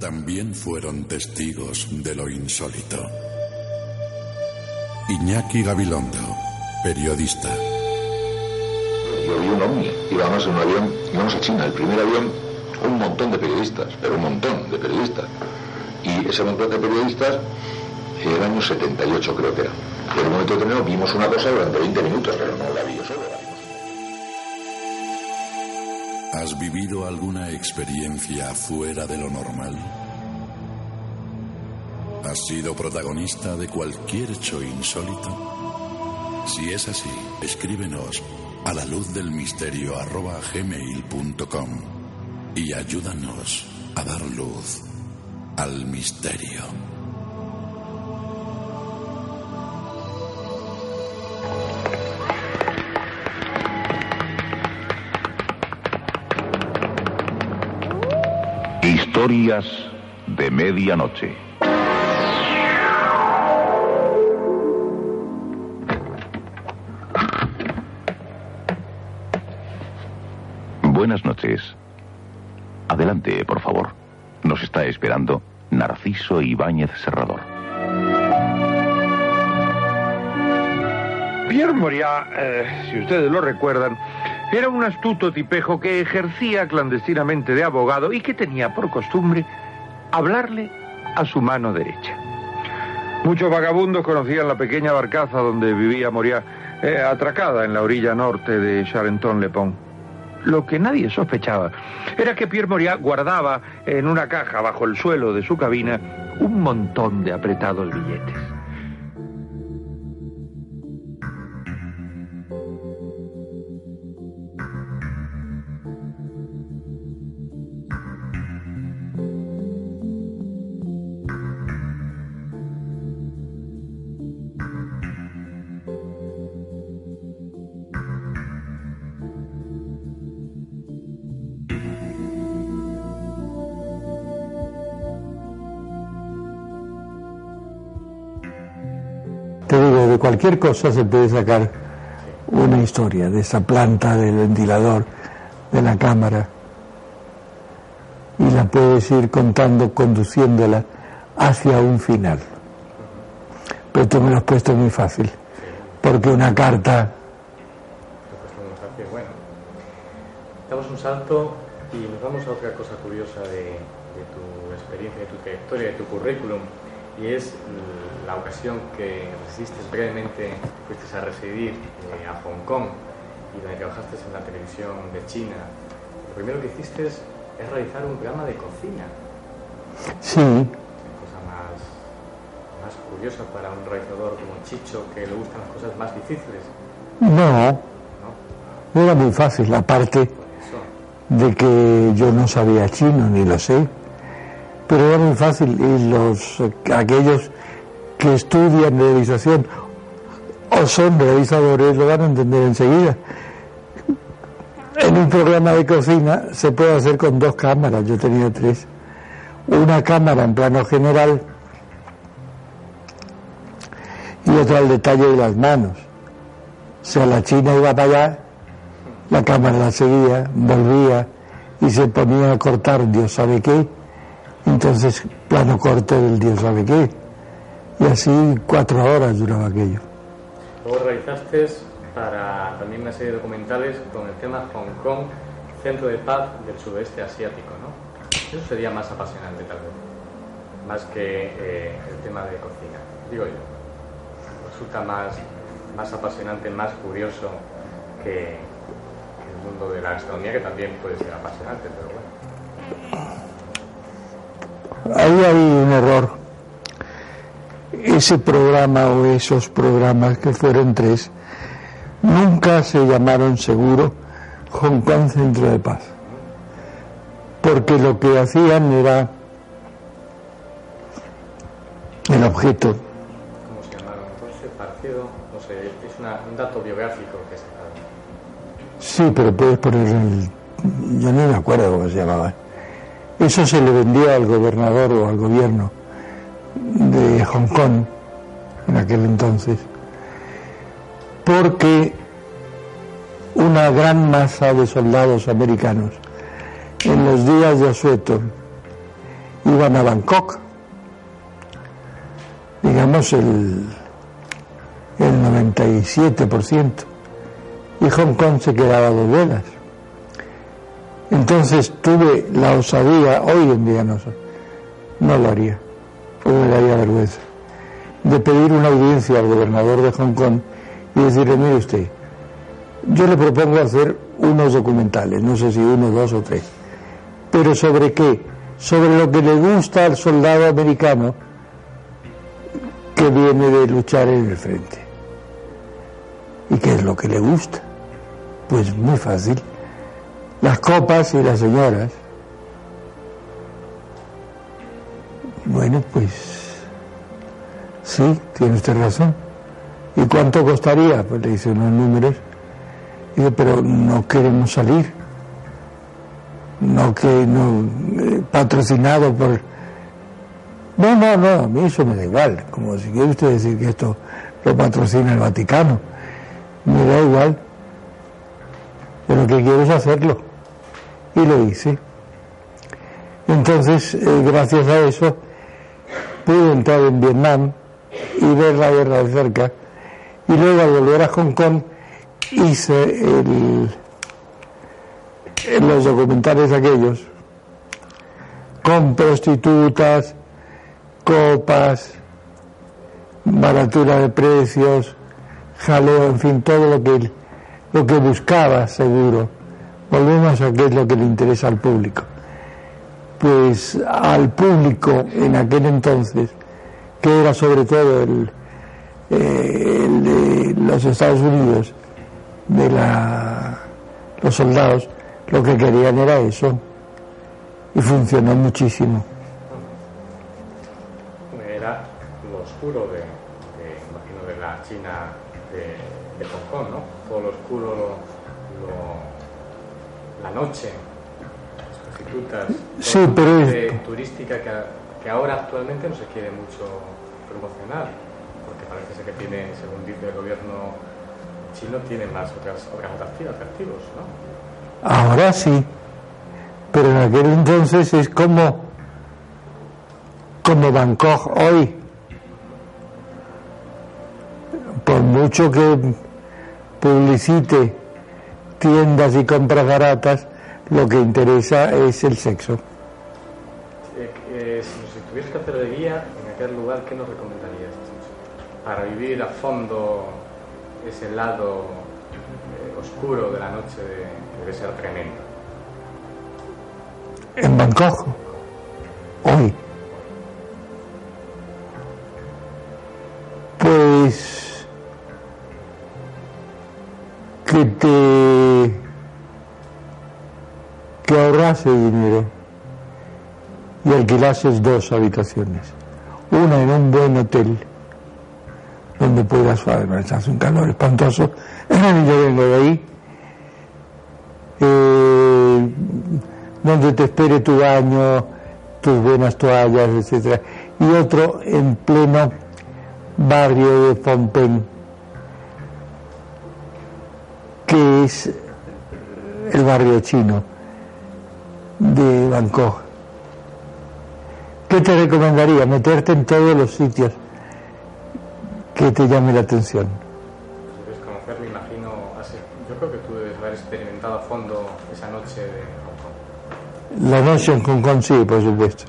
También fueron testigos de lo insólito. Iñaki Gabilondo, periodista. Yo vi un ovni, íbamos en un avión, íbamos a China, el primer avión, un montón de periodistas, pero un montón de periodistas. Y ese montón de periodistas, el año 78 creo que era. Y en un momento determinado vimos una cosa durante 20 minutos, pero no la vi yo solo. ¿Has vivido alguna experiencia fuera de lo normal? ¿Has sido protagonista de cualquier hecho insólito? Si es así, escríbenos a la luz del misterio arroba gmail.com y ayúdanos a dar luz al misterio. Historias de medianoche. Buenas noches. Adelante, por favor. Nos está esperando Narciso Ibáñez Serrador. Pierre Moriat, eh, si ustedes lo recuerdan, era un astuto tipejo que ejercía clandestinamente de abogado y que tenía por costumbre hablarle a su mano derecha. Muchos vagabundos conocían la pequeña barcaza donde vivía Moriat, eh, atracada en la orilla norte de Charenton-le-Pont. Lo que nadie sospechaba era que Pierre Moriat guardaba en una caja bajo el suelo de su cabina un montón de apretados billetes. Cualquier cosa se puede sacar una historia, de esa planta, del ventilador, de la cámara, y la puedes ir contando, conduciéndola hacia un final. Pero tú me lo has puesto muy fácil, porque una carta Bueno, damos un salto y nos vamos a otra cosa curiosa de, de tu experiencia, de tu trayectoria, de tu currículum, y es la ocasión que resististe brevemente, fuiste a residir eh, a Hong Kong y donde trabajaste en la televisión de China. Lo primero que hiciste es, es realizar un programa de cocina. Sí, cosa más, más curiosa para un realizador como Chicho que le gustan las cosas más difíciles. no, no era muy fácil, aparte de que yo no sabía chino, ni lo sé, pero era muy fácil y los aquellos que estudian realización o son realizadores lo van a entender enseguida. En un programa de cocina se puede hacer con dos cámaras, yo tenía tres. Una cámara en plano general y otra al detalle de las manos. O sea, la china iba para allá, la cámara la seguía, volvía y se ponía a cortar Dios sabe qué. Entonces, plano corto del Dios sabe qué. Y así cuatro horas duraba aquello. Luego realizaste para también una serie de documentales con el tema Hong Kong, centro de paz del sudeste asiático, ¿no? Eso sería más apasionante tal vez, más que eh, el tema de cocina, digo yo. Resulta más, más apasionante, más curioso que el mundo de la gastronomía, que también puede ser apasionante, pero bueno. Ahí hay un error. Ese programa o esos programas que fueron tres nunca se llamaron seguro Hong Kong Centro de Paz. Porque lo que hacían era el objeto. ¿Cómo se llamaron? Entonces, partido, no sé, es una- un dato biográfico que se. Sí, pero puedes poner el... Yo no me acuerdo cómo se llamaba. Eso se le vendía al gobernador o al gobierno de Hong Kong en aquel entonces, porque una gran masa de soldados americanos en los días de asueto iban a Bangkok, digamos el, el 97%, y Hong Kong se quedaba dos velas. Entonces tuve la osadía, hoy en día no, no lo haría, porque me daría vergüenza, de pedir una audiencia al gobernador de Hong Kong y decirle, mire usted, yo le propongo hacer unos documentales, no sé si uno, dos o tres, pero sobre qué, sobre lo que le gusta al soldado americano que viene de luchar en el frente. ¿Y qué es lo que le gusta? Pues muy fácil. Las copas y las señoras. Bueno, pues sí, tiene usted razón. ¿Y cuánto costaría? Pues le dice unos números. Dice, pero no queremos salir. No que no eh, patrocinado por no, no, no, a mí eso me da igual. Como si quiere usted decir que esto lo patrocina el Vaticano. Me da igual. Pero que quiero es hacerlo. Y lo hice. Entonces, eh, gracias a eso, pude entrar en Vietnam y ver la guerra de cerca. Y luego al volver a Hong Kong hice el, los documentales aquellos con prostitutas, copas, baratura de precios, jaleo, en fin, todo lo que, lo que buscaba seguro volvemos a qué es lo que le interesa al público. Pues al público en aquel entonces, que era sobre todo el, eh, el de los Estados Unidos, de la, los soldados, lo que querían era eso. Y funcionó muchísimo. Era lo oscuro de, imagino, de la China de, Hong Kong, ¿no? Todo lo oscuro, noche, las prostitutas, Sí, pero es- turística que, que ahora actualmente no se quiere mucho promocionar, porque parece ser que tiene, según dice el gobierno chino, tiene más otras, otras atractivos, atractivos, ¿no? Ahora sí, pero en aquel entonces es como, como Bangkok hoy. Por mucho que publicite tiendas y compras baratas, lo que interesa es el sexo. Eh, eh, si, tuvieras que hacer de guía en aquel lugar, ¿qué nos recomendarías? Para vivir a fondo ese lado eh, oscuro de la noche que debe ser tremendo. En Bangkok, hoy. Que te que dinero y alquilases dos habitaciones. Una en un buen hotel donde puedas, hace un calor espantoso, yo vengo de ahí, eh, donde te espere tu baño, tus buenas toallas, etcétera, y otro en pleno barrio de Phnom que es el barrio chino de Bangkok. ¿Qué te recomendaría? Meterte en todos los sitios que te llame la atención. Debes conocer, me imagino, yo creo que tú debes haber experimentado a fondo esa noche de Hong Kong. La noche en Hong Kong sí, por supuesto,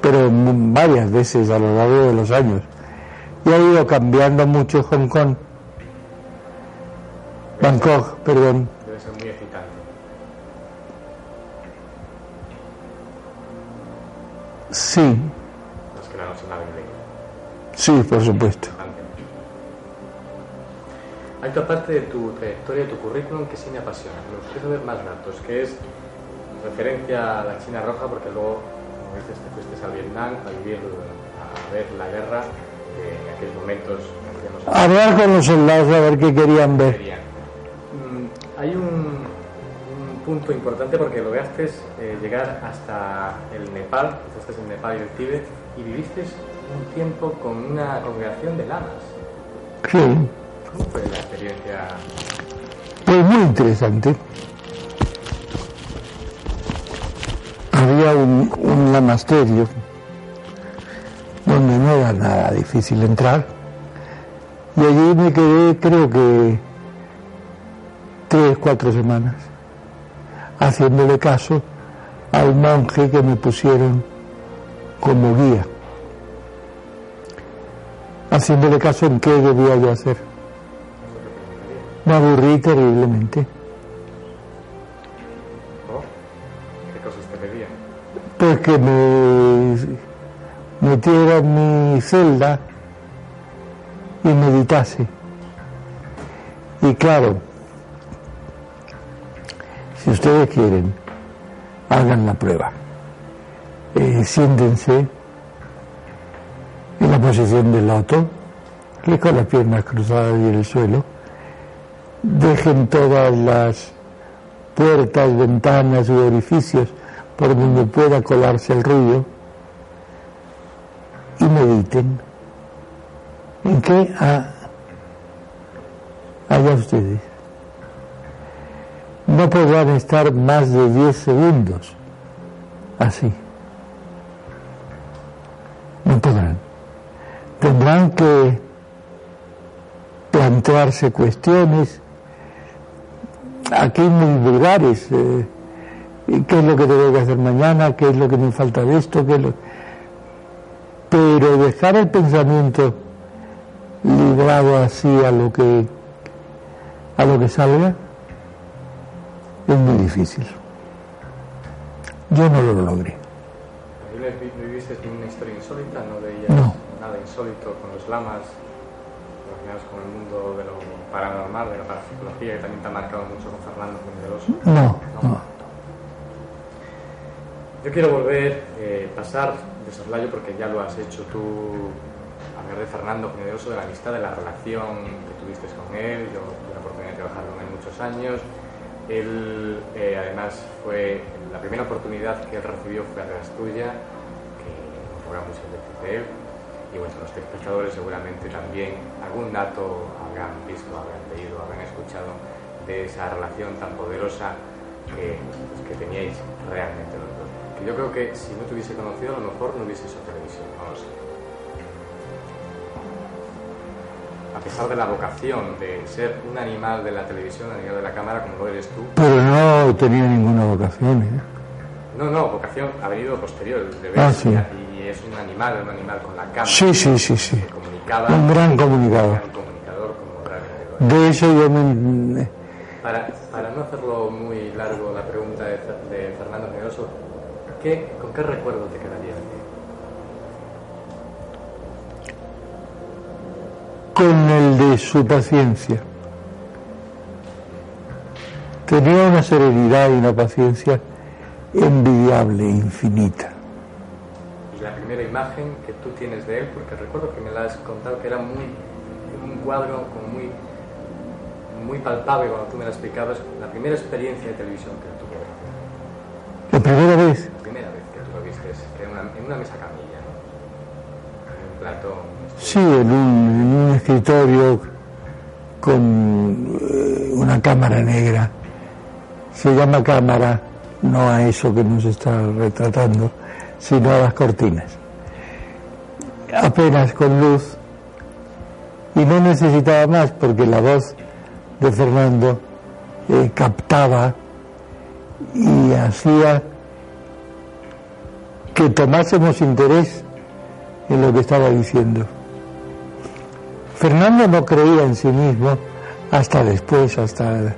pero varias veces a lo largo de los años. Y ha ido cambiando mucho Hong Kong. Bangkok, perdón. Debe ser muy excitante. Sí, Más que nada inglesa. sí, por supuesto. Hay otra parte de tu trayectoria, de tu currículum que sí me apasiona. Me gustaría saber más datos, que es referencia a la China Roja, porque luego, como dices, te fuiste a Vietnam a vivir, a ver la guerra de en aquellos momentos. que Hablar con los soldados a ver qué querían ver. Hay un, un punto importante porque lograste eh, llegar hasta el Nepal, fuiste en Nepal y el Tíbet, y viviste un tiempo con una congregación de lamas. Sí, ¿Cómo fue la experiencia? pues muy interesante. Había un, un lamasterio donde no era nada difícil entrar y allí me quedé creo que tres, cuatro semanas haciéndole caso al monje que me pusieron como guía haciéndole caso en qué debía yo hacer me aburrí terriblemente. ¿Qué cosas te pedían? pues que me metiera en mi celda y meditase. Y claro, si ustedes quieren, hagan la prueba. Eh, siéntense en la posición del loto, que con las piernas cruzadas y en el suelo. Dejen todas las puertas, ventanas u orificios por donde pueda colarse el ruido y mediten en qué ah, allá ustedes no podrán estar más de 10 segundos así. No podrán. Tendrán que plantearse cuestiones aquí muy vulgares eh, qué es lo que tengo que hacer mañana, qué es lo que me falta de esto, qué es lo... pero dejar el pensamiento librado así a lo que a lo que salga es muy difícil. Yo no lo logré. ¿Y le vi- viviste una historia insólita? ¿No veías No. nada insólito con los lamas relacionados con el mundo de lo paranormal, de la parapsicología, que también te ha marcado mucho con Fernando Fuenteloso? No, no. Yo quiero volver, eh, pasar de soslayo, porque ya lo has hecho tú, hablar de Fernando Fuenteloso, de la amistad, de la relación que tuviste con él. Yo tuve la oportunidad de trabajar con él muchos años. Él, eh, además, fue la primera oportunidad que él recibió fue a través tuya, que muchas veces de él. Y bueno, los espectadores seguramente también algún dato habrán visto, habrán leído, habrán escuchado de esa relación tan poderosa que, pues, que teníais realmente los dos. Yo creo que si no te hubiese conocido, a lo mejor no hubiese hecho televisión, no lo sé. Pesar de la vocación de ser un animal de la televisión, un animal de la cámara, como lo eres tú, Pero no tenía ninguna vocación. ¿eh? no, no, vocación ha venido posterior, de Ah, sí. y es un animal, un animal con la cámara. Sí, sí, sí, sí. Comunicaba, Un gran comunicador. un comunicador como. De eso yo me... Para, para no hacerlo muy largo la pregunta de, de Fernando Generoso, ¿qué, ¿con qué recuerdo te quedaría con el de su paciencia. Tenía una serenidad y una paciencia envidiable, infinita. Y la primera imagen que tú tienes de él, porque recuerdo que me la has contado que era muy un cuadro como muy muy palpable cuando tú me la explicabas, la primera experiencia de televisión que tuvo. La primera vez, La primera vez que tú lo viste, en una, en una mesa camilla, ¿no? En un plato. Sí, en un, escritorio con eh, una cámara negra. Se llama cámara no a eso que nos está retratando, sino a las cortinas. Apenas con luz. Y no necesitaba más porque la voz de Fernando eh, captaba y hacía que tomásemos interés en lo que estaba diciendo. Fernando no creía en sí mismo hasta después, hasta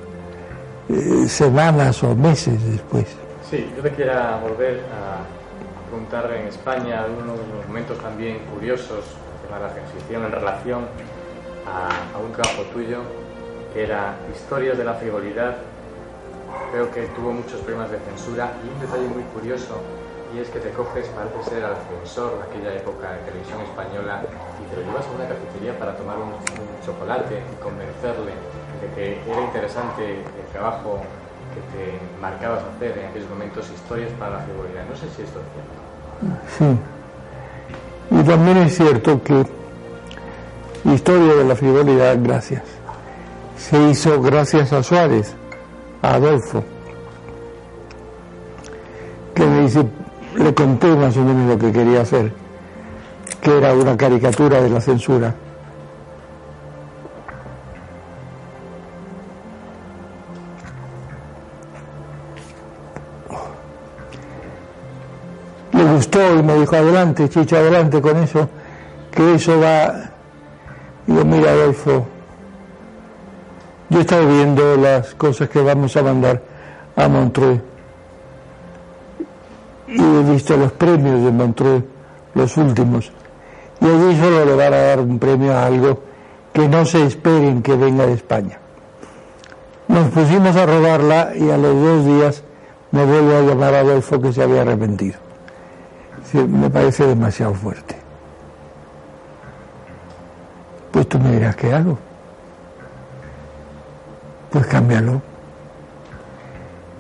eh, semanas o meses después. Sí, yo te quiera volver a preguntar en España algunos momentos también curiosos de la transición en relación a, un trabajo tuyo que era Historias de la frivolidad. Creo que tuvo muchos problemas de censura y un detalle muy curioso y es que te coges, parece ser al censor de aquella época de televisión española te lo llevas a una cafetería para tomar un, chocolate y convencerle de que era interesante el trabajo que te marcabas hacer en aquellos momentos, historias para la frivolidad. No sé si esto es cierto. Sí. Y también es cierto que Historia de la frivolidad, gracias. Se hizo gracias a Suárez, a Adolfo, que me dice, le conté más o menos lo que quería hacer, que era una caricatura de la censura. le gustó y me dijo, adelante, Chicho, adelante con eso, que eso va... Digo, mira, Adolfo, yo he estado viendo las cosas que vamos a mandar a Montreux y he visto los premios de Montreux, los últimos, y allí solo le van a dar un premio a algo que no se esperen que venga de España. Nos pusimos a rodarla y a los dos días me vuelve a llamar Adolfo que se había arrepentido. Me parece demasiado fuerte. Pues tú me dirás, ¿qué hago? Pues cámbialo.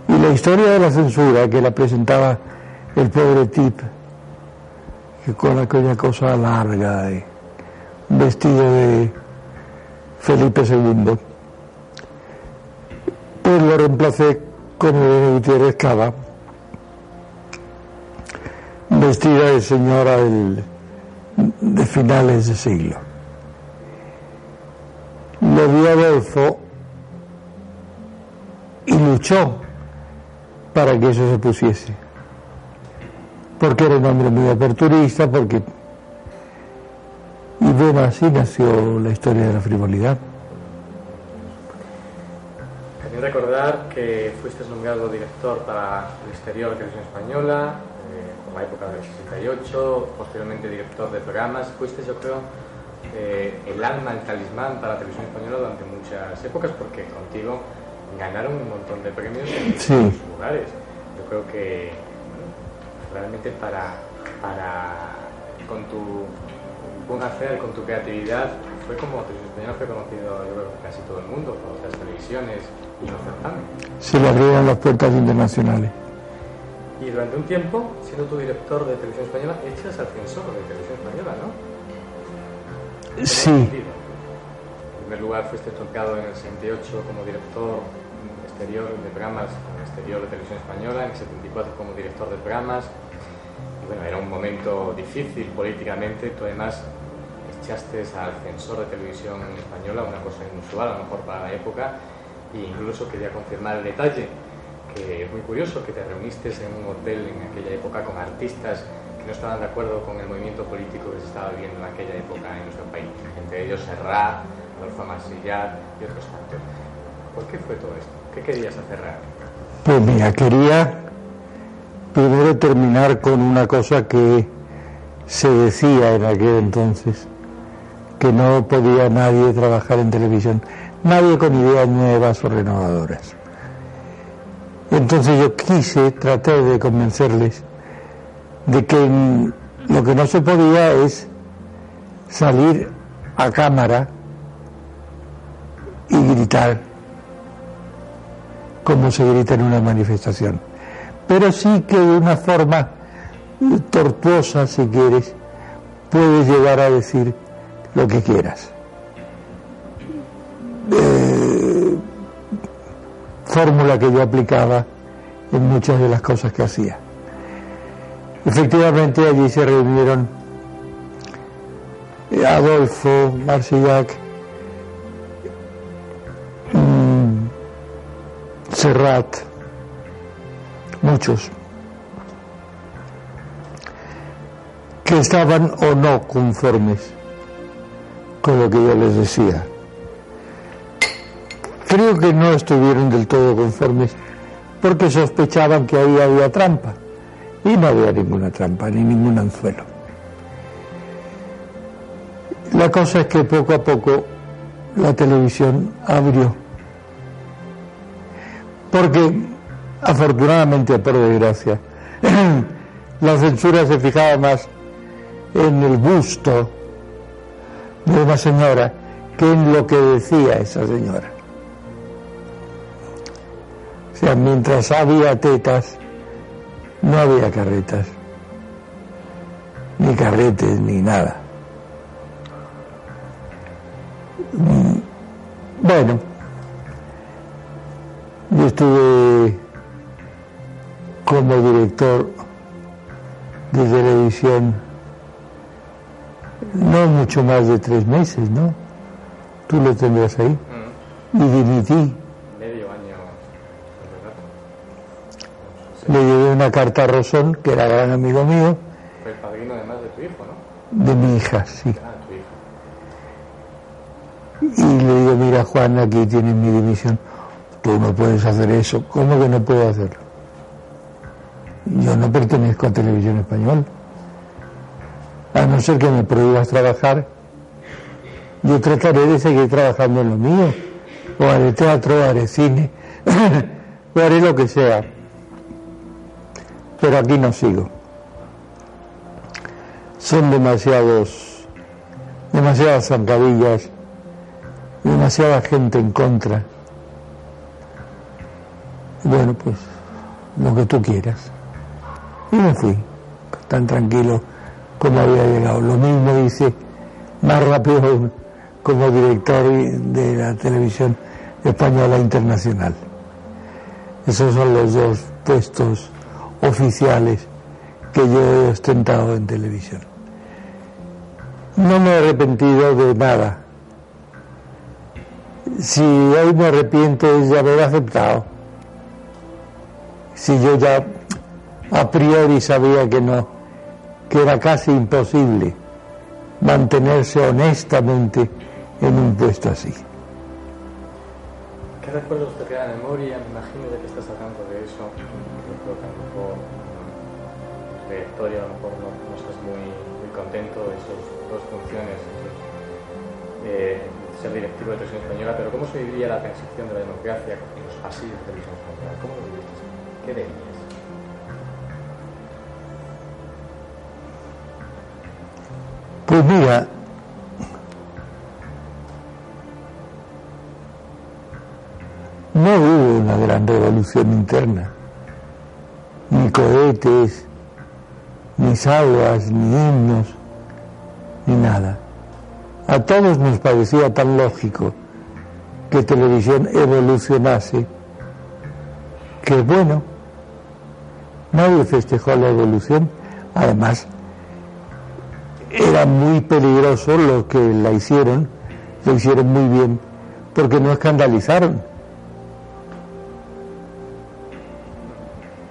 Y la historia de la censura que la presentaba el pobre tip, con aquella cosa larga, y vestido de Felipe II, pues lo reemplacé con Elena Gutiérrez Cava, vestida de señora de finales de siglo. Lo vio Adolfo y luchó para que eso se pusiese. Porque era un hombre muy aperturista, porque... Y bueno, así nació la historia de la frivolidad. También recordar que fuiste nombrado director para el exterior de Televisión Española, eh, por la época del 68, posteriormente director de programas. Fuiste, yo creo, eh, el alma, el talismán para la televisión española durante muchas épocas, porque contigo ganaron un montón de premios en Sí. muchos lugares. Yo creo que realmente para, para con tu buen hacer, con tu creatividad, fue como Televisión Española fue conocido yo creo, casi todo el mundo, por otras televisiones y los certámenes. Se le abrieron las puertas internacionales. Y durante un tiempo, siendo tu director de Televisión Española, echas al censor de Televisión Española, ¿no? Sí. En primer lugar, fuiste tocado en el 68 como director exterior de programas, exterior de Televisión Española, en el 74 como director de programas. Bueno, era un momento difícil políticamente. Tú además echaste al censor de Televisión Española, una cosa inusual a lo mejor para la época, e incluso quería confirmar el detalle, que es muy curioso que te reuniste en un hotel en aquella época con artistas que no estaban de acuerdo con el movimiento político que se estaba viviendo en aquella época en nuestro país, entre ellos Serrat, Adolfo Masillat y otros tantos. ¿Por qué fue todo esto? ¿Qué querías hacer? Pues mira, quería primero terminar con una cosa que se decía en aquel entonces, que no podía nadie trabajar en televisión, nadie con ideas nuevas o renovadoras. Entonces yo quise tratar de convencerles de que lo que no se podía es salir a cámara y gritar como se grita en una manifestación, pero sí que de una forma tortuosa, si quieres, puedes llegar a decir lo que quieras. Eh, fórmula que yo aplicaba en muchas de las cosas que hacía. Efectivamente allí se reunieron Adolfo, Marcillac, mm, Serrat, muchos, que estaban o no conformes con lo que yo les decía. Creo que no estuvieron del todo conformes porque sospechaban que ahí había trampa. Y no había ninguna trampa, ni ningún anzuelo. La cosa es que poco a poco la televisión abrió. Porque, afortunadamente o por desgracia, [CLEARS THROAT] la censura se fijaba más en el busto de una señora que en lo que decía esa señora. O sea, mientras había tetas, no había carretas, ni carretes, ni nada. Mm, Bueno, yo estuve como director de televisión no mucho más de tres meses, ¿no? Tú lo tendrás ahí. Y dimití. Medio año. Le llevé una carta a Rosón, que era gran amigo mío, Fue el padrino además de tu hijo, ¿no? de mi hija, sí. Ah, tu hijo. Y le digo, mira Juan, aquí tienes mi dimisión. Tú no puedes hacer eso. ¿Cómo que no puedo hacerlo? Yo no pertenezco a Televisión Española. A no ser que me prohíbas trabajar, yo trataré de seguir trabajando en lo mío. O haré teatro, o haré cine, [COUGHS] o haré lo que sea. Pero aquí no sigo. Son demasiados, demasiadas zancadillas, demasiada gente en contra. Bueno, pues lo que tú quieras. Y me fui, tan tranquilo como había llegado. Lo mismo hice más rápido como director de la televisión española internacional. Esos son los dos puestos oficiales que yo he ostentado en televisión. No me he arrepentido de nada. Si hoy me arrepiento es de haber aceptado. Si yo ya a priori sabía que no, que era casi imposible mantenerse honestamente en un puesto así. ¿Qué recuerdos te queda de memoria? Me imagino de que estás hablando de eso. Creo que a lo mejor mm, de historia a lo mejor no, estás muy, muy contento de esas dos funciones. Ser directivo de televisión española, pero ¿cómo se vivía la transición de la democracia en los pasillos de televisión española? ¿Cómo lo viviste? ¿Qué veías? Pues mira, no hubo una gran revolución interna, ni cohetes, ni salvas, ni himnos, ni nada. A todos nos parecía tan lógico que televisión evolucionase que bueno, nadie festejó la evolución, además era muy peligroso lo que la hicieron, lo hicieron muy bien, porque no escandalizaron.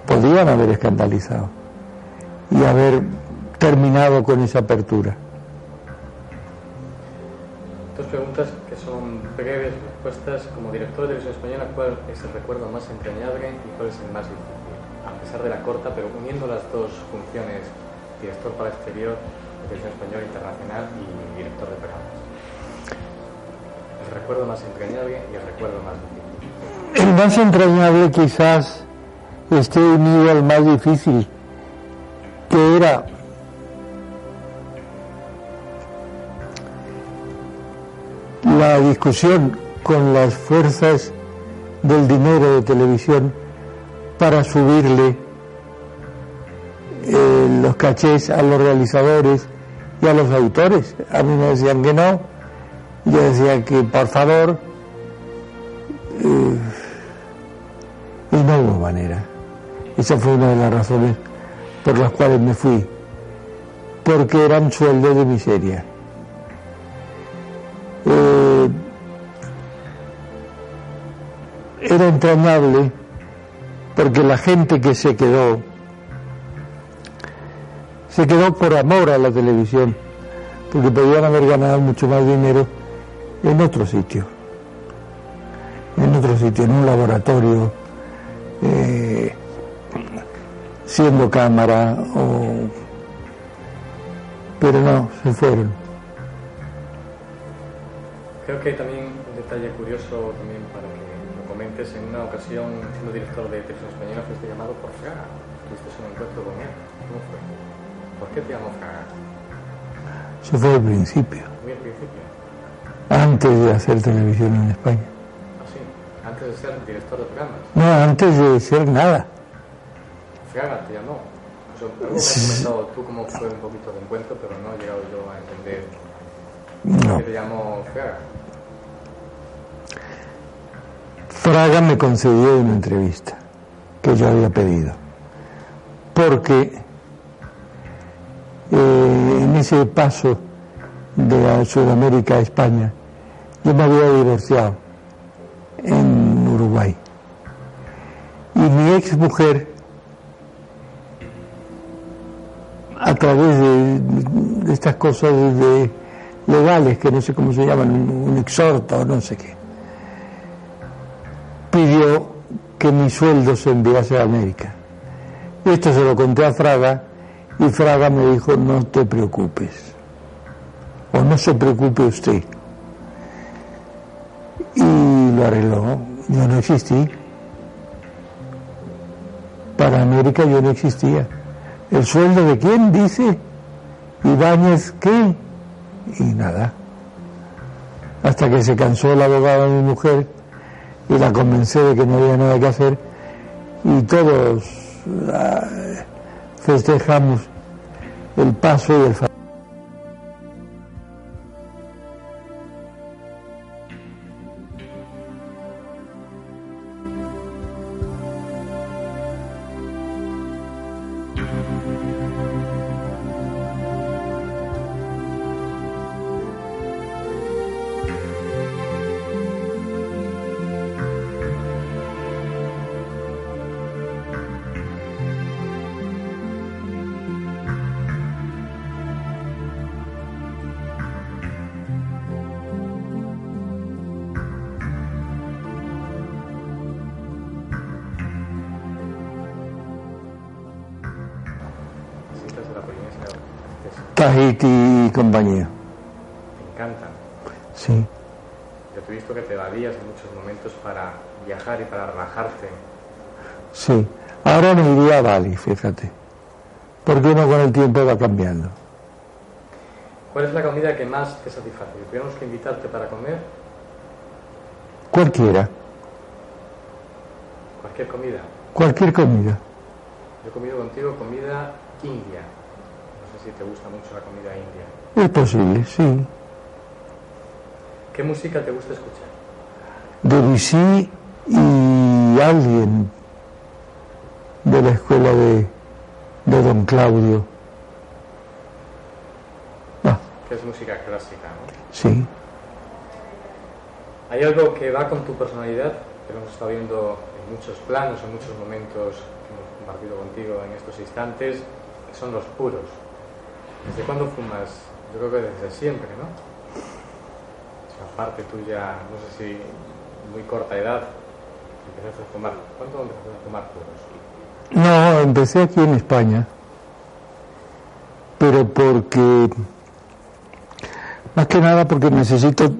Podían haber escandalizado y haber terminado con esa apertura. Dos preguntas que son breves respuestas. Como director de televisión española, ¿cuál es el recuerdo más entrañable y cuál es el más difícil? A pesar de la corta, pero uniendo las dos funciones, director para exterior, televisión española internacional y director de programas. El recuerdo más entrañable y el recuerdo más difícil. El más entrañable quizás esté unido al más difícil, que era la discusión con las fuerzas del dinero de televisión para subirle eh, los cachés a los realizadores a los autores. A mí me decían que no, yo decía que por favor, eh, y no hubo manera. Esa fue una de las razones por las cuales me fui, porque eran sueldos de miseria. Eh, era entrañable porque la gente que se quedó, se quedó por amor a la televisión, porque podían haber ganado mucho más dinero en otro sitio, en otro sitio, en un laboratorio, eh, siendo cámara, o... pero no, se fueron. Creo que también un detalle curioso también para que lo comentes. En una ocasión, siendo director de televisión española, fuiste llamado por Fraga. Tuviste un encuentro con él. ¿Cómo fue? ¿Por qué te llamó Fraga? Eso fue al principio, Muy al principio. antes de hacer televisión en España. Ah, sí. Antes de ser director de programas. No, antes de ser nada. Fraga te llamó. O sea, algo me has comentado tú cómo fue un poquito de encuentro, pero no he llegado yo a entender No. qué te llamó Fraga. Fraga me concedió una entrevista que yo había pedido, porque eh, en ese paso de Sudamérica a España, yo me había divorciado en Uruguay. Y mi ex mujer, a través de, estas cosas de- legales, que no sé cómo se llaman, un, un exhorto o no sé qué, pidió que mi sueldo se enviase a América. Esto se lo conté a Fraga y Fraga me dijo, no te preocupes, o no se preocupe usted. Y lo arregló, yo no existí. Para América yo no existía. ¿El sueldo de quién? Dice. Ibáñez, ¿qué? Y nada. Hasta que se cansó el abogado de mi mujer y la convencé de que no había nada que hacer y todos ah, festejamos el paso y compañía. Te encantan. Sí, Yo te he visto que te vadías en muchos momentos para viajar y para relajarte. sí. Ahora me iría a Bali, fíjate. Porque uno con el tiempo va cambiando. ¿Cuál es la comida que más te satisface? Si tuviéramos que invitarte para comer, Cualquiera, cualquier comida. cualquier comida. Yo he comido contigo comida india. No sé si te gusta mucho la comida india. Es posible, sí. ¿Qué música te gusta escuchar? Debussy y alguien de la escuela de, de Don Claudio. Que es música clásica, ¿no? Sí. ¿Hay algo que va con tu personalidad? Que hemos estado viendo en muchos planos, en muchos momentos que hemos compartido contigo en estos instantes, son los puros. ¿Desde cuándo fumas? Yo creo que desde siempre, ¿no? Es una parte tuya, no sé si muy corta edad, empezaste a fumar. ¿Cuándo empezaste a fumar puros? No, empecé aquí en España, pero porque, más que nada porque necesito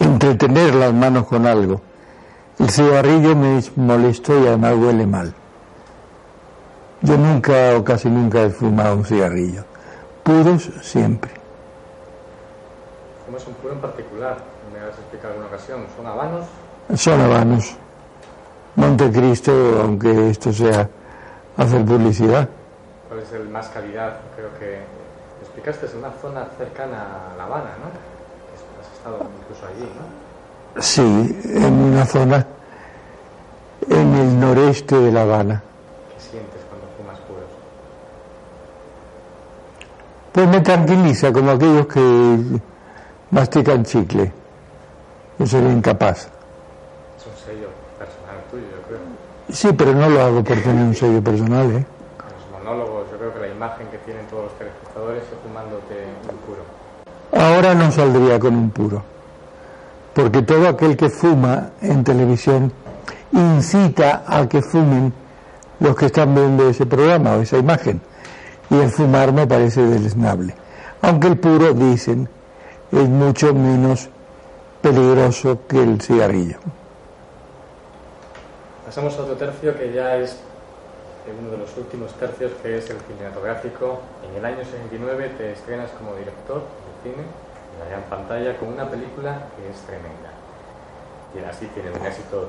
entretener las manos con algo. El cigarrillo me es molesto y además huele mal. Yo nunca o casi nunca he fumado un cigarrillo. Puros siempre. ¿Fumas un puro en particular? ¿Me has explicado en alguna ocasión? ¿Son habanos? Son habanos. Montecristo, aunque esto sea hacer publicidad. ¿Cuál es el más calidad? Creo que explicaste, es una zona cercana a La Habana, ¿no? Has estado incluso allí, ¿no? Sí, en una zona en el noreste de La Habana. ¿Qué sientes cuando fumas puros? Pues me tranquiliza como aquellos que mastican chicle. Yo sería incapaz. Es un sello personal tuyo, yo creo. Sí, pero no lo hago por tener un sello personal, ¿eh? Los monólogos, yo creo que la imagen que tienen todos los telespectadores es fumándote un puro. Ahora no saldría con un puro. Porque todo aquel que fuma en televisión incita a que fumen los que están viendo ese programa o esa imagen. Y el fumar me parece deleznable. Aunque el puro, dicen, es mucho menos peligroso que el cigarrillo. Pasamos a otro tercio que ya es uno de los últimos tercios, que es el cinematográfico. En el año 69 te estrenas como director de cine, en la gran pantalla, con una película que es tremenda. Y así tiene un éxito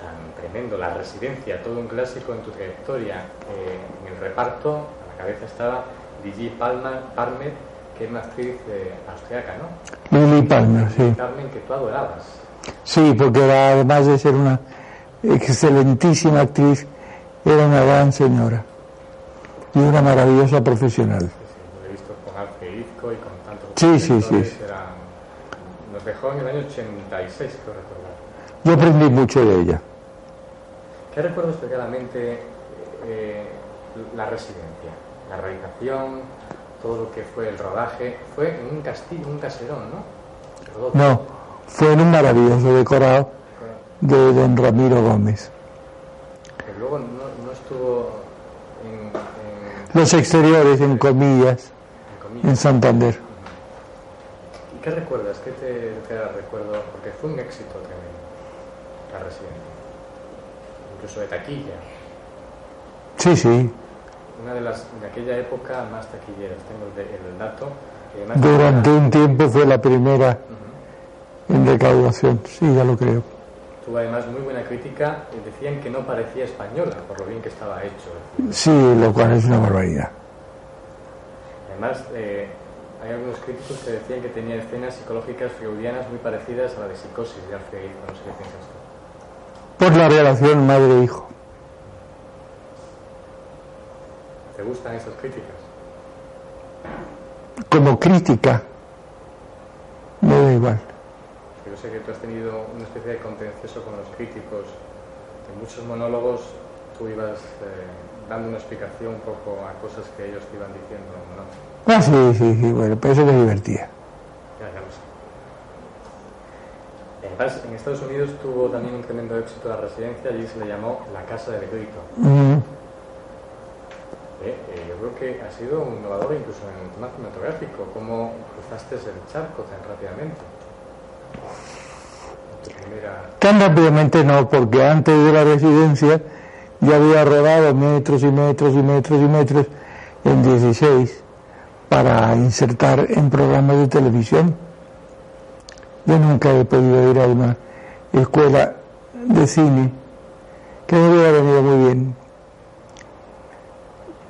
tan tremendo, La Residencia, todo un clásico en tu trayectoria. Eh, en el reparto, cabeza estaba Gigi Palmer, Palmer que es una actriz eh, austriaca, ¿no? Lili Palmer, sí. Carmen, que tú adorabas. Sí, porque era, además de ser una excelentísima actriz, era una gran señora y una maravillosa profesional. Lo he visto con Alfred Hitchcock y con tantos Sí, sí, sí. Nos dejó en el año 86, creo recordar. Yo aprendí mucho de ella. ¿Qué recuerdo especialmente eh, la residencia? La realización, todo lo que fue el rodaje. Fue en un castillo, un caserón, ¿no? No, fue en un maravilloso decorado de don Ramiro Gómez. Que luego no, no estuvo en, en- Los exteriores, en comillas, en comillas. en Santander. ¿Y qué recuerdas? ¿Qué te queda de recuerdo? Porque fue un éxito tremendo, la residencia. Incluso de taquilla. Sí, sí. Una de las, de aquella época, más taquilleras. Tengo el, de- el dato. además Durante un tiempo fue la primera en recaudación. Sí, ya lo creo. Tuvo además muy buena crítica. y Decían que no parecía española, por lo bien que estaba hecho. Sí, lo cual es una barbaridad. Además, eh, hay algunos críticos que decían que tenía escenas psicológicas freudianas muy parecidas a la de psicosis de Alfred. No sé qué piensas tú. Por la relación madre-hijo. ¿Te gustan esas críticas? Como crítica, me da igual. Yo sé que tú has tenido una especie de contencioso con los críticos. En muchos monólogos tú ibas eh, dando una explicación un poco a cosas que ellos te iban diciendo, ¿no? Ah, sí, sí, sí, bueno, pero eso me divertía. Ya, ya lo sé. Además, en Estados Unidos tuvo también un tremendo éxito la residencia, allí se le llamó la Casa del Grito. Mm, que has sido un innovador incluso en el tema cinematográfico. ¿Cómo cruzaste el charco tan rápidamente? Tan rápidamente no, porque antes de la residencia ya había rodado metros y metros y metros y metros en 16 para insertar en programas de televisión. Yo nunca he podido ir a una escuela de cine que me hubiera venido muy bien.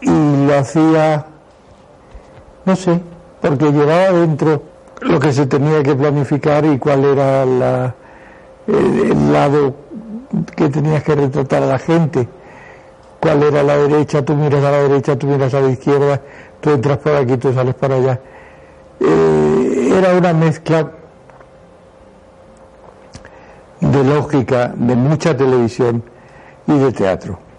Y lo hacía, no sé, porque llevaba dentro lo que se tenía que planificar y cuál era la, el, lado que tenías que retratar a la gente. Cuál era la derecha, tú miras a la derecha, tú miras a la izquierda, tú entras por aquí, tú sales para allá. Eh, era una mezcla de lógica, de mucha televisión y de teatro.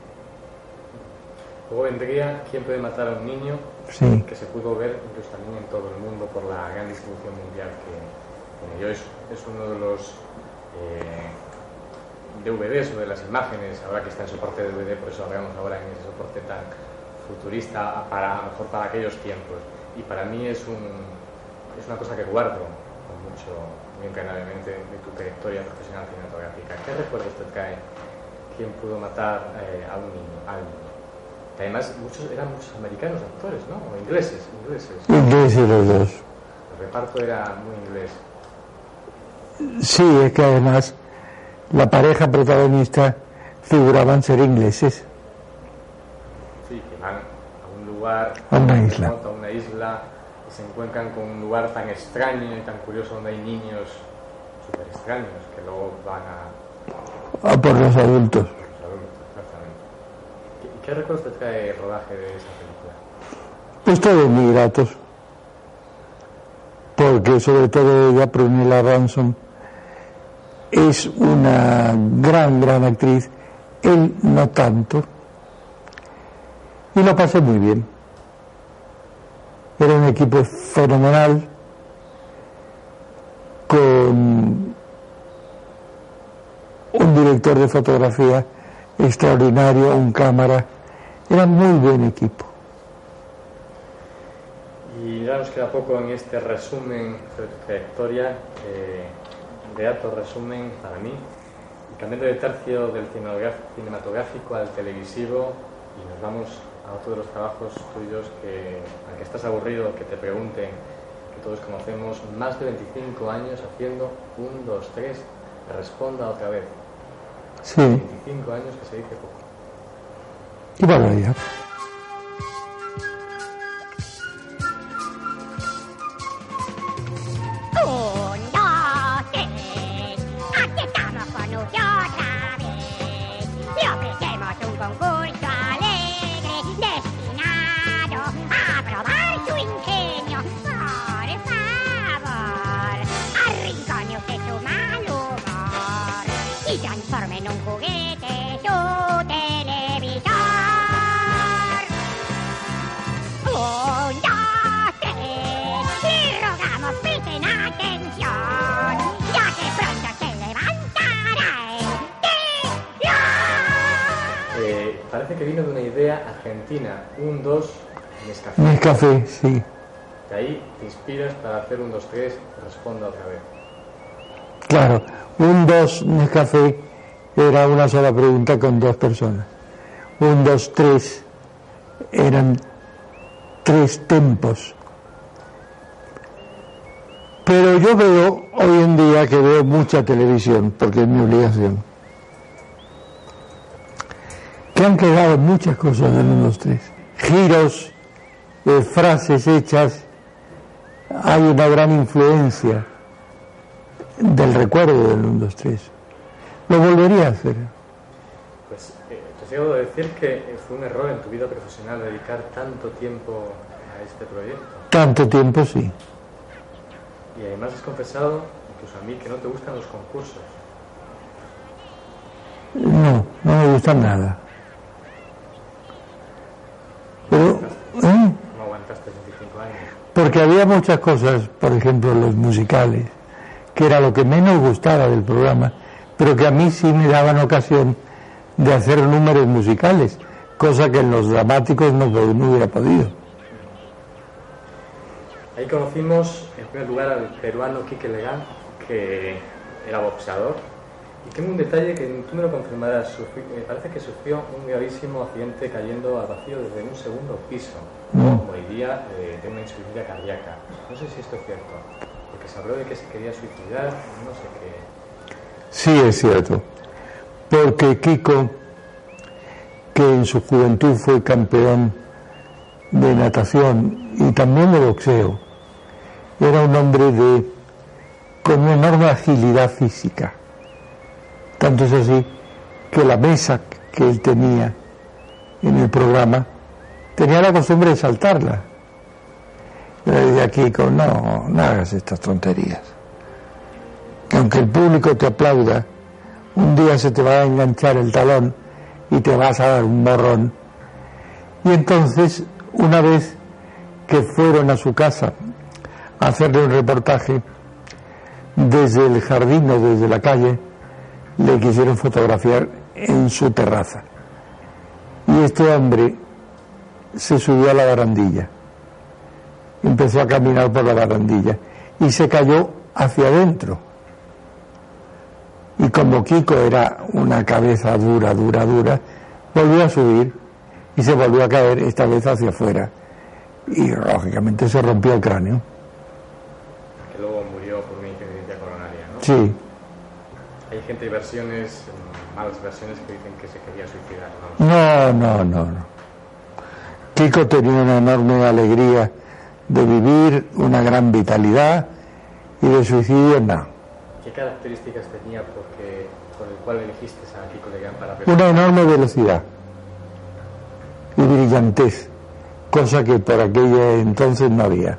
Luego vendría ¿Quién puede matar a un niño? Sí. que se pudo ver incluso también en todo el mundo por la gran distribución mundial que tiene. Es, es uno de los eh, DVDs o de las imágenes, ahora que está en soporte DVD, por eso hablamos ahora en ese soporte tan futurista, para, a lo mejor para aquellos tiempos. Y para mí es, un, es una cosa que guardo con mucho, muy de tu trayectoria profesional cinematográfica. ¿Qué recuerdos te trae quién pudo matar eh, a un niño? Además, muchos, eran muchos americanos actores, ¿no? O ingleses, ingleses. Ingleses los dos. El reparto era muy inglés. Sí, es que además la pareja protagonista figuraban ser ingleses. Sí, que van a un lugar, a una isla, a una isla y se encuentran con un lugar tan extraño y tan curioso donde hay niños súper extraños que luego van a... A por los adultos. ¿Qué recuerdos te trae el rodaje de esa película? Pues todos muy gratos. Porque sobre todo ella, Prunella Ransom, es una gran, gran actriz. Él no tanto. Y lo pasé muy bien. Era un equipo fenomenal con un director de fotografía extraordinario, un cámara. Era muy buen equipo. Y ya nos queda poco en este resumen de trayectoria, eh, de alto resumen para mí. Y cambiando de tercio del cinematográfico al televisivo, y nos vamos a otro de los trabajos tuyos que, aunque estás aburrido, que te pregunten, que todos conocemos, más de 25 años haciendo un, dos, tres, responda otra vez. Sí. 25 años que se dice poco. Y barbaridad. Un, dos, que vino de una idea argentina, un, dos, Nescafé. Nescafé, sí. De ahí te inspiras para hacer un, dos, tres, responda otra vez. Claro, un dos Nescafé era una sola pregunta con dos personas. Un, dos, tres eran tres tempos. Pero yo veo hoy en día que veo mucha televisión, porque es mi obligación, que han quedado muchas cosas del 1, 2, 3. Giros, eh, frases hechas, hay una gran influencia del recuerdo del 1, 2, 3. Lo volvería a hacer. Pues eh, te debo decir que fue un error en tu vida profesional dedicar tanto tiempo a este proyecto. Tanto tiempo, sí. Y además has confesado, incluso a mí, que no te gustan los concursos. No, no me gusta nada. ¿Eh? Aguantaste 25 años. Porque había muchas cosas, por ejemplo, los musicales, que era lo que menos gustaba del programa, pero que a mí sí me daban ocasión de hacer números musicales, cosa que en los dramáticos no, no hubiera podido. Ahí conocimos, en primer lugar, al peruano Quique Legan, que era boxeador, y tengo un detalle que tú me lo confirmarás. Sufri- me parece que sufrió un gravísimo accidente cayendo al vacío desde un segundo piso. Mm. Moriría eh, de una insuficiencia cardíaca. No sé si esto es cierto. Porque se habló de que se quería suicidar, no sé qué. Sí, es cierto. Porque Kiko, que en su juventud fue campeón de natación y también de boxeo, era un hombre de con una enorme agilidad física. Tanto es así que la mesa que él tenía en el programa tenía la costumbre de saltarla. Yo le decía a Kiko, no, no hagas estas tonterías que aunque el público te aplauda, un día se te va a enganchar el talón y te vas a dar un morrón. Y entonces, una vez que fueron a su casa a hacerle un reportaje, desde el jardín o desde la calle, le quisieron fotografiar en su terraza. Y este hombre se subió a la barandilla, empezó a caminar por la barandilla y se cayó hacia adentro. Y como Kiko era una cabeza dura, dura, dura, volvió a subir y se volvió a caer, esta vez hacia afuera. Y lógicamente se rompió el cráneo. Que luego murió por una insuficiencia coronaria, ¿no? Sí, Hay gente y versiones, mm, malas versiones que dicen que se quería suicidar. ¿no? no, no, no. Kiko tenía una enorme alegría de vivir, una gran vitalidad y de suicidio no. ¿Qué características tenía porque, por el cual elegiste a Kiko Legán para Una enorme velocidad y brillantez, cosa que por aquella entonces no había.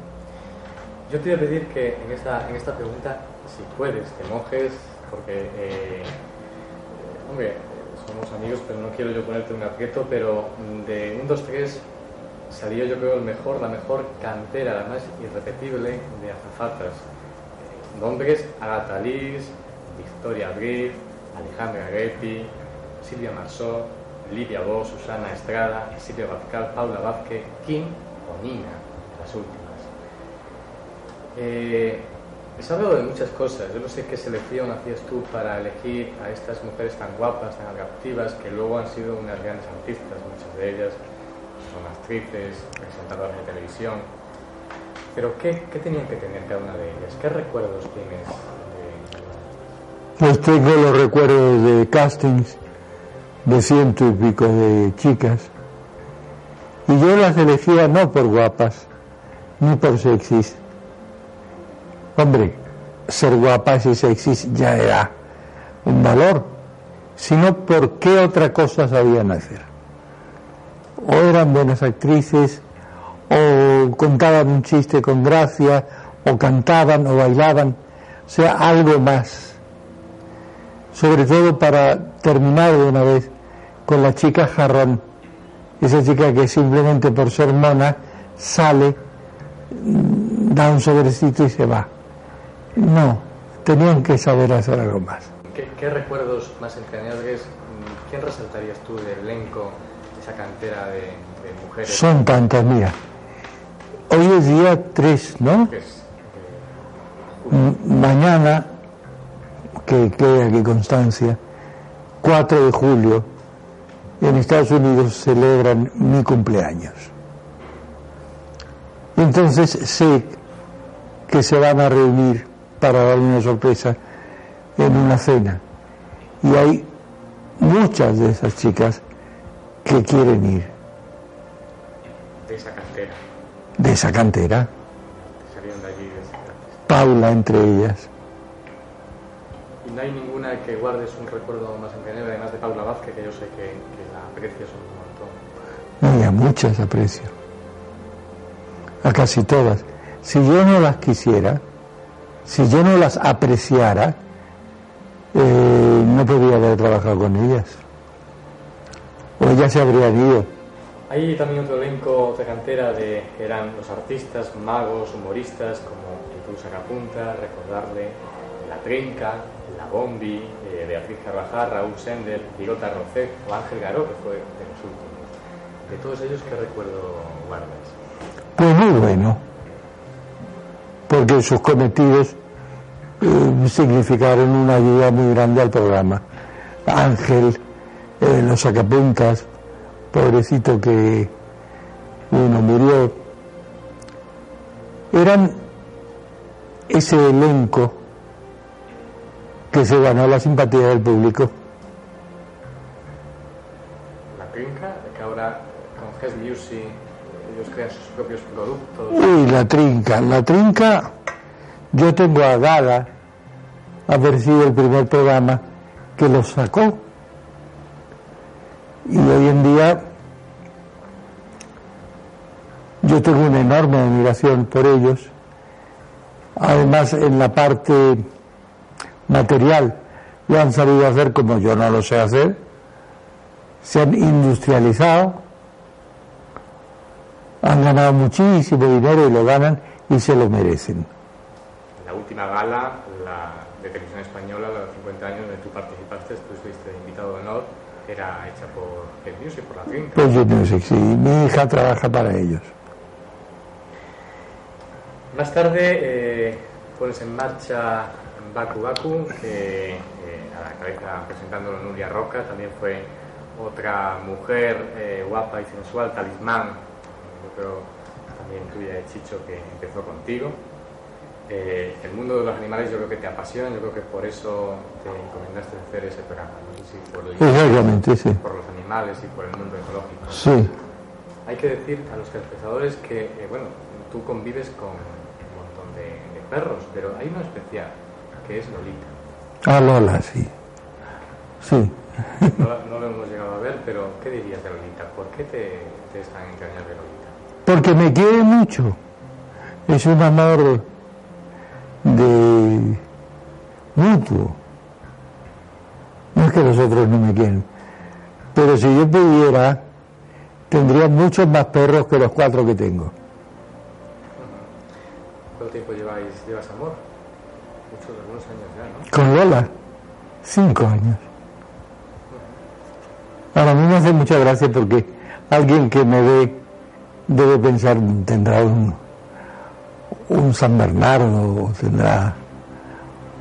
Yo te voy a pedir que en esta, en esta pregunta, si puedes, te mojes, porque, eh, hombre, somos amigos, pero no quiero yo ponerte un aprieto, pero de un 2, 3 salió yo creo el mejor, la mejor cantera, la más irrepetible de azafatas. Nombres, Agatha Liz, Victoria Abril, Alejandra Geppi, Silvia Marsó, Lidia Bo, Susana Estrada, Silvia Vazcal, Paula Vázquez, Kim o Nina, las últimas. Eh, se ha hablado de muchas cosas. Yo no sé qué selección hacías tú para elegir a estas mujeres tan guapas, tan atractivas, que luego han sido unas grandes artistas, muchas de ellas son actrices, presentadoras de televisión. Pero ¿qué, qué tenían que tener cada una de ellas? ¿Qué recuerdos tienes? Pues tengo los recuerdos de castings de ciento y pico de chicas. Y yo las elegía no por guapas, ni por sexys. Hombre, ser guapas y sexys ya era un valor, sino por qué otra cosa sabían hacer. O eran buenas actrices, o contaban un chiste con gracia, o cantaban o bailaban, o sea, algo más. Sobre todo para terminar de una vez con la chica jarrón, esa chica que simplemente por ser mona sale, da un sobrecito y se va. No, tenían que saber hacer algo más. ¿Qué, qué recuerdos más entrañables? mm, ¿Quién resaltarías tú del elenco, esa cantera de, de mujeres? Son tantas, mira. Hoy es día 3, ¿no? Mañana, que quede aquí constancia, 4 de julio, en Estados Unidos celebran mi cumpleaños. Y entonces sé que se van a reunir para darme una sorpresa en una cena. Y hay muchas de esas chicas que quieren ir, de esa cantera, de esa cantera, que salieron de allí. de esa- Paula entre ellas. Y no hay ninguna que guardes un recuerdo más entrañable, además de Paula Vázquez, que yo sé que, que la aprecias un montón. No, y a muchas aprecio. A casi todas. Si yo no las quisiera, si yo no las apreciara, eh, no podría haber trabajado con ellas. O ellas se habrían ido. Hay también otro elenco, otra cantera de que eran los artistas, magos, humoristas, como el Sacapunta, recordarle La Trinca, La Bombi, eh, Beatriz Carvajal, Raúl Sender, Bigota Rocet o Ángel Garó, que fue de los últimos. De todos ellos, ¿qué recuerdo guardas? Pues muy bueno. Sus cometidos eh, significaron una ayuda muy grande al programa. Ángel, eh, los sacapuntas, pobrecito que uno murió, eran ese elenco que se ganó la simpatía del público. La trinca, que ahora con Ges Music crean sus propios productos. Uy, la trinca, la trinca, yo tengo a Gala, haber sido el primer programa que lo sacó. Y hoy en día yo tengo una enorme admiración por ellos. Además, en la parte material lo han sabido hacer como yo no lo sé hacer. Se han industrializado, han ganado muchísimo dinero y lo ganan y se lo merecen. La última gala, la de televisión española, la de los 50 años, donde tú participaste, tú estuviste de invitado de honor, era hecha por Ed Music, por la. Pues yo no sé si mi hija trabaja para ellos. Más tarde eh, pones en marcha Baku Baku, que eh, a la cabeza presentándolo Nuria Roca, también fue otra mujer eh, guapa y sensual, talismán, creo también tuya de Chicho, que empezó contigo. Eh, el mundo de los animales yo creo que te apasiona, yo creo que por eso te encomendaste hacer ese programa, no sé si por, el- Exactamente, sí. por los animales y por el mundo ecológico. Sí. Hay que decir a los espectadores que, eh, bueno, tú convives con un montón de, de perros, pero hay uno especial, que es Lolita. A Lola, sí. Sí. No, no lo hemos llegado a ver, pero ¿qué dirías de Lolita? ¿Por qué te, te es tan entrañable Lolita? Porque me quiere mucho. Es un amor de mutuo. No es que los otros no me quieren. Pero si yo pudiera, tendría muchos más perros que los cuatro que tengo. ¿Cuánto tiempo lleváis, llevas amor? Muchos, algunos años ya, ¿no? Con Lola, cinco años. Ahora a mí me hace mucha gracia porque alguien que me ve debe pensar, tendrá un, un San Bernardo, o tendrá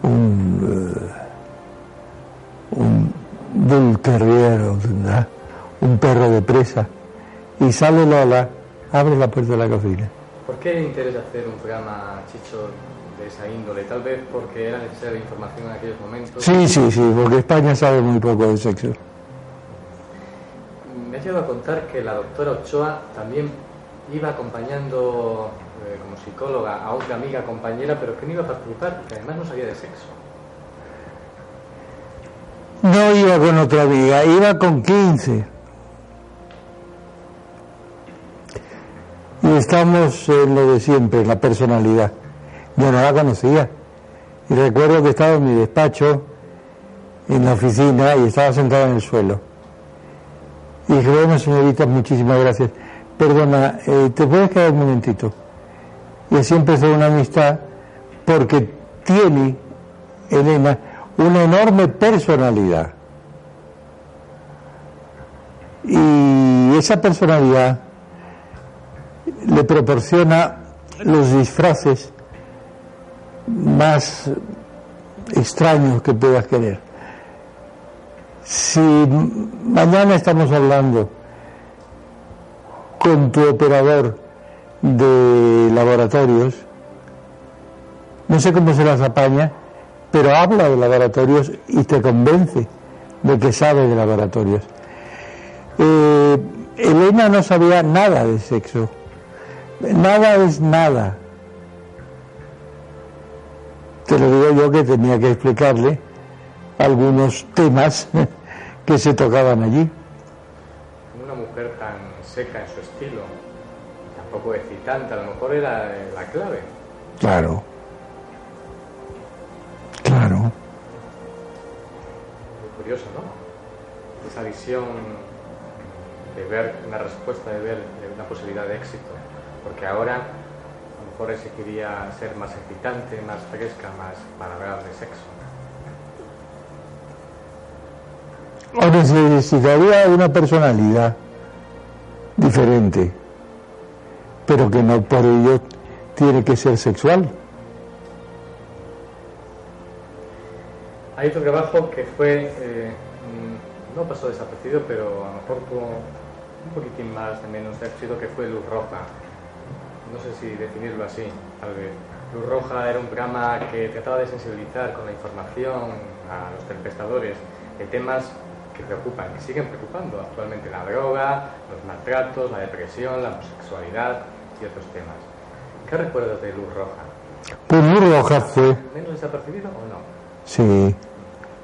un, eh, un Bull Terrier, o tendrá un perro de presa. Y sale Lola, abre la puerta de la cocina. ¿Por qué le interesa hacer un programa, Chicho, de esa índole? Tal vez porque era necesaria información en aquellos momentos. Sí, sí, sí, porque España sabe muy poco de sexo. Me ha llegado a contar que la doctora Ochoa también iba acompañando eh, como psicóloga a otra amiga compañera, pero que no iba a participar, que además no sabía de sexo. No iba con otra amiga, iba con 15. Y estamos en lo de siempre, en la personalidad. Yo no la conocía. Y recuerdo que estaba en mi despacho, en la oficina, y estaba sentada en el suelo. Y dije, bueno, señorita, muchísimas gracias. Perdona, eh, ¿te puedes quedar un momentito? Y así empezó una amistad, porque tiene, Elena, una enorme personalidad. Y esa personalidad le proporciona los disfraces más extraños que puedas querer. Si mañana estamos hablando con tu operador de laboratorios, no sé cómo se las apaña, pero habla de laboratorios y te convence de que sabe de laboratorios. Eh, Elena no sabía nada de sexo. Nada es nada. Te lo digo yo que tenía que explicarle algunos temas [LAUGHS] que se tocaban allí. Seca en su estilo, tampoco excitante, a lo mejor era eh, la clave. Claro. Claro. Muy curioso, ¿no? Esa visión de ver una respuesta, de ver una posibilidad de éxito. Porque ahora a lo mejor se quería ser más excitante, más fresca, más para hablar de sexo. O necesitaría una personalidad diferente, pero que no por ello tiene que ser sexual. Hay otro trabajo que fue, eh, no pasó desaparecido, pero a lo mejor un poquitín más de menos de que fue Luz Roja. No sé si definirlo así, tal vez. Luz Roja era un programa que trataba de sensibilizar con la información a los telespectadores de temas que preocupan, que siguen preocupando actualmente, la droga, los maltratos, la depresión, la homosexualidad y otros temas. ¿Qué recuerdas de Luz Roja? Pues Luz Roja fue, ¿Menos desapercibido o no? sí,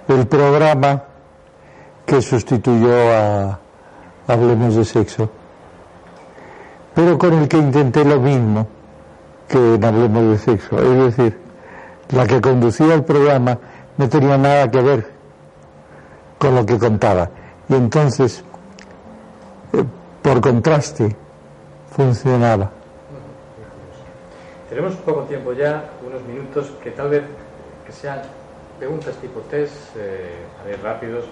el programa que sustituyó a Hablemos de Sexo, pero con el que intenté lo mismo que en Hablemos de Sexo, es decir, la que conducía el programa no tenía nada que ver con lo que contaba. Y entonces, eh, por contraste, funcionaba. Tenemos poco tiempo ya, unos minutos que tal vez que sean preguntas tipo test, eh, a ver, rápidos.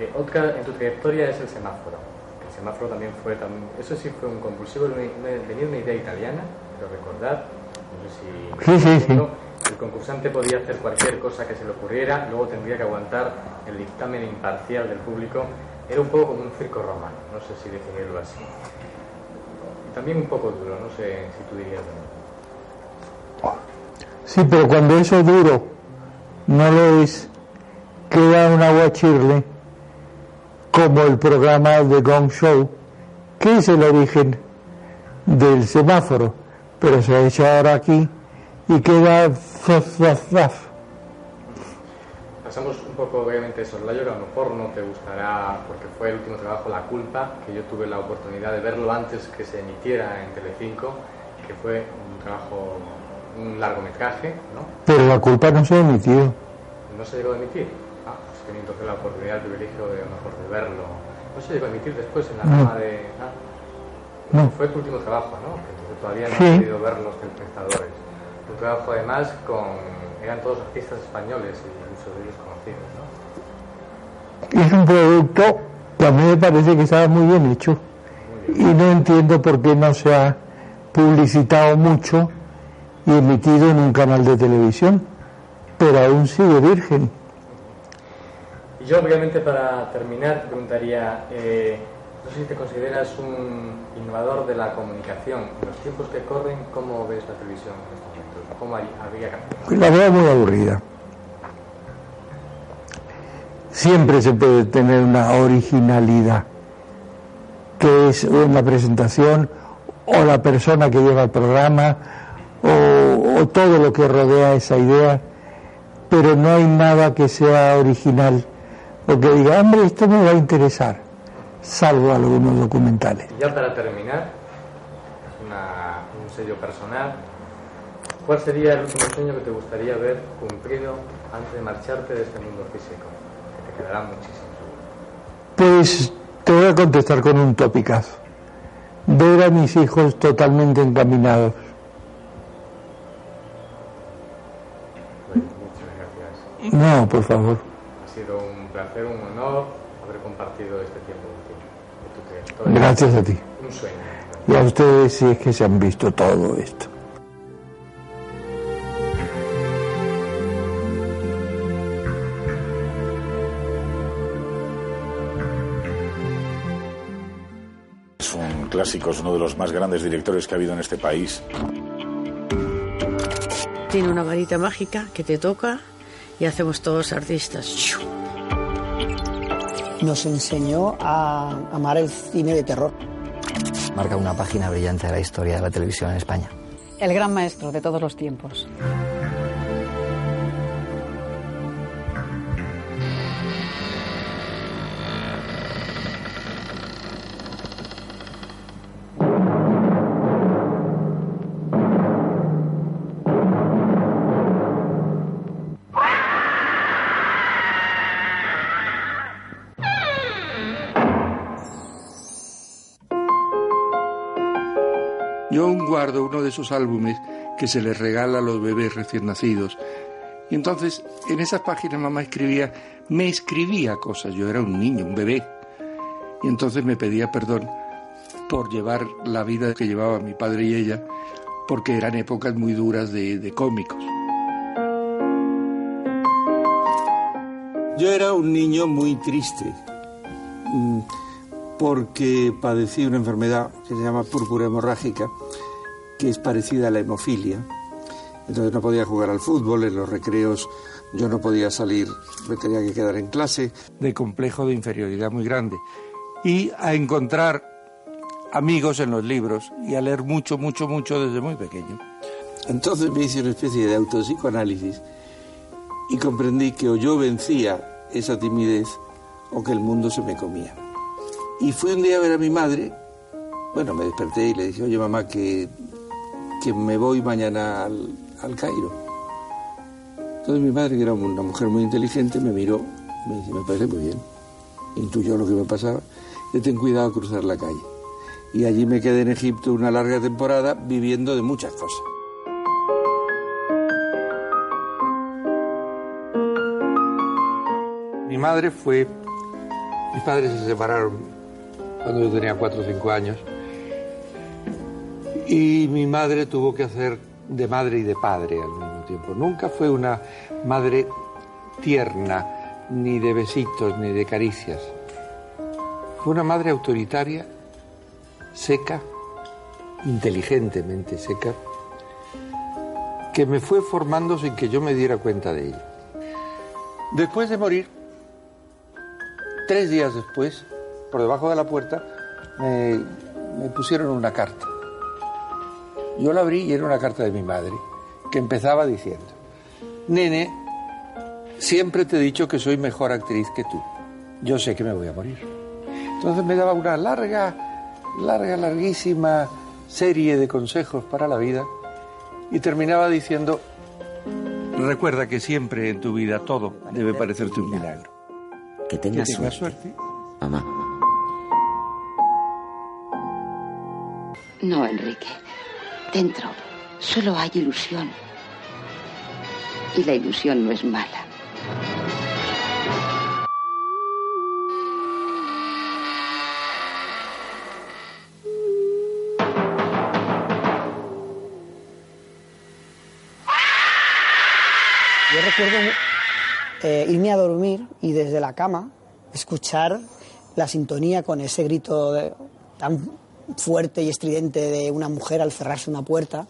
Eh, Otka, en tu trayectoria es el semáforo. El semáforo también fue, eso sí fue un compulsivo, una- una- venía una idea italiana, pero recordad, no sé si... Sí, sí, sí. El concursante podía hacer cualquier cosa que se le ocurriera, luego tendría que aguantar el dictamen imparcial del público. Era un poco como un circo romano, no sé si definirlo así. También un poco duro, no sé si tú dirías. Sí, pero cuando eso duro no lo es, queda un aguachirle como el programa de Gong Show, que es el origen del semáforo, pero se ha hecho ahora aquí y queda faf, faf, faf. Pasamos un poco obviamente de soslayo, que a lo mejor no te gustará porque fue el último trabajo La Culpa, que yo tuve la oportunidad de verlo antes que se emitiera en Telecinco, que fue un trabajo, un largometraje, ¿no? Pero la culpa no se ha emitido. ¿No se llegó a emitir? Ah, pues tenía entonces la oportunidad, el privilegio de a lo mejor de verlo. ¿No se llegó a emitir después en la No. rama de...? Ah, No. Fue tu último trabajo, ¿no? Que entonces todavía no Sí. han podido ver los telespectadores. Trabajo además con... eran todos artistas españoles y muchos de ellos conocidos, ¿no? Es un producto que a mí me parece que estaba muy bien hecho y no entiendo por qué no se ha publicitado mucho y emitido en un canal de televisión, pero aún sigue virgen. Y yo, obviamente, para terminar, preguntaría, eh, no sé si te consideras un innovador de la comunicación. En los tiempos que corren, ¿cómo ves la televisión? ¿Cómo hay- habría que La veo muy aburrida. Siempre se puede tener una originalidad, que es una presentación o la persona que lleva el programa o, o todo lo que rodea esa idea, pero no hay nada que sea original o que diga, hombre, esto me va a interesar, salvo algunos documentales. Y ya para terminar, una- un sello personal, ¿cuál sería el último sueño que te gustaría ver cumplido antes de marcharte de este mundo físico? Que te quedará muchísimo. Pues te voy a contestar con un topicazo. Ver a mis hijos totalmente encaminados. Muchas gracias. No, por favor. Ha sido un placer, un honor haber compartido este tiempo contigo. Gracias a ti. Un sueño. Y a ustedes si es que se han visto todo esto. Es un clásico, es uno de los más grandes directores que ha habido en este país. Tiene una varita mágica que te toca y hacemos todos artistas. Nos enseñó a amar el cine de terror. Marca una página brillante de la historia de la televisión en España. El gran maestro de todos los tiempos. De esos álbumes que se les regala a los bebés recién nacidos. Y entonces en esas páginas mamá escribía, me escribía cosas, yo era un niño, un bebé. Y entonces me pedía perdón por llevar la vida que llevaba mi padre y ella, porque eran épocas muy duras de, de cómicos. Yo era un niño muy triste mm, porque padecí una enfermedad que se llama púrpura hemorrágica, que es parecida a la hemofilia. Entonces no podía jugar al fútbol, en los recreos yo no podía salir, me tenía que quedar en clase, de complejo de inferioridad muy grande. Y a encontrar amigos en los libros y a leer mucho, mucho, mucho desde muy pequeño. Entonces me hice una especie de autopsicoanálisis y comprendí que o yo vencía esa timidez o que el mundo se me comía. Y fui un día a ver a mi madre, bueno, me desperté y le dije, oye mamá, que, que me voy mañana al, Cairo. Entonces mi madre, que era una mujer muy inteligente, me miró, me dice, me parece muy bien. Intuyó lo que me pasaba, y ten cuidado a cruzar la calle. Y allí me quedé en Egipto una larga temporada viviendo de muchas cosas. Mi madre fue... Mis padres se separaron cuando yo tenía 4 o 5 años. Y mi madre tuvo que hacer de madre y de padre al mismo tiempo. Nunca fue una madre tierna, ni de besitos, ni de caricias. Fue una madre autoritaria, seca, inteligentemente seca, que me fue formando sin que yo me diera cuenta de ello. Después de morir, tres días después, por debajo de la puerta, me, me pusieron una carta. Yo la abrí y era una carta de mi madre, que empezaba diciendo, Nene, siempre te he dicho que soy mejor actriz que tú. Yo sé que me voy a morir. Entonces me daba una larga, larga, larguísima serie de consejos para la vida y terminaba diciendo, recuerda que siempre en tu vida todo debe parecerte un milagro. Que tengas, que tengas suerte. suerte. Mamá. No, Enrique. Dentro solo hay ilusión. Y la ilusión no es mala. Yo recuerdo eh, irme a dormir y desde la cama escuchar la sintonía con ese grito de- tan fuerte y estridente de una mujer al cerrarse una puerta.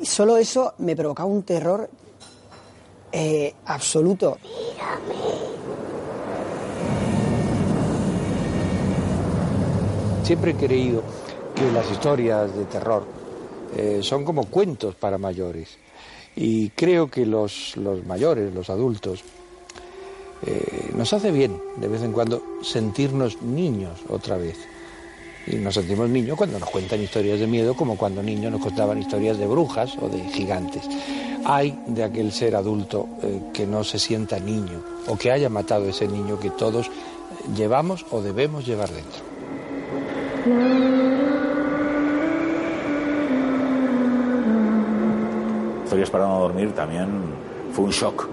Y solo eso me provocaba un terror eh, absoluto. Siempre he creído que las historias de terror eh, son como cuentos para mayores. Y creo que los, los mayores, los adultos, eh, nos hace bien de vez en cuando sentirnos niños otra vez. Y nos sentimos niños cuando nos cuentan historias de miedo, como cuando niños nos contaban historias de brujas o de gigantes. Hay de aquel ser adulto eh, que no se sienta niño o que haya matado ese niño que todos eh, llevamos o debemos llevar dentro. Historias para no dormir también fue un shock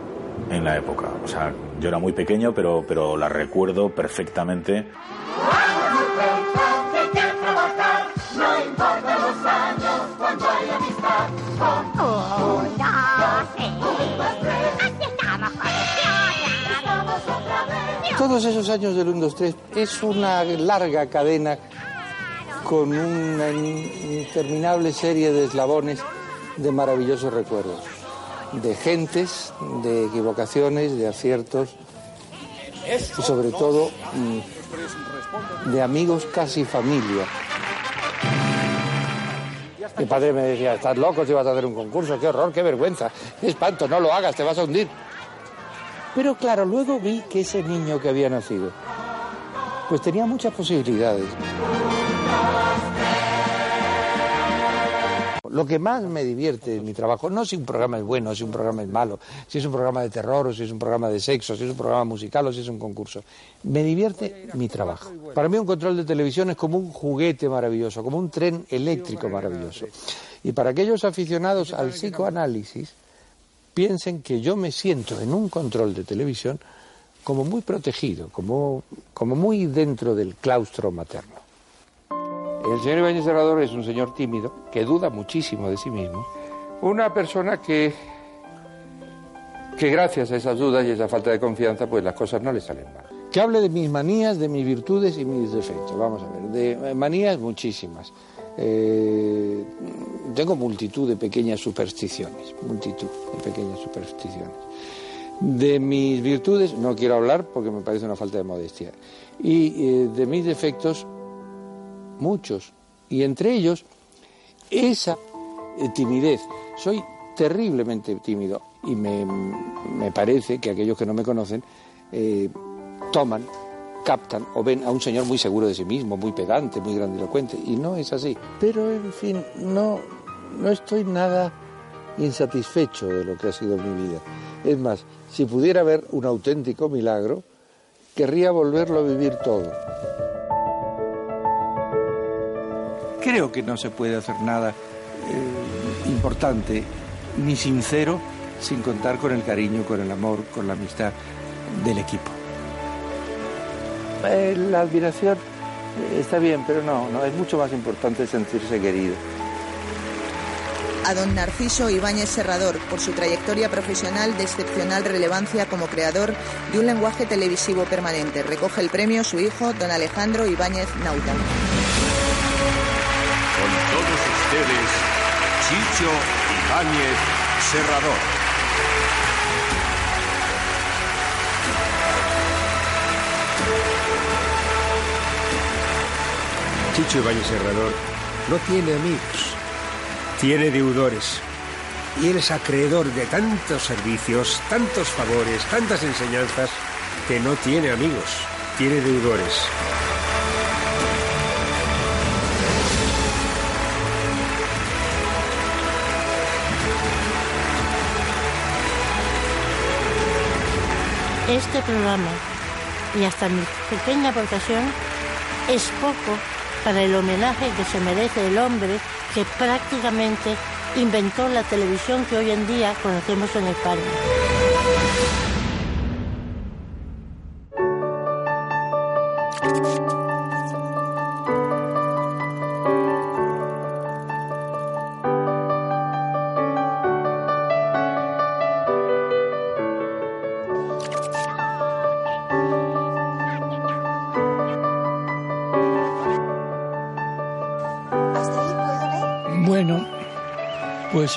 en la época. O sea, yo era muy pequeño, pero, pero la recuerdo perfectamente. Todos esos años del 1, 2, 3 es una larga cadena con una in- interminable serie de eslabones de maravillosos recuerdos, de gentes, de equivocaciones, de aciertos y sobre todo mm, de amigos casi familia. Mi padre me decía, estás loco si vas a hacer un concurso, qué horror, qué vergüenza, qué espanto, no lo hagas, te vas a hundir. Pero claro, luego vi que ese niño que había nacido, pues tenía muchas posibilidades. Lo que más me divierte en mi trabajo, no si un programa es bueno, si un programa es malo, si es un programa de terror, o si es un programa de sexo, si es un programa musical o si es un concurso. Me divierte mi trabajo. Para mí un control de televisión es como un juguete maravilloso, como un tren eléctrico maravilloso. Y para aquellos aficionados al psicoanálisis, piensen que yo me siento en un control de televisión como muy protegido, como, como muy dentro del claustro materno. El señor Ibáñez Serrador es un señor tímido que duda muchísimo de sí mismo. Una persona que que gracias a esas dudas y esa falta de confianza, pues las cosas no le salen mal. Que hable de mis manías, de mis virtudes y mis defectos. Vamos a ver, de manías muchísimas. Eh, tengo multitud de pequeñas supersticiones, multitud de pequeñas supersticiones. De mis virtudes no quiero hablar porque me parece una falta de modestia. Y eh, de mis defectos, muchos. Y entre ellos, esa eh, timidez. Soy terriblemente tímido y me, me, parece que aquellos que no me conocen toman, captan o ven a un señor muy seguro de sí mismo, muy pedante, muy grandilocuente. Y no es así. Pero, en fin, no, no estoy nada insatisfecho de lo que ha sido mi vida. Es más, si pudiera haber un auténtico milagro, querría volverlo a vivir todo. Creo que no se puede hacer nada eh, importante ni sincero sin contar con el cariño, con el amor, con la amistad del equipo. Eh, la admiración eh, está bien, pero no, no, es mucho más importante sentirse querido a don Narciso Ibáñez Serrador por su trayectoria profesional de excepcional relevancia como creador de un lenguaje televisivo permanente. Recoge el premio su hijo, don Alejandro Ibáñez Nauta. Con todos ustedes, Chicho Ibáñez Serrador. Chicho Ibáñez Serrador no tiene amigos tiene deudores. Y él es acreedor de tantos servicios, tantos favores, tantas enseñanzas, que no tiene amigos, tiene deudores. Este programa y hasta mi pequeña aportación es poco para el homenaje que se merece el hombre que prácticamente inventó la televisión que hoy en día conocemos en España.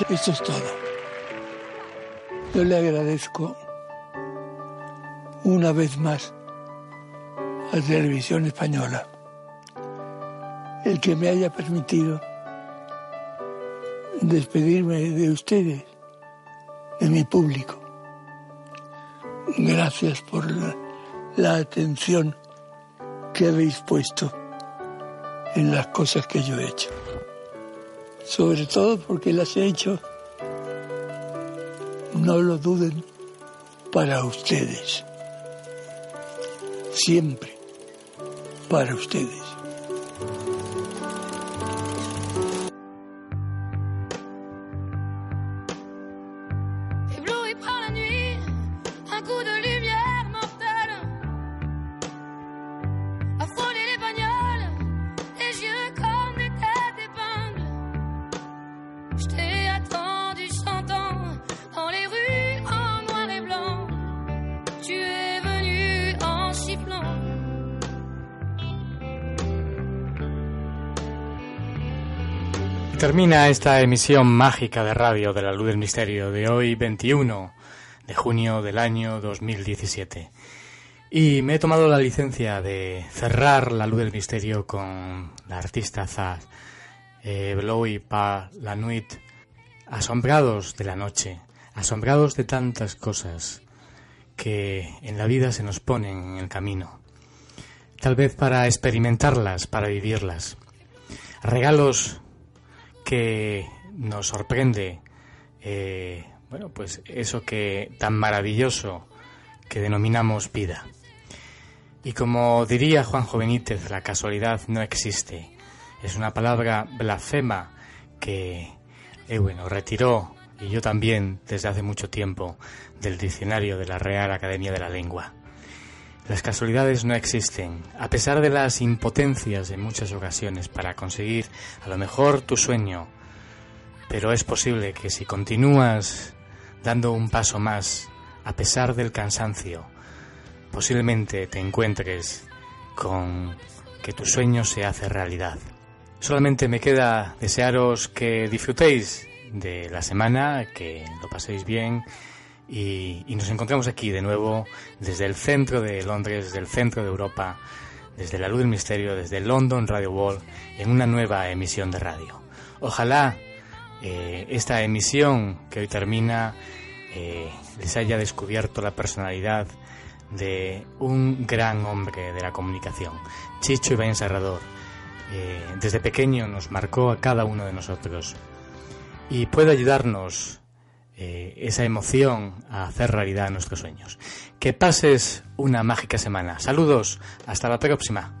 Pues es todo. Yo le agradezco una vez más a Televisión Española el que me haya permitido despedirme de ustedes, de mi público. Gracias por la, la atención que habéis puesto en las cosas que yo he hecho sobre todo porque las he hecho, no lo duden, para ustedes, siempre para ustedes. Termina esta emisión mágica de radio de la luz del misterio de hoy 21 de junio del año 2017. Y me he tomado la licencia de cerrar la luz del misterio con la artista Zaz, eh, Blowy Pa La Nuit, asombrados de la noche, asombrados de tantas cosas que en la vida se nos ponen en el camino. Tal vez para experimentarlas, para vivirlas. Regalos que nos sorprende, eh, bueno, pues eso que tan maravilloso que denominamos vida. Y como diría Juanjo Benítez, la casualidad no existe. Es una palabra blasfema que, eh, bueno, retiró, y yo también, desde hace mucho tiempo, del diccionario de la Real Academia de la Lengua. Las casualidades no existen, a pesar de las impotencias en muchas ocasiones para conseguir a lo mejor tu sueño, pero es posible que si continúas dando un paso más a pesar del cansancio, posiblemente te encuentres con que tu sueño se hace realidad. Solamente me queda desearos que disfrutéis de la semana, que lo paséis bien y, nos encontramos aquí de nuevo desde el centro de Londres, desde el centro de Europa, desde la luz del misterio, desde London Radio Wall, en una nueva emisión de radio. Ojalá eh, esta emisión que hoy termina eh, les haya descubierto la personalidad de un gran hombre de la comunicación, Chicho Iván Serrador. Eh, desde pequeño nos marcó a cada uno de nosotros y puede ayudarnos eh, esa emoción a hacer realidad nuestros sueños. Que pases una mágica semana. Saludos, hasta la próxima.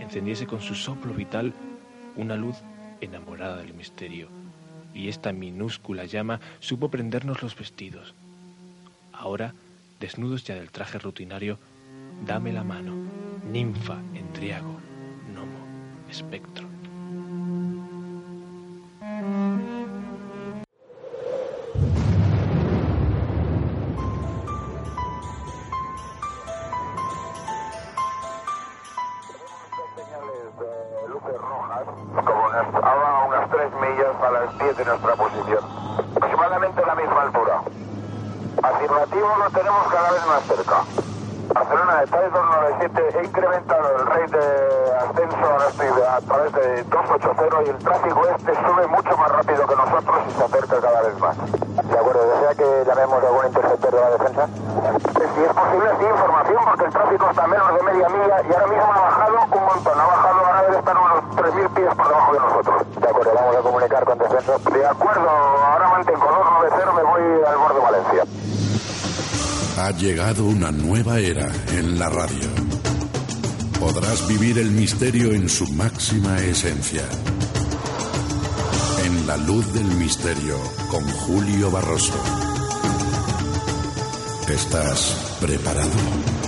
encendiese con su soplo vital una luz enamorada del misterio, y esta minúscula llama supo prendernos los vestidos. Ahora, desnudos ya del traje rutinario, dame la mano, ninfa, endriago, gnomo, espectro. Y el tráfico este sube mucho más rápido que nosotros y se acerca cada vez más. De acuerdo, ¿desea que llamemos a algún interceptor de la defensa? Si es posible, sí, información, porque el tráfico está a menos de media milla y ahora mismo ha bajado un montón, ha bajado, ahora debe estar unos 3.000 pies por debajo de nosotros. De acuerdo, vamos a comunicar con defensa. De acuerdo, ahora mantengo 290, me voy al borde de Valencia. Ha llegado una nueva era en la radio. Podrás vivir el misterio en su máxima esencia. La luz del misterio con Julio Barroso. ¿Estás preparado?